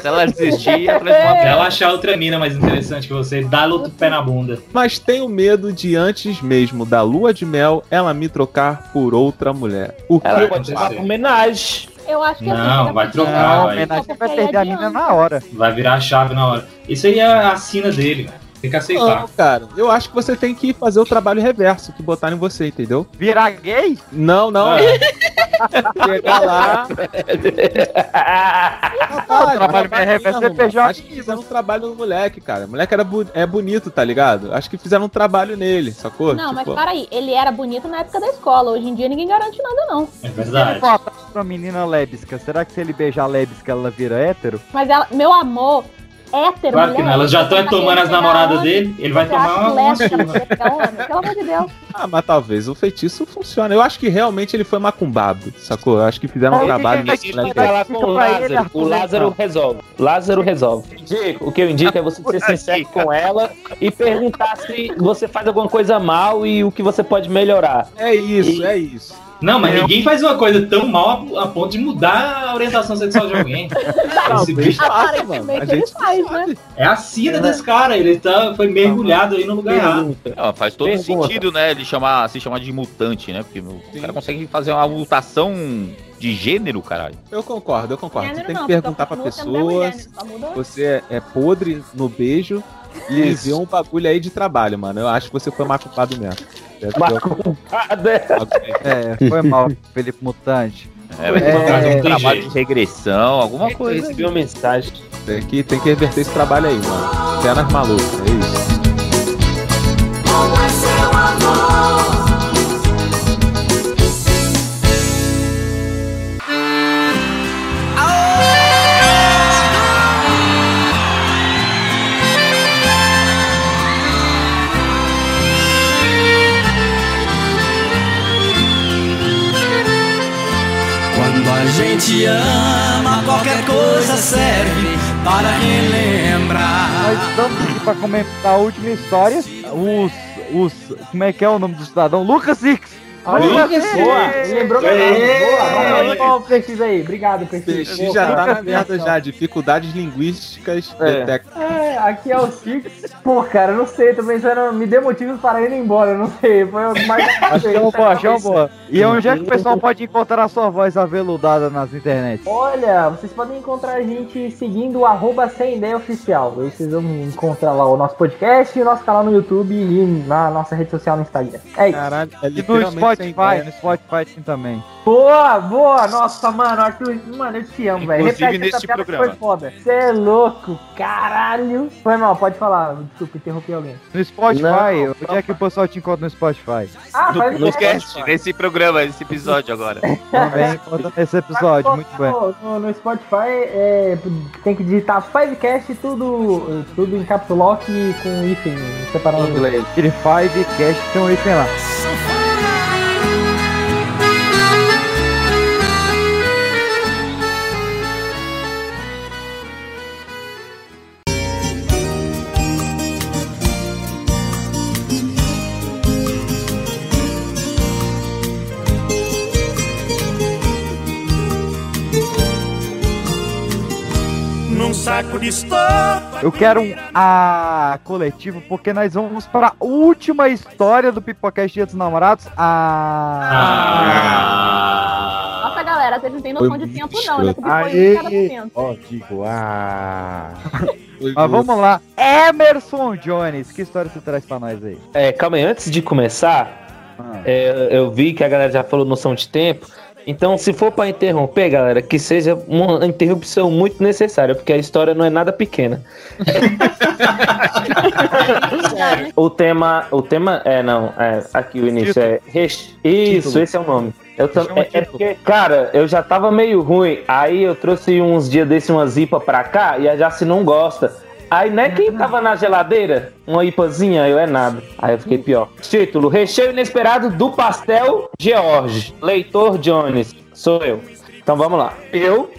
Se ela desistir, Se ela achar outra mina mais interessante que você, dá-lhe outro pé na bunda. Mas tenho medo de antes mesmo da lua de mel ela me trocar por outra mulher. O que Ela dar uma homenagem. Eu acho que Não, assim, vai trocar, complicado, vai. homenagem vai perder a adianta. mina na hora. Vai virar a chave na hora. Isso aí é a sina dele, velho. Tem que aceitar. Não, cara, eu acho que você tem que fazer o trabalho reverso que botaram em você, entendeu? Virar gay? Não, não. Ah. Chegar lá. o trabalho mais reverso é mano. Acho que fizeram um trabalho no moleque, cara. O moleque era bu- é bonito, tá ligado? Acho que fizeram um trabalho nele, sacou? Não, mas Tipo, peraí, ele era bonito na época da escola. Hoje em dia ninguém garante nada, não. É Se verdade. pra menina lébisca, será que se ele beijar lébisca ela vira hétero? Mas ela, meu amor, hétero, Claro que não, elas já estão você tomando as namoradas dele, ele vai tomar uma? Pelo amor de Deus. Ah, mas talvez o feitiço funcione. Eu acho que realmente ele foi macumbado, sacou? Eu acho que fizeram um trabalho nesse o Lázaro. O Arthur, Lázaro resolve. Lázaro resolve. Diego, o que eu indico é você ser sincero com ela e perguntar se você faz alguma coisa mal e o que você pode melhorar. É isso, é isso. Não, mas ninguém faz uma coisa tão mal a, a ponto de mudar a orientação sexual de alguém. Esse bicho Aparentemente ele faz, né? é a sina desse cara, ele tá, foi mergulhado aí no lugar errado. Faz todo Pergunta. sentido, né? Ele chamar, se chamar de mutante, né? Porque meu, o cara consegue fazer uma mutação de gênero, caralho. Eu concordo, eu concordo. Você Gênero tem que não, perguntar pra porque continua sendo mulher, pessoas. né? Muda- Você é, é podre no beijo e vê um bagulho aí de trabalho, mano. Eu acho que você foi macumbado mesmo. É. É, foi mal, Felipe Mutante. É, vai ter É, um trabalho de regressão, alguma Eu coisa. recebi uma mensagem. Tem que, tem que reverter esse trabalho aí, mano. Cenas malucas, é isso. Como é seu amor? Gente ama, qualquer coisa serve para relembrar. Nós estamos aqui pra comentar a última história. Os. os como é que é o nome do cidadão? Lucas Six! Lucas, boa. Lembrou meu nome. Ê, Boa. O Preciso aí. Obrigado, Preciso. Peixe já tá na merda já. Dificuldades linguísticas É. detectadas. Aqui é o Six. Pô, cara, não sei, tô pensando, me dê motivos para ir embora, não sei. Foi o mais. Acho que é uma boa, acho que é uma boa. E onde é que o pessoal pode encontrar a sua voz aveludada nas internet? Olha, vocês podem encontrar a gente seguindo o arroba sem ideia oficial. Aí vocês vão encontrar lá o nosso podcast o nosso canal no YouTube e na nossa rede social no Instagram. É isso. Caralho, é E no Spotify, ideia. no Spotify sim também. Boa, boa! Nossa, mano, Arthur, mano, eu te amo, velho. Repete essa neste que programa. Foi foda. Você é louco, caralho. Foi mal, pode falar. Desculpa, interrompi alguém. No Spotify, Não, onde é que o pessoal te encontra no Spotify? Ah, No, faz no o cast, nesse programa, nesse episódio agora. Também encontra nesse episódio, muito bem. No, no- no Spotify é, tem que digitar Fivecast tudo, tudo em caps lock com hífen separado. Aquele Five Cast tem um item lá. Saco de estopa. Eu quero um A coletivo, porque nós vamos para a última história do Pipocast Dia dos Namorados. Ah! Nossa, galera, vocês não têm noção de tempo, não. Já foi Aê! cada momento. Ó, digo, ah! Mas vamos lá. Emerson Jones, que história você traz pra nós aí? É, calma aí, antes de começar, é, eu vi que a galera já falou noção de tempo. Então, se for pra interromper, galera, que seja uma interrupção muito necessária, porque a história não é nada pequena. o tema, o tema é não, é aqui o início é isso, Título. esse é o nome. Eu tam- é, é porque, cara, eu já tava meio ruim. Aí eu trouxe uns dias desse uma zipa pra cá e a Jace não gosta. Aí não é quem tava na geladeira? Uma ipazinha, eu é nada. Aí eu fiquei pior. Título: Recheio inesperado do pastel George. Leitor Jones. Sou eu. Então vamos lá. Eu,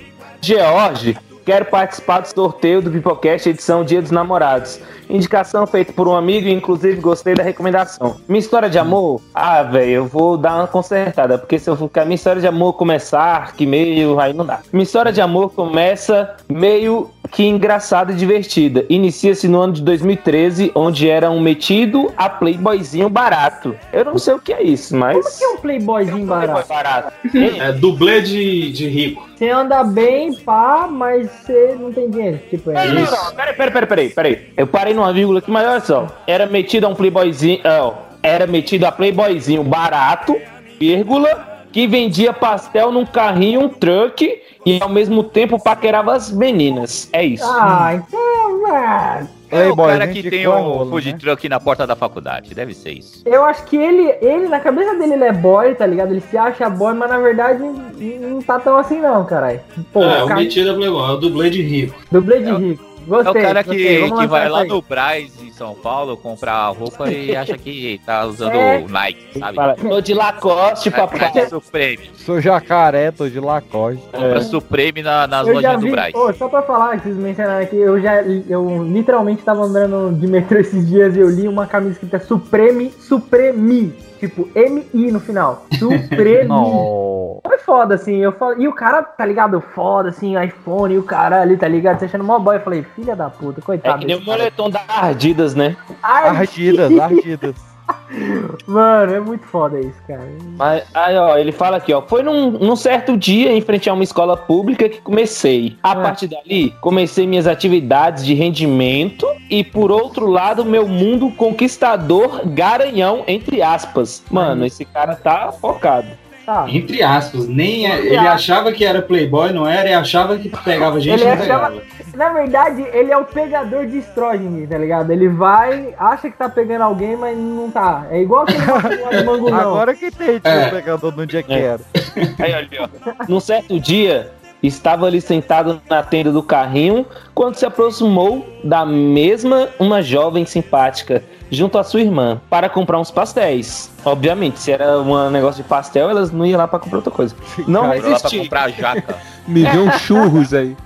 George, quero participar do sorteio do Pipocast edição Dia dos Namorados. Indicação feita por um amigo e inclusive gostei da recomendação. Minha história de amor? Ah, velho, eu vou dar uma consertada, porque se eu ficar minha história de amor começar que meio, aí não dá. Minha história de amor começa meio que engraçada e divertida. Inicia-se no ano de 2013, onde era um metido a playboyzinho barato. Eu não sei o que é isso, mas... Como que é um playboyzinho barato? barato? É dublê de, de rico. Você anda bem, pá, mas você não tem dinheiro. Tipo, é Não, não, não, peraí, peraí, peraí, peraí, peraí. Eu parei numa vírgula aqui, mas olha só. Era metido a um playboyzinho. ó, era metido a playboyzinho barato, vírgula, que vendia pastel num carrinho, um truck, e ao mesmo tempo paquerava as meninas. É isso. Ah, então, mano. É o boy, cara que tem com o rolo, food né? truck na porta da faculdade. Deve ser isso. Eu acho que ele, ele, na cabeça dele, ele é boy, tá ligado? Ele se acha boy, mas na verdade não tá tão assim, não, caralho. Pô, é, o cara, metido é Playboy, é o dublê de rico. dublê de rico. Gostei, é o cara que, gostei. Que vai lá aí. no Braz, em São Paulo, comprar roupa e acha que tá usando É. Nike, sabe? Fala, Tô de Lacoste, papai. comprar Supreme. Sou jacaré, tô de Lacoste. Compra Supreme na- nas Eu lojas do vi, Braz. pô, só pra falar que vocês mencionaram aqui, eu já, eu literalmente tava andando de metrô esses dias e eu li uma camisa escrita Supreme, Supreme, tipo M-I no final, Supreme. Não. Foi foda, assim, eu falo, e o cara, tá ligado, foda, assim, iPhone, e o cara ali, tá ligado, você achando mó boy, eu falei, filha da puta, É coitado que nem o moletom da Ardidas, né? Ardidas, ardidas. Mano, é muito foda isso, cara. Mas, aí, ó, ele fala aqui, ó. Foi num, num certo dia, em frente a uma escola pública, que comecei. A partir dali, comecei minhas atividades de rendimento e, por outro lado, meu mundo conquistador garanhão, entre aspas. Mano, esse cara tá focado. Tá. Entre aspas, nem é- Entre ele aspas. achava que era Playboy, não era, e achava que pegava gente Ele não achava, pegava. Na verdade, ele é o pegador de estrógeno, tá ligado? Ele vai, acha que tá pegando alguém, mas não tá. É igual aquele do Mango não. Agora que entendi É. o pegador no dia que era. Aí, olha, ó. Num certo dia, estava ali sentado na tenda do carrinho quando se aproximou da mesma uma jovem simpática junto à sua irmã para comprar uns pastéis. Obviamente, se era um negócio de pastel, elas não iam lá para comprar outra coisa. Não Foram lá pra resisti. comprar jaca. Me deu um churros aí.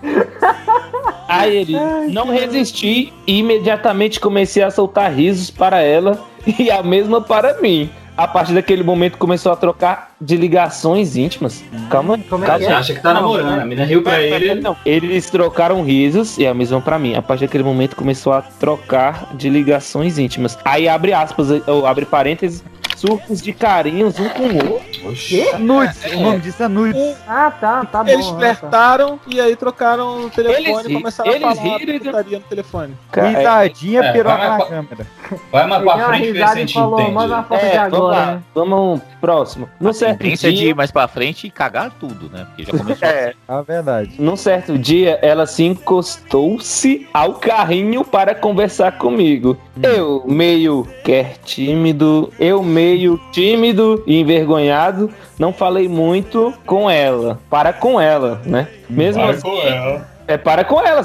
Aí ele não resisti e imediatamente comecei a soltar risos para ela e a mesma para mim. a partir daquele momento começou a trocar de ligações íntimas. Calma, Como é calma. que é? Acha que tá namorando. A mina riu pra ele. Não, eles trocaram risos e a mesma pra mim. A partir daquele momento começou a trocar de ligações íntimas. Aí abre aspas, ou abre parênteses, surtos de carinhos um com o outro. Nudes, o nome disso é nudes. Ah, tá, tá bom. Eles ah, tá. flertaram e aí trocaram o telefone Eles e começaram eles a falar riram e- putaria no telefone. Risadinha, É, piroca vai- na vai- câmera. Vai mais pra frente ver se a gente falou, entende. uma foto de É, vamos agora, lá, né? vamos próximo. Num certo Tendência de dia, ir mais pra frente e cagar tudo, né? Porque já começou É. assim. É verdade. num certo dia, ela se encostou-se ao carrinho para conversar comigo. Eu, meio quer tímido, eu meio tímido e envergonhado, não falei muito com ela. Para com ela, né? Mesmo Para assim, com ela. É, para com ela.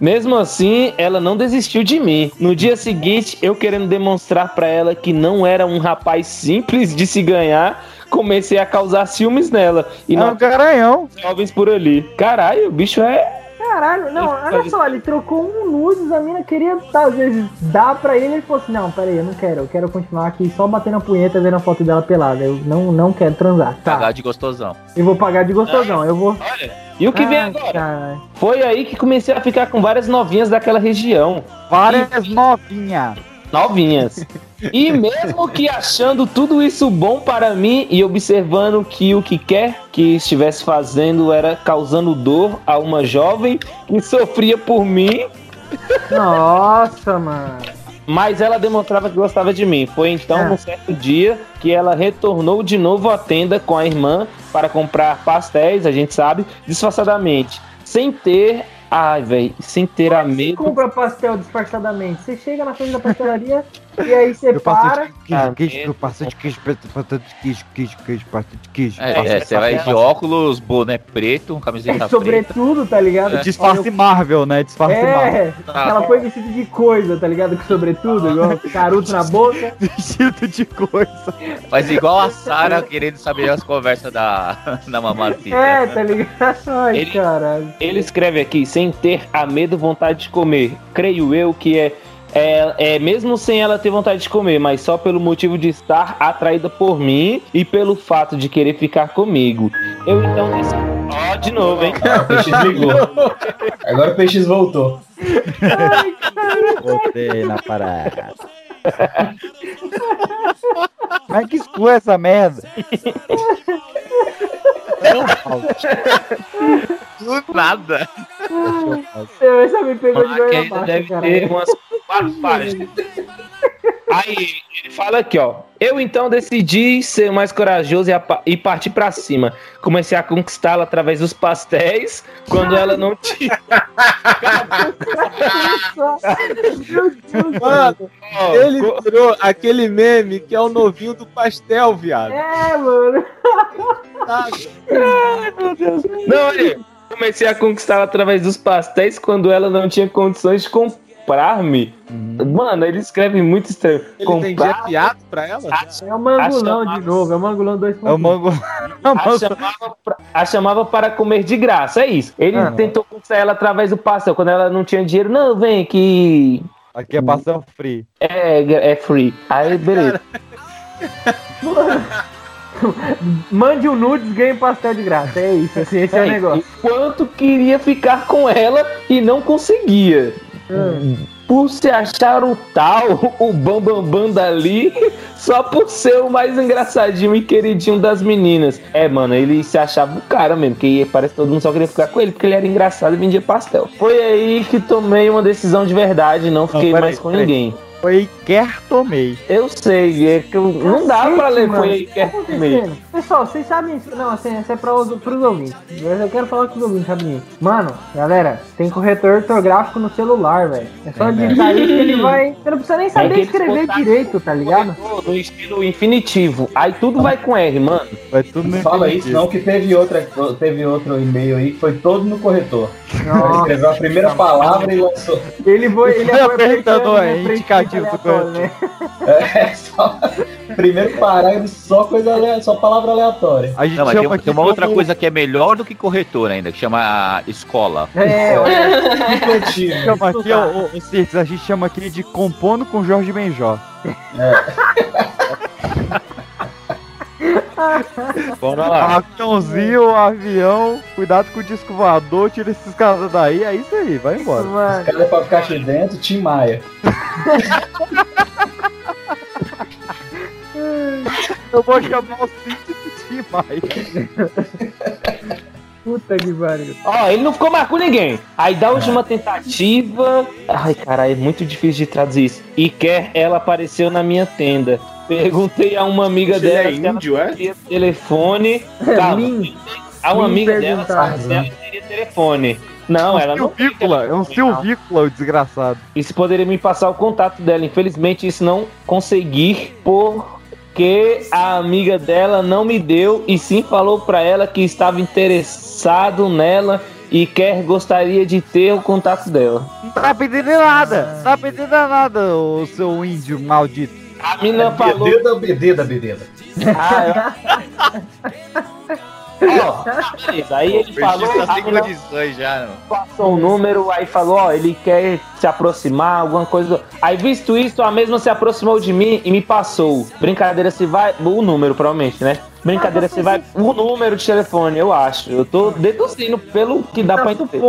Mesmo assim, ela não desistiu de mim. No dia seguinte, eu querendo demonstrar pra ela que não era um rapaz simples de se ganhar, comecei a causar ciúmes nela. E É um não garanhão. jovens por ali. Caralho, o bicho é. Caralho, não, olha só, ele trocou um nudes, a mina queria, tá, às vezes, dar pra ele, ele falou assim, não, pera aí, eu não quero, eu quero continuar aqui só batendo a punheta vendo a foto dela pelada, eu não, não quero transar. Tá, Cagar de gostosão. eu vou pagar de gostosão, eu vou... E o que vem Ai, agora? caralho. Foi aí que comecei a ficar com várias novinhas daquela região. Várias novinhas. Novinhas. E mesmo que achando tudo isso bom para mim e observando que o que quer que estivesse fazendo era causando dor a uma jovem que sofria por mim, Nossa, mano. mas ela demonstrava que gostava de mim. Foi então, É. num certo dia, que ela retornou de novo à tenda com a irmã para comprar pastéis, a gente sabe, disfarçadamente, sem ter. Ai, velho, sem ter a Você medo. compra pastel disfarçadamente, você chega na frente da pastelaria e aí você Eu passo para... de queijo, queijo, eu passo de queijo, pasta de queijo, queijo, queijo, pasta de queijo. É, é, de você vai de óculos, boné preto, camiseta É preta. sobretudo, tá ligado? É. Disfarce Marvel, né? Disfarce Marvel. É, ela foi vestida de coisa, tá ligado? Com sobretudo, igual caruto na boca. Vestido de coisa. Mas igual a Sarah querendo saber as conversas da, da mamacita. É, tá ligado? Ai, Ele- caralho. Ele escreve aqui, sem ter a medo, vontade de comer. Creio eu que é, é, é mesmo sem ela ter vontade de comer, mas só pelo motivo de estar atraída por mim e pelo fato de querer ficar comigo. Eu então decidi. Ó, de novo, hein? Ah, o peixe desligou. Agora o peixe voltou. Botei na parada. Mas que exclui essa merda? Do nada. Essa me pegou de vergonha deve cara. ter umas quatro páginas. Aí ele fala aqui, ó. Eu então decidi ser mais corajoso e, e partir pra cima. Comecei a conquistá-la através dos pastéis, quando ela não tinha. Mano, ele virou aquele meme que é o novinho do pastel, viado. É, mano. Ai, meu Deus. Não, olha, comecei a conquistá-la através dos pastéis quando ela não tinha condições de comprar-me. Mano, ele escreve muito estranho. Ele vendia piada pra ela? É o mangulão de novo, é o mangulão 2.0. É o mango. A chamava, pra, a chamava para comer de graça, é isso. Ele Ah. tentou conquistar ela através do pastel, quando ela não tinha dinheiro. Não, vem que Aqui é pastel free. é, é free. Aí, beleza. Mande um nudes, ganhe pastel de graça. É isso, assim, esse é, o É, negócio. Enquanto queria ficar com ela e não conseguia. Por se achar o tal, o bambambam bam, bam dali, só por ser o mais engraçadinho e queridinho das meninas. É, mano, ele se achava o cara mesmo, que parece que todo mundo só queria ficar com ele, porque ele era engraçado e vendia pastel. Foi aí que tomei uma decisão de verdade, não fiquei peraí, mais com peraí. ninguém. Foi quer tomei. Eu sei, é que eu- não dá pra Cacete, ler, mano, o tá acontecendo? Pessoal, vocês sabem isso? Não, assim, isso é para os, pros ouvintes. Mas eu quero falar com os ouvintes, rapidinho. Mano, galera, tem corretor ortográfico no celular, velho. É só É, digitar isso que ele vai. Você não precisa nem É saber eles escrever direito, tá ligado? No estilo infinitivo. Aí tudo vai com R, mano. Vai tudo no Fala isso, infinitivo. não, que teve, outra, teve outro e-mail aí que foi todo no corretor. Ele Nossa. escreveu a primeira palavra e lançou. Ele foi. Ele Foi apertando, é, né, indicativo do aleatório, né? É, só, primeiro parágrafo, só coisa ale- só palavra aleatória. A gente Não, tem, chama tem aqui uma outra como- coisa que é melhor do que corretor ainda, que chama escola. É, olha. Infantil. chama aqui, ó, ô, Cirques, a gente chama aqui de compondo com Jorge Benjó. Bora lá. Aviãozinho, avião, cuidado com o disco voador, tira esses caras daí, é isso aí, vai embora. Mano. Cadê pra ficar aqui dentro? Tim Maia. Eu vou chamar o Cid de Maia. Puta que pariu. Ó, ele não ficou mais com ninguém. Aí da última tentativa. Ai, caralho, é muito difícil de traduzir isso. E quer, ela apareceu na minha tenda. Perguntei a uma amiga Ele dela é se ela índio, é? teria telefone. Calma, a uma amiga dela se ela teria telefone. Não, ela não. Silvícola, é um silvícola, o desgraçado. E se poderia me passar o contato dela. Infelizmente, isso não consegui porque a amiga dela não me deu e sim falou pra ela que estava interessado nela e quer gostaria de ter o contato dela. Não tá pedindo nada, não tá pedindo nada, o seu índio maldito. A mina falou. Bededa, bededa, bededa. Ó, beleza. Aí ele falou. tá condições já, não. passou um número, aí falou, ó, ele quer se aproximar, alguma coisa. Aí, visto isso, a mesma se aproximou de mim e me passou. Brincadeira se vai. O número, provavelmente, né? Brincadeira se vai. O número de telefone, eu acho. Eu tô deduzindo pelo que dá Tá pra entender.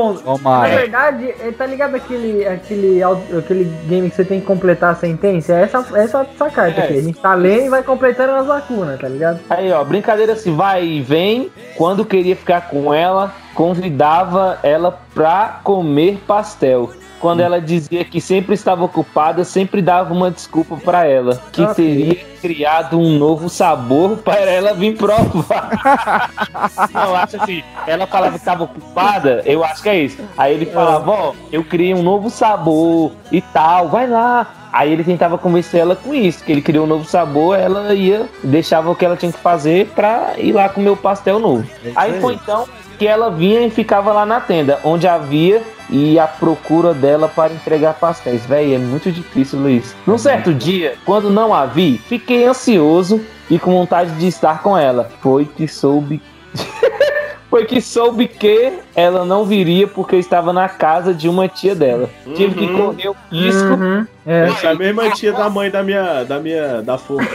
Na verdade, é, tá ligado aquele, aquele, aquele game que você tem que completar a sentença? É essa, é essa, essa carta É. aqui. A gente tá lendo e vai completando as lacunas, tá ligado? Aí, ó, brincadeira se vai e vem. Quando queria ficar com ela, convidava ela pra comer pastel. Quando ela dizia que sempre estava ocupada, sempre dava uma desculpa pra ela, que Ok. teria criado um novo sabor para ela vir provar. Não, acho assim, ela falava que estava ocupada, eu acho que é isso. Aí ele falava, ó, eu criei um novo sabor e tal, vai lá. Aí ele tentava convencer ela com isso, que ele criou um novo sabor, ela ia, deixava o que ela tinha que fazer pra ir lá comer o pastel novo. Aí foi então que ela vinha e ficava lá na tenda, onde havia e a procura dela para entregar pastéis. Véi, é muito difícil, Luiz. Num certo dia, quando não a vi, fiquei ansioso e com vontade de estar com ela. Foi que soube. Foi que soube que ela não viria porque eu estava na casa de uma tia dela. Tive que Uhum. correr o risco. Uhum. É. Essa é a mesma tia da mãe da minha, da minha, da fofa.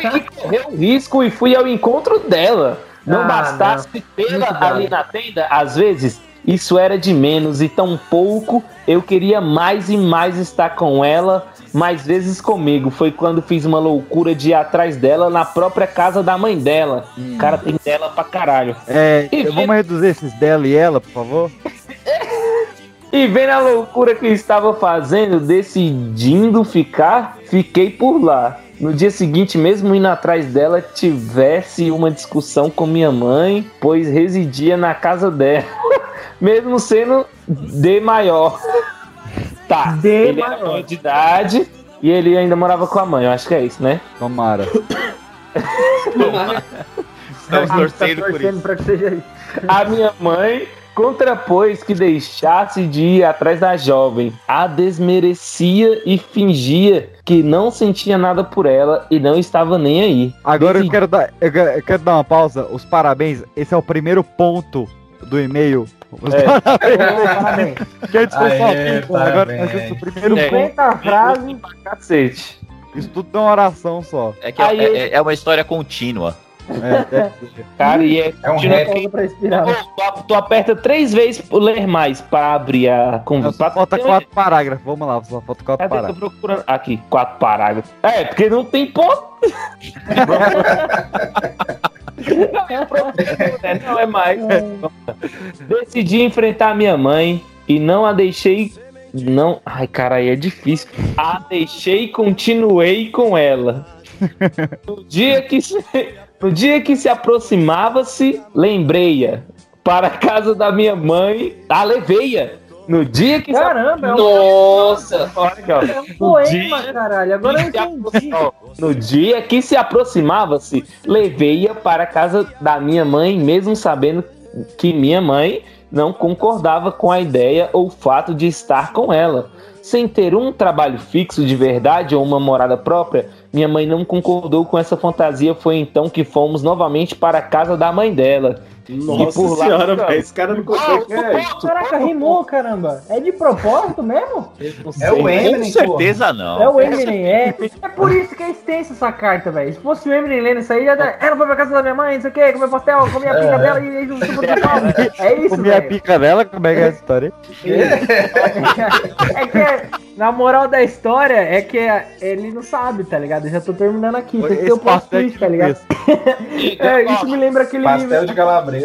Tive que correr o risco e fui ao encontro dela. Não Ah, bastasse não. tê-la ali na tenda, às vezes, isso era de menos e tão pouco eu queria mais e mais estar com ela, mais vezes comigo. Foi quando fiz uma loucura de ir atrás dela na própria casa da mãe dela. O cara tem dela pra caralho. É, vamos reduzir esses dela e ela, por favor? E vendo a loucura que eu estava fazendo, decidindo ficar, fiquei por lá. No dia seguinte, mesmo indo atrás dela, tivesse uma discussão com minha mãe, pois residia na casa dela, mesmo sendo de maior. Tá, De ele maior. era maior de idade e ele ainda morava com a mãe, eu acho que é isso, né? Tomara. Estamos A gente tá torcendo por torcendo isso. pra que seja isso. A minha mãe contrapôs que deixasse de ir atrás da jovem. A desmerecia e fingia que não sentia nada por ela e não estava nem aí. Agora eu quero dar, eu quero, eu quero dar uma pausa. Os parabéns. Esse é o primeiro ponto do e-mail. Os É. parabéns. Que antes foi só um, agora nós temos o primeiro É. ponto. Aguenta a frase. Pra cacete. Isso tudo é uma oração só. É que é, Aí- é- é uma história contínua. É, é. Cara, e é. É um rap. pra respirar. Tu, tu aperta três vezes por ler mais pra abrir a conversa. Só falta quatro parágrafos. Vamos lá, só falta quatro? Tô parágrafos. procurando. Aqui, quatro parágrafos. É, porque não tem ponto. não, é? Não é mais. Decidi enfrentar minha mãe e não a deixei. Não. Ai, cara, aí é difícil. A deixei e continuei com ela. No dia que se, no dia que se aproximava-se, lembrei-a. Para a casa da minha mãe, a levei-a. No dia que Caramba, é um- Nossa! Olha aqui, ó. É um poema, caralho. Agora eu entendi. apro- No dia que se aproximava-se, levei-a para a casa da minha mãe, mesmo sabendo que minha mãe não concordava com a ideia ou fato de estar com ela. sem ter um trabalho fixo de verdade ou uma morada própria, minha mãe não concordou com essa fantasia. Foi então que fomos novamente para a casa da mãe dela. Nossa E por lá senhora, velho. Esse cara não consegue. É, Caraca, rimou, caramba. É de propósito mesmo? é o Eminem, Com certeza não. É o Eminem, é. É por isso que é extensa essa carta, velho. Se fosse o Eminem lendo isso aí, já dá. Ela foi pra casa da minha mãe, não sei o que, comeu pastel, comia a pica É. dela e o suco de pau. É isso, Comi a velho. pica dela, como é que é essa história? É que, na moral da história, é que ele não sabe, tá ligado? Eu já tô terminando aqui. Tem que ter o pastel twist, tá ligado? é, isso me lembra aquele. Pastel de calabresa.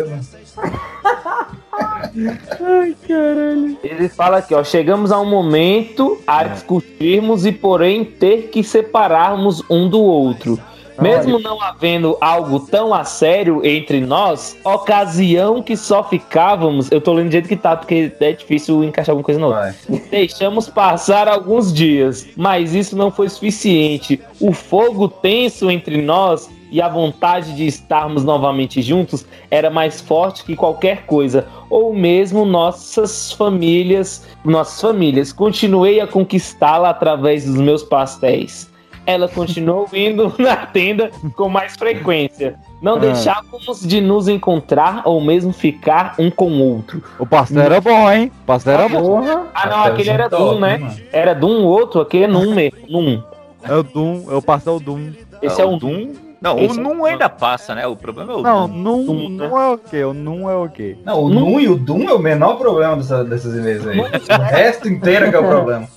Ai, caralho. Ele fala aqui, ó, chegamos a um momento a discutirmos e porém ter que separarmos um do outro. Mesmo não havendo algo tão a sério entre nós, ocasião que só ficávamos, eu tô lendo do jeito que tá, porque é difícil encaixar alguma coisa outra. Deixamos passar alguns dias, mas isso não foi suficiente. O fogo tenso entre nós e a vontade de estarmos novamente juntos era mais forte que qualquer coisa, ou mesmo nossas famílias, nossas famílias. Continuei a conquistá-la através dos meus pastéis. Ela continuou vindo na tenda com mais frequência. Não Ah. deixávamos de nos encontrar ou mesmo ficar um com o outro. O pastel era bom, hein? O pastel era bom. Ah, não, aquele era Doom, né? Era Doom, o outro, aquele é Num mesmo. Num. É o Doom, é o pastel Doom. Esse é um Doom. Não, Esse o é Num ainda passa, né? O problema é o Não, Doom. num, Doom, né? não é o quê? O num é o quê? Não, o Num e o Doom é o menor problema dessa, desses e-mails aí. O resto inteiro é que é o problema.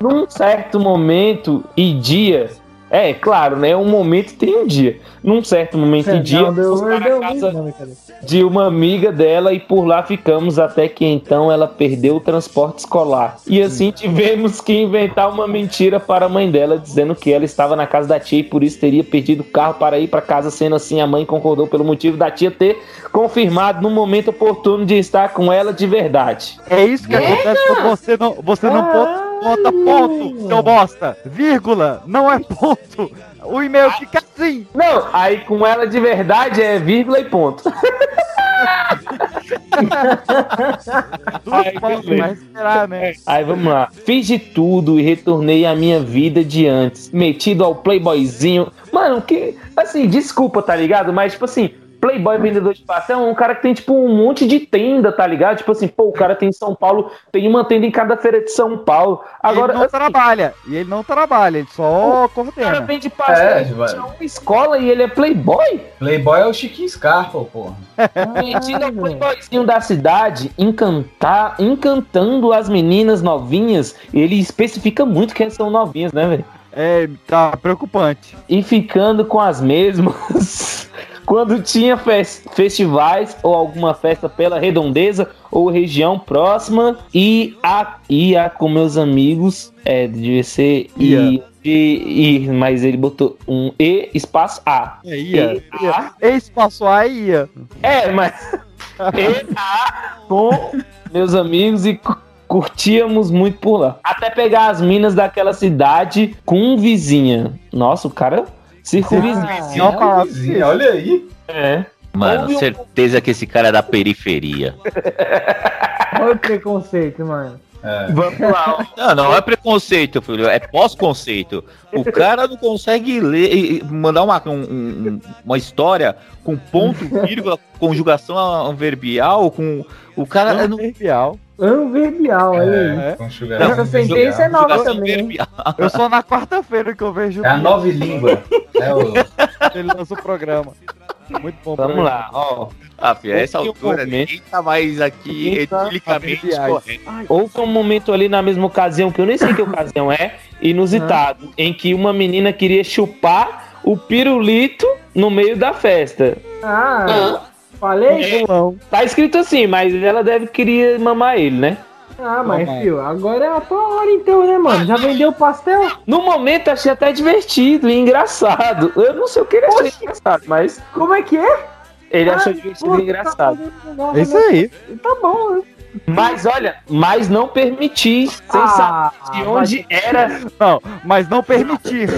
Num certo momento e dia. É, claro, né? Um momento tem um dia. Num certo momento e dia, Não, deu, fomos para deu a casa não, de uma amiga dela e por lá ficamos até que então ela perdeu o transporte escolar. E assim tivemos que inventar uma mentira para a mãe dela, dizendo que ela estava na casa da tia e por isso teria perdido o carro para ir para casa. Sendo assim, a mãe concordou pelo motivo da tia ter confirmado no momento oportuno de estar com ela de verdade. É isso que acontece quando você não, você não ponta, ponta ponto, seu bosta. Vírgula, não é ponto. O e-mail fica assim. Não, aí com ela de verdade é vírgula e ponto. Pontos, vai esperar, né? Aí vamos lá. Fiz de tudo e retornei à minha vida de antes. Metido ao playboyzinho. Mano, que. Assim, desculpa, tá ligado? Mas, tipo assim. Playboy vendedor de pastel é um cara que tem, tipo, um monte de tenda, tá ligado? Tipo assim, pô, o cara tem em São Paulo, tem uma tenda em cada feira de São Paulo. Agora, ele não assim, trabalha. E ele não trabalha, ele só o cara coordena. vende pastel É, vai. uma escola e ele é playboy? Playboy é o Chiquinho Scarpa, porra. Metido ao playboyzinho da cidade, encantar, encantando as meninas novinhas. Ele especifica muito que são novinhas, né, velho? É, tá preocupante. E ficando com as mesmas. Quando tinha fes- festivais ou alguma festa pela redondeza ou região próxima, e a, ia com meus amigos, é, devia ser Ia. e, e, e, mas ele botou um E espaço A. É, ia. E, ia. A, E espaço A ia. é, mas E, A com meus amigos e cu- curtíamos muito por lá. Até pegar as minas daquela cidade com vizinha. Nossa, o cara circunvizinho. Ó, com a vizinha, olha aí. É. Mano, um- certeza que esse cara é da periferia. Olha o preconceito, mano. Vamos lá. Não, não é preconceito, filho, é pós-conceito. O cara não consegue ler, mandar uma, um- um- uma história com ponto, vírgula, conjugação verbial, com. O cara. não- Verbial. Anverbial, olha aí. É. Essa sentença é nova conjugação também. verbial. Eu sou na quarta-feira que eu vejo É a nova língua. É o... ele lança o programa. Muito bom. Vamos lá, ó. Ah, filho, essa um altura ninguém tá mais aqui tá verbiais. correto. Houve um momento ali na mesma ocasião, que eu nem sei que ocasião é, inusitado, em que uma menina queria chupar o pirulito no meio da festa. Ah, falei? Tá escrito assim, mas ela deve querer mamar ele, né? Ah, mas, filho, agora é a tua hora então, né, mano? Já vendeu o pastel? No momento achei até divertido e engraçado. Eu não sei o que ele achou engraçado, mas Como é que é? ele Ah, achou divertido pô, e engraçado. tá É isso aí. Tá bom, né? Mas olha, mas não permitir, sem Ah, saber de onde era. Não, mas não permitir.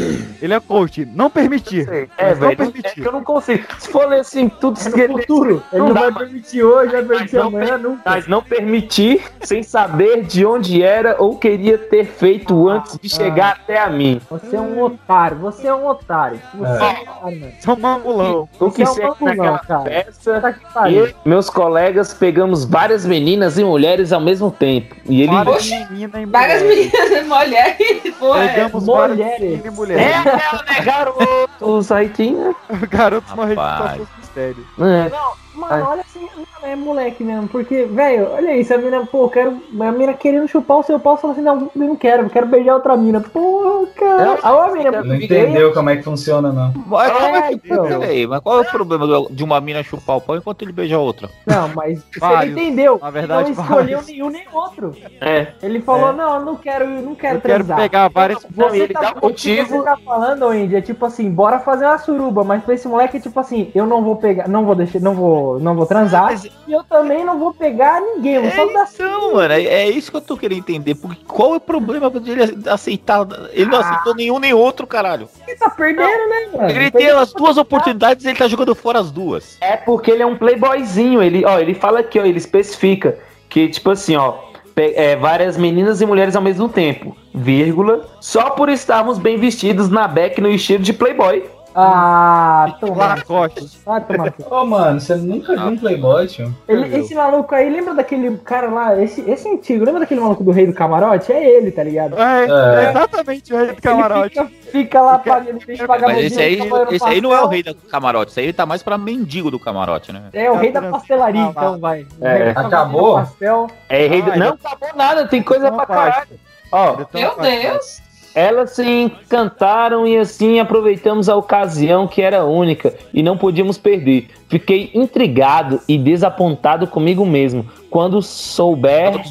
Ele é coach, não permitir. É, Mas não velho, é permitir. que eu não consigo. Se for ler assim, tudo É no futuro. Ele não dá, vai mano. permitir hoje, vai permitir não amanhã, per- nunca. Mas não permitir sem saber de onde era ou queria ter feito antes de chegar até a mim. Você é um otário, você é um otário. Você é, É. um otário, mano. São mangulão. O que Você é um naquela cara. peça Tá e meus colegas pegamos várias meninas e mulheres ao mesmo tempo. E ele. Várias meninas e Várias mulheres. meninas mulheres. É. Pegamos Mulheres. e mulheres. É, né, garotos? Aí tinha. Garotos morrendo de Rapaz. todos os mistérios. É. Mano, olha assim, é moleque mesmo, porque, velho, olha isso, a mina, pô, eu quero. A mina querendo chupar o seu pau, fala assim, não, eu não quero, eu quero beijar outra mina. Pô, cara. Aí a mina, Não entendeu como é que funciona, não. Mas como é É, que então. peraí, mas qual é o problema de uma mina chupar o pau enquanto ele beija a outra? Não, mas você entendeu? Na verdade, não escolheu vários. nenhum nem outro. É. Ele falou, É. não, eu não quero, eu não quero Eu quero transar. pegar várias. Não, Você, e ele tá, dá o que motivo. você tá falando, Andy, é tipo assim, bora fazer uma suruba, mas pra esse moleque é tipo assim, eu não vou pegar, não vou deixar, não vou, não vou transar, e eu também não vou pegar ninguém, vou só dar Então, mano, é, é isso que eu tô querendo entender. Porque qual é o problema dele aceitar? Ele não aceitou nenhum nem outro, caralho. Ele tá perdendo, né, mano? Ele tem as duas oportunidades e ele tá jogando fora as duas. É porque ele é um playboyzinho. Ele, ó, ele fala aqui, ó, ele especifica que, tipo assim, ó, é, várias meninas e mulheres ao mesmo tempo, vírgula, só por estarmos bem vestidos na Beck no estilo de playboy. Ah, toma. Lacoste. No cu. Ô, mano, você nunca viu um Playboy, tio? Ele, esse maluco aí, lembra daquele cara lá, esse, esse é antigo, lembra daquele maluco do rei do camarote? É ele, tá ligado? É, É. é exatamente o rei do camarote. Ele fica, fica lá pagando, tem que pagar Mas esse aí, esse aí não é o rei do camarote, esse aí tá mais pra mendigo do camarote, né? É o rei da Ah, pastelaria, lá. então vai. É. Acabou? Pastel. É rei do... Ah, Não acabou nada, tem coisa pra caralho. Ó, Então, Meu Deus. Elas se encantaram e assim aproveitamos a ocasião que era única e não podíamos perder. Fiquei intrigado e desapontado comigo mesmo quando souber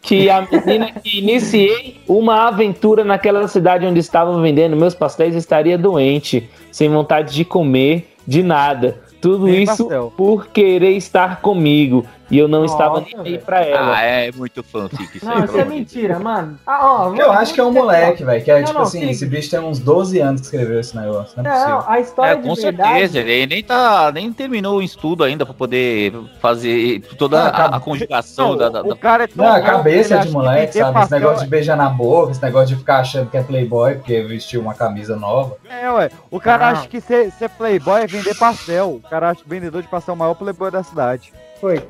que a menina que iniciei uma aventura naquela cidade onde estavam vendendo meus pastéis estaria doente, sem vontade de comer, de nada. Tudo Nem isso pastel. por querer estar comigo e eu não Nossa, estava nem aí pra ela. Ah, é muito fanfic isso Não, aí. isso é mentira, mano. Ah, ó, Eu acho que é um moleque, velho. Que é Não, tipo não, assim, sim. esse bicho tem uns 12 anos que escreveu esse negócio. Não é possível. Não, a história É, de com verdade. certeza, ele nem tá, nem terminou o estudo ainda pra poder fazer toda Ah, a, a conjugação Não, da, da- o cara é tão Não, a cabeça de moleque, sabe? Esse negócio de beijar na boca, esse negócio de ficar achando que é playboy porque vestiu uma camisa nova. É, ué. O cara Ah. acha que ser, ser playboy é vender pastel. O cara acha que vendedor de pastel é o maior playboy da cidade.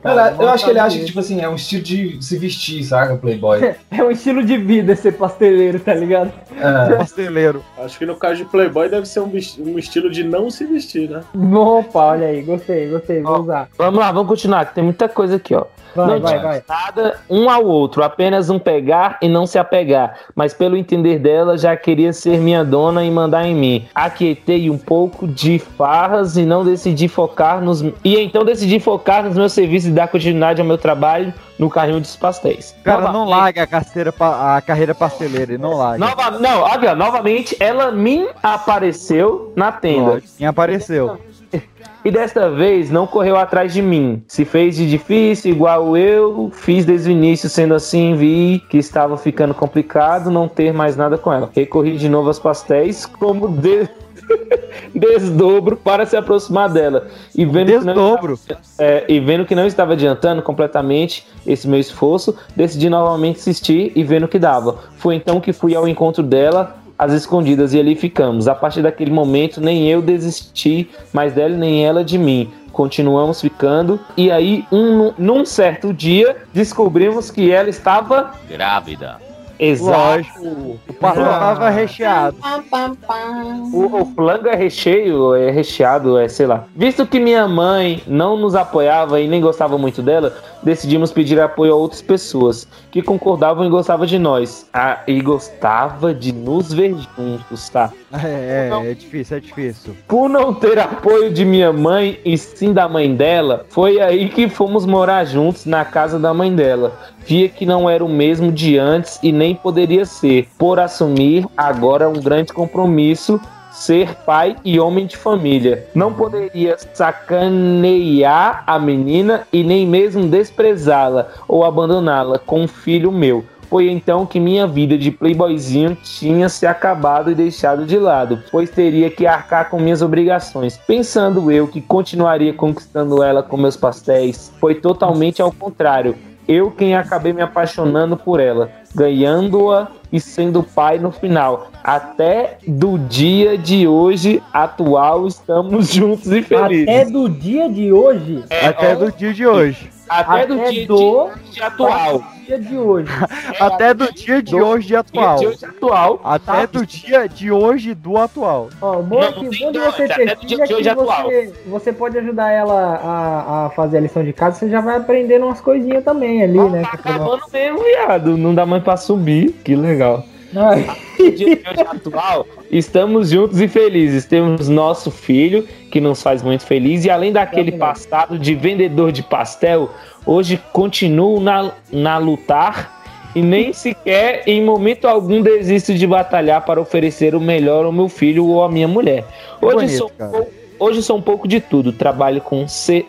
Cara, eu acho que ele acha que, tipo assim, é um estilo de se vestir, saca? Playboy. É um estilo de vida ser pasteleiro, tá ligado? É. Pasteleiro. Acho que no caso de Playboy deve ser um, um estilo de não se vestir, né? Opa, olha aí, gostei, gostei, vou usar. Vamos lá, vamos continuar, que tem muita coisa aqui, ó. Vai, não vai, vai. nada um ao outro, apenas um pegar e não se apegar. Mas pelo entender dela, já queria ser minha dona e mandar em mim. Aquietei um pouco de farras e não decidi focar nos. E então decidi focar nos meus serviços e dar continuidade ao meu trabalho no carrinho dos pastéis. Cara não larga a, carteira, pa- a carreira pasteleira, ele não larga. Nova, não, olha, novamente ela me apareceu na tenda. Quem apareceu? E desta vez não correu atrás de mim. Se fez de difícil, igual eu fiz desde o início. Sendo assim, vi que estava ficando complicado não ter mais nada com ela. Recorri de novo aos pastéis como de... desdobro para se aproximar dela. E vendo, que não Desdobro. estava, é, e vendo que não estava adiantando completamente esse meu esforço, decidi novamente insistir e vendo que dava. Foi então que fui ao encontro dela às escondidas e ali ficamos. A partir daquele momento, nem eu desisti mais dela, nem ela de mim. Continuamos ficando e aí, um, num certo dia, descobrimos que ela estava grávida. Exato. Lógico. O pastel tava recheado. Pam, pam, pam. O, o flango é recheio, é recheado, é sei lá. Visto que minha mãe não nos apoiava e nem gostava muito dela, decidimos pedir apoio a outras pessoas que concordavam e gostavam de nós. Ah, e gostava de nos ver juntos, tá? É, é, é difícil, é difícil. Por não ter apoio de minha mãe e sim da mãe dela, foi aí que fomos morar juntos na casa da mãe dela. Via que não era o mesmo de antes e nem poderia ser, por assumir agora um grande compromisso ser pai e homem de família. Não poderia sacanear a menina e nem mesmo desprezá-la ou abandoná-la com um filho meu. Foi então que minha vida de playboyzinho tinha se acabado e deixado de lado, pois teria que arcar com minhas obrigações. Pensando eu que continuaria conquistando ela com meus pastéis, foi totalmente ao contrário. Eu quem acabei me apaixonando por ela, ganhando-a e sendo pai no final. Até do dia de hoje atual estamos juntos e felizes. Até do dia de hoje? Até do dia de hoje. Até do dia do de atual. Dia de hoje. Até do dia de hoje de atual. Dia de hoje atual. Até do dia de hoje do atual. Ó, o bom é que bom de você ter filho é que você, você pode ajudar ela a, a fazer a lição de casa, você já vai aprendendo umas coisinhas também ali, né? Tá acabando mesmo, viado. Não dá mais pra subir. Que legal. Dia atual, estamos juntos e felizes. Temos nosso filho, que nos faz muito feliz. E além daquele passado de vendedor de pastel, hoje continuo na, na lutar e nem sequer em momento algum desisto de batalhar para oferecer o melhor ao meu filho ou à minha mulher. Hoje bonito, sou, um pouco- hoje sou um pouco de tudo. Trabalho com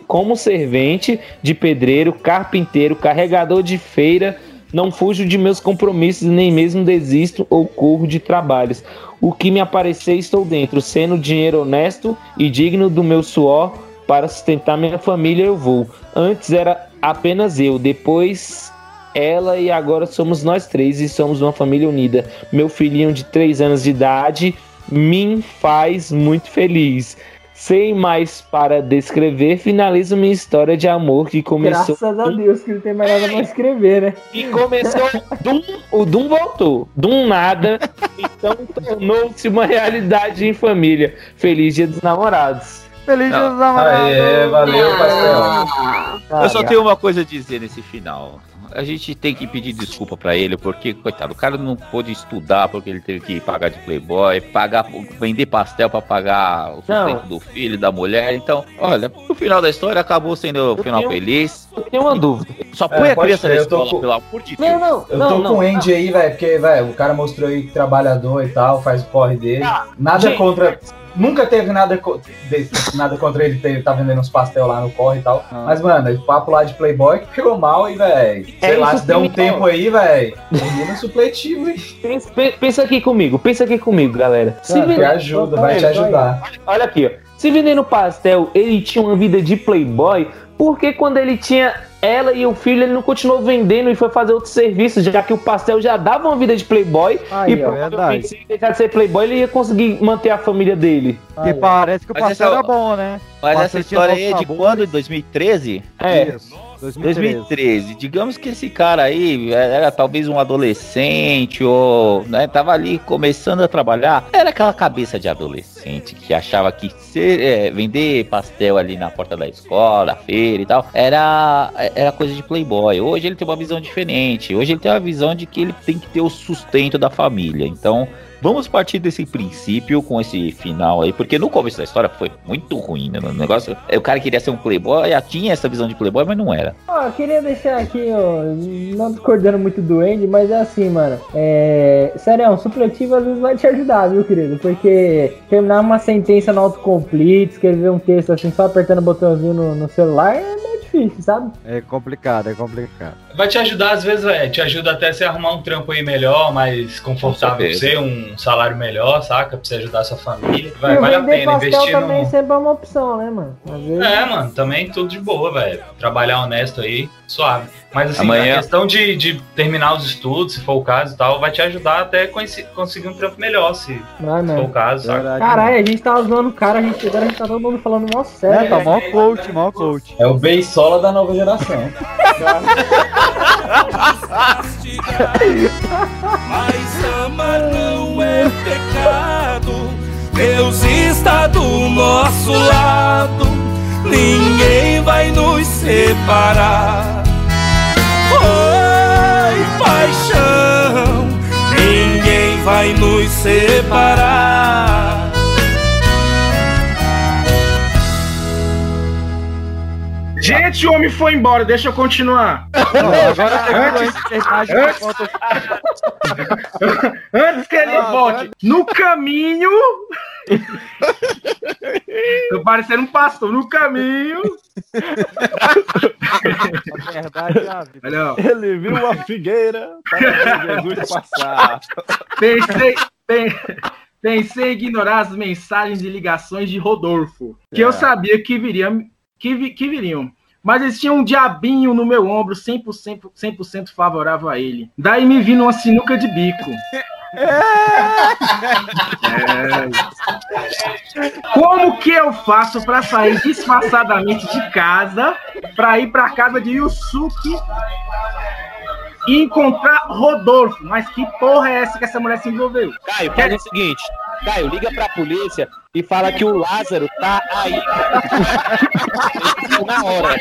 como servente de pedreiro, carpinteiro, carregador de feira. Não fujo de meus compromissos nem mesmo desisto ou corro de trabalhos. O que me aparecer, estou dentro. Sendo dinheiro honesto e digno do meu suor para sustentar minha família, eu vou. Antes era apenas eu, depois ela e agora somos nós três e somos uma família unida. Meu filhinho de 3 anos de idade me faz muito feliz. Sem mais para descrever, finalizo minha história de amor que começou. Graças a Deus que não tem mais nada pra escrever, né? E começou. Dum, o Dum voltou. Dum nada. Então tornou-se uma realidade em família. Feliz Dia dos Namorados. Feliz Dia dos namorados. Aê, valeu, pastel. Eu só tenho uma coisa a dizer nesse final. A gente tem que pedir desculpa pra ele, porque, coitado, o cara não pôde estudar porque ele teve que pagar de playboy, pagar, vender pastel pra pagar o sustento Não. do filho, da mulher. Então, olha, no final da história acabou sendo o final tenho- feliz. Eu tenho uma dúvida. Só É, põe a pode criança ser, na escola, com- pelo amor de Deus. Não, não, Eu não, tô não. com o Andy aí, velho, porque, velho, o cara mostrou aí que trabalhador e tal, faz o corre dele. nada gente. contra. Nunca teve nada, co- de- nada contra ele ter, tá vendendo uns pastel lá no corre e tal. Mas, mano, o papo lá de Playboy que pegou mal e, velho. Sei É lá, se der que um tempo aí, velho. Menino supletivo, hein? Pensa, pe- pensa aqui comigo, pensa aqui comigo, galera. Se vender- ajuda, vai te ajudar. Olha aqui, ó. Se vendendo pastel, ele tinha uma vida de playboy, por que quando ele tinha ela e o filho, ele não continuou vendendo e foi fazer outros serviços, já que o pastel já dava uma vida de playboy Aí, e provavelmente se ele deixar de ser playboy, ele ia conseguir manter a família dele. Porque parece que o Mas pastel essa- era bom, né? Mas essa história aí é de sabores. quando? De 2013? É. Isso, 2013. 2013. Digamos que esse cara aí era talvez um adolescente ou né, tava ali começando a trabalhar. Era aquela cabeça de adolescente que achava que ser, é, vender pastel ali na porta da escola, feira e tal, era, era coisa de playboy. Hoje ele tem uma visão diferente. Hoje ele tem uma visão de que ele tem que ter o sustento da família. Então, Vamos partir desse princípio com esse final aí, porque no começo da história foi muito ruim, né? O negócio, o cara queria ser um playboy, já tinha essa visão de playboy, mas não era. Ó, eu queria deixar aqui, ó, não discordando muito do Andy, mas é assim, mano. É. Sério, um supletivo às vezes vai te ajudar, viu, querido? Porque terminar uma sentença no autocomplete, escrever um texto assim, só apertando o botãozinho no, no celular, é difícil, sabe? É complicado, é complicado. Vai te ajudar, às vezes, é, te ajuda até você arrumar um trampo aí melhor, mais confortável pra você, um salário melhor, saca? Pra você ajudar a sua família. Vai, e vale a pena investir também no. sempre é uma opção, né, mano? Às vezes... É, mano, também tudo de boa, velho. Trabalhar honesto aí, suave. Mas assim, Amanhã- a questão de, de terminar os estudos, se for o caso e tal, vai te ajudar até conseguir um trampo melhor, se, Vai, se for o caso, saca? Caralho, a gente tava zoando o cara, a gente, agora a gente tá todo mundo falando mó sério. É, tá mó coach, mó coach. É o beisola da nova geração. Mas amar não é pecado. Deus está do nosso lado. Ninguém vai nos separar. Oi, paixão. Ninguém vai nos separar. Gente, o homem foi embora, deixa eu continuar. agora antes, antes, antes que ele volte. No caminho, Tô parecendo um pastor no caminho. A verdade é a vida. Olha. Ele viu uma figueira para Jesus passar. Pensei, pen- pensei em ignorar as mensagens e ligações de Rodolfo, que eu É. sabia que viriam, que, que viriam. Mas existia um diabinho no meu ombro 100%, 100 favorável a ele. Daí me vi numa sinuca de bico. É. Como que eu faço pra sair disfarçadamente de casa pra ir pra casa de Yusuke e encontrar Rodolfo? Mas que porra é essa que essa mulher se envolveu? Caio, faz o seguinte. Caio, liga pra polícia e fala que o Lázaro tá aí. Na hora.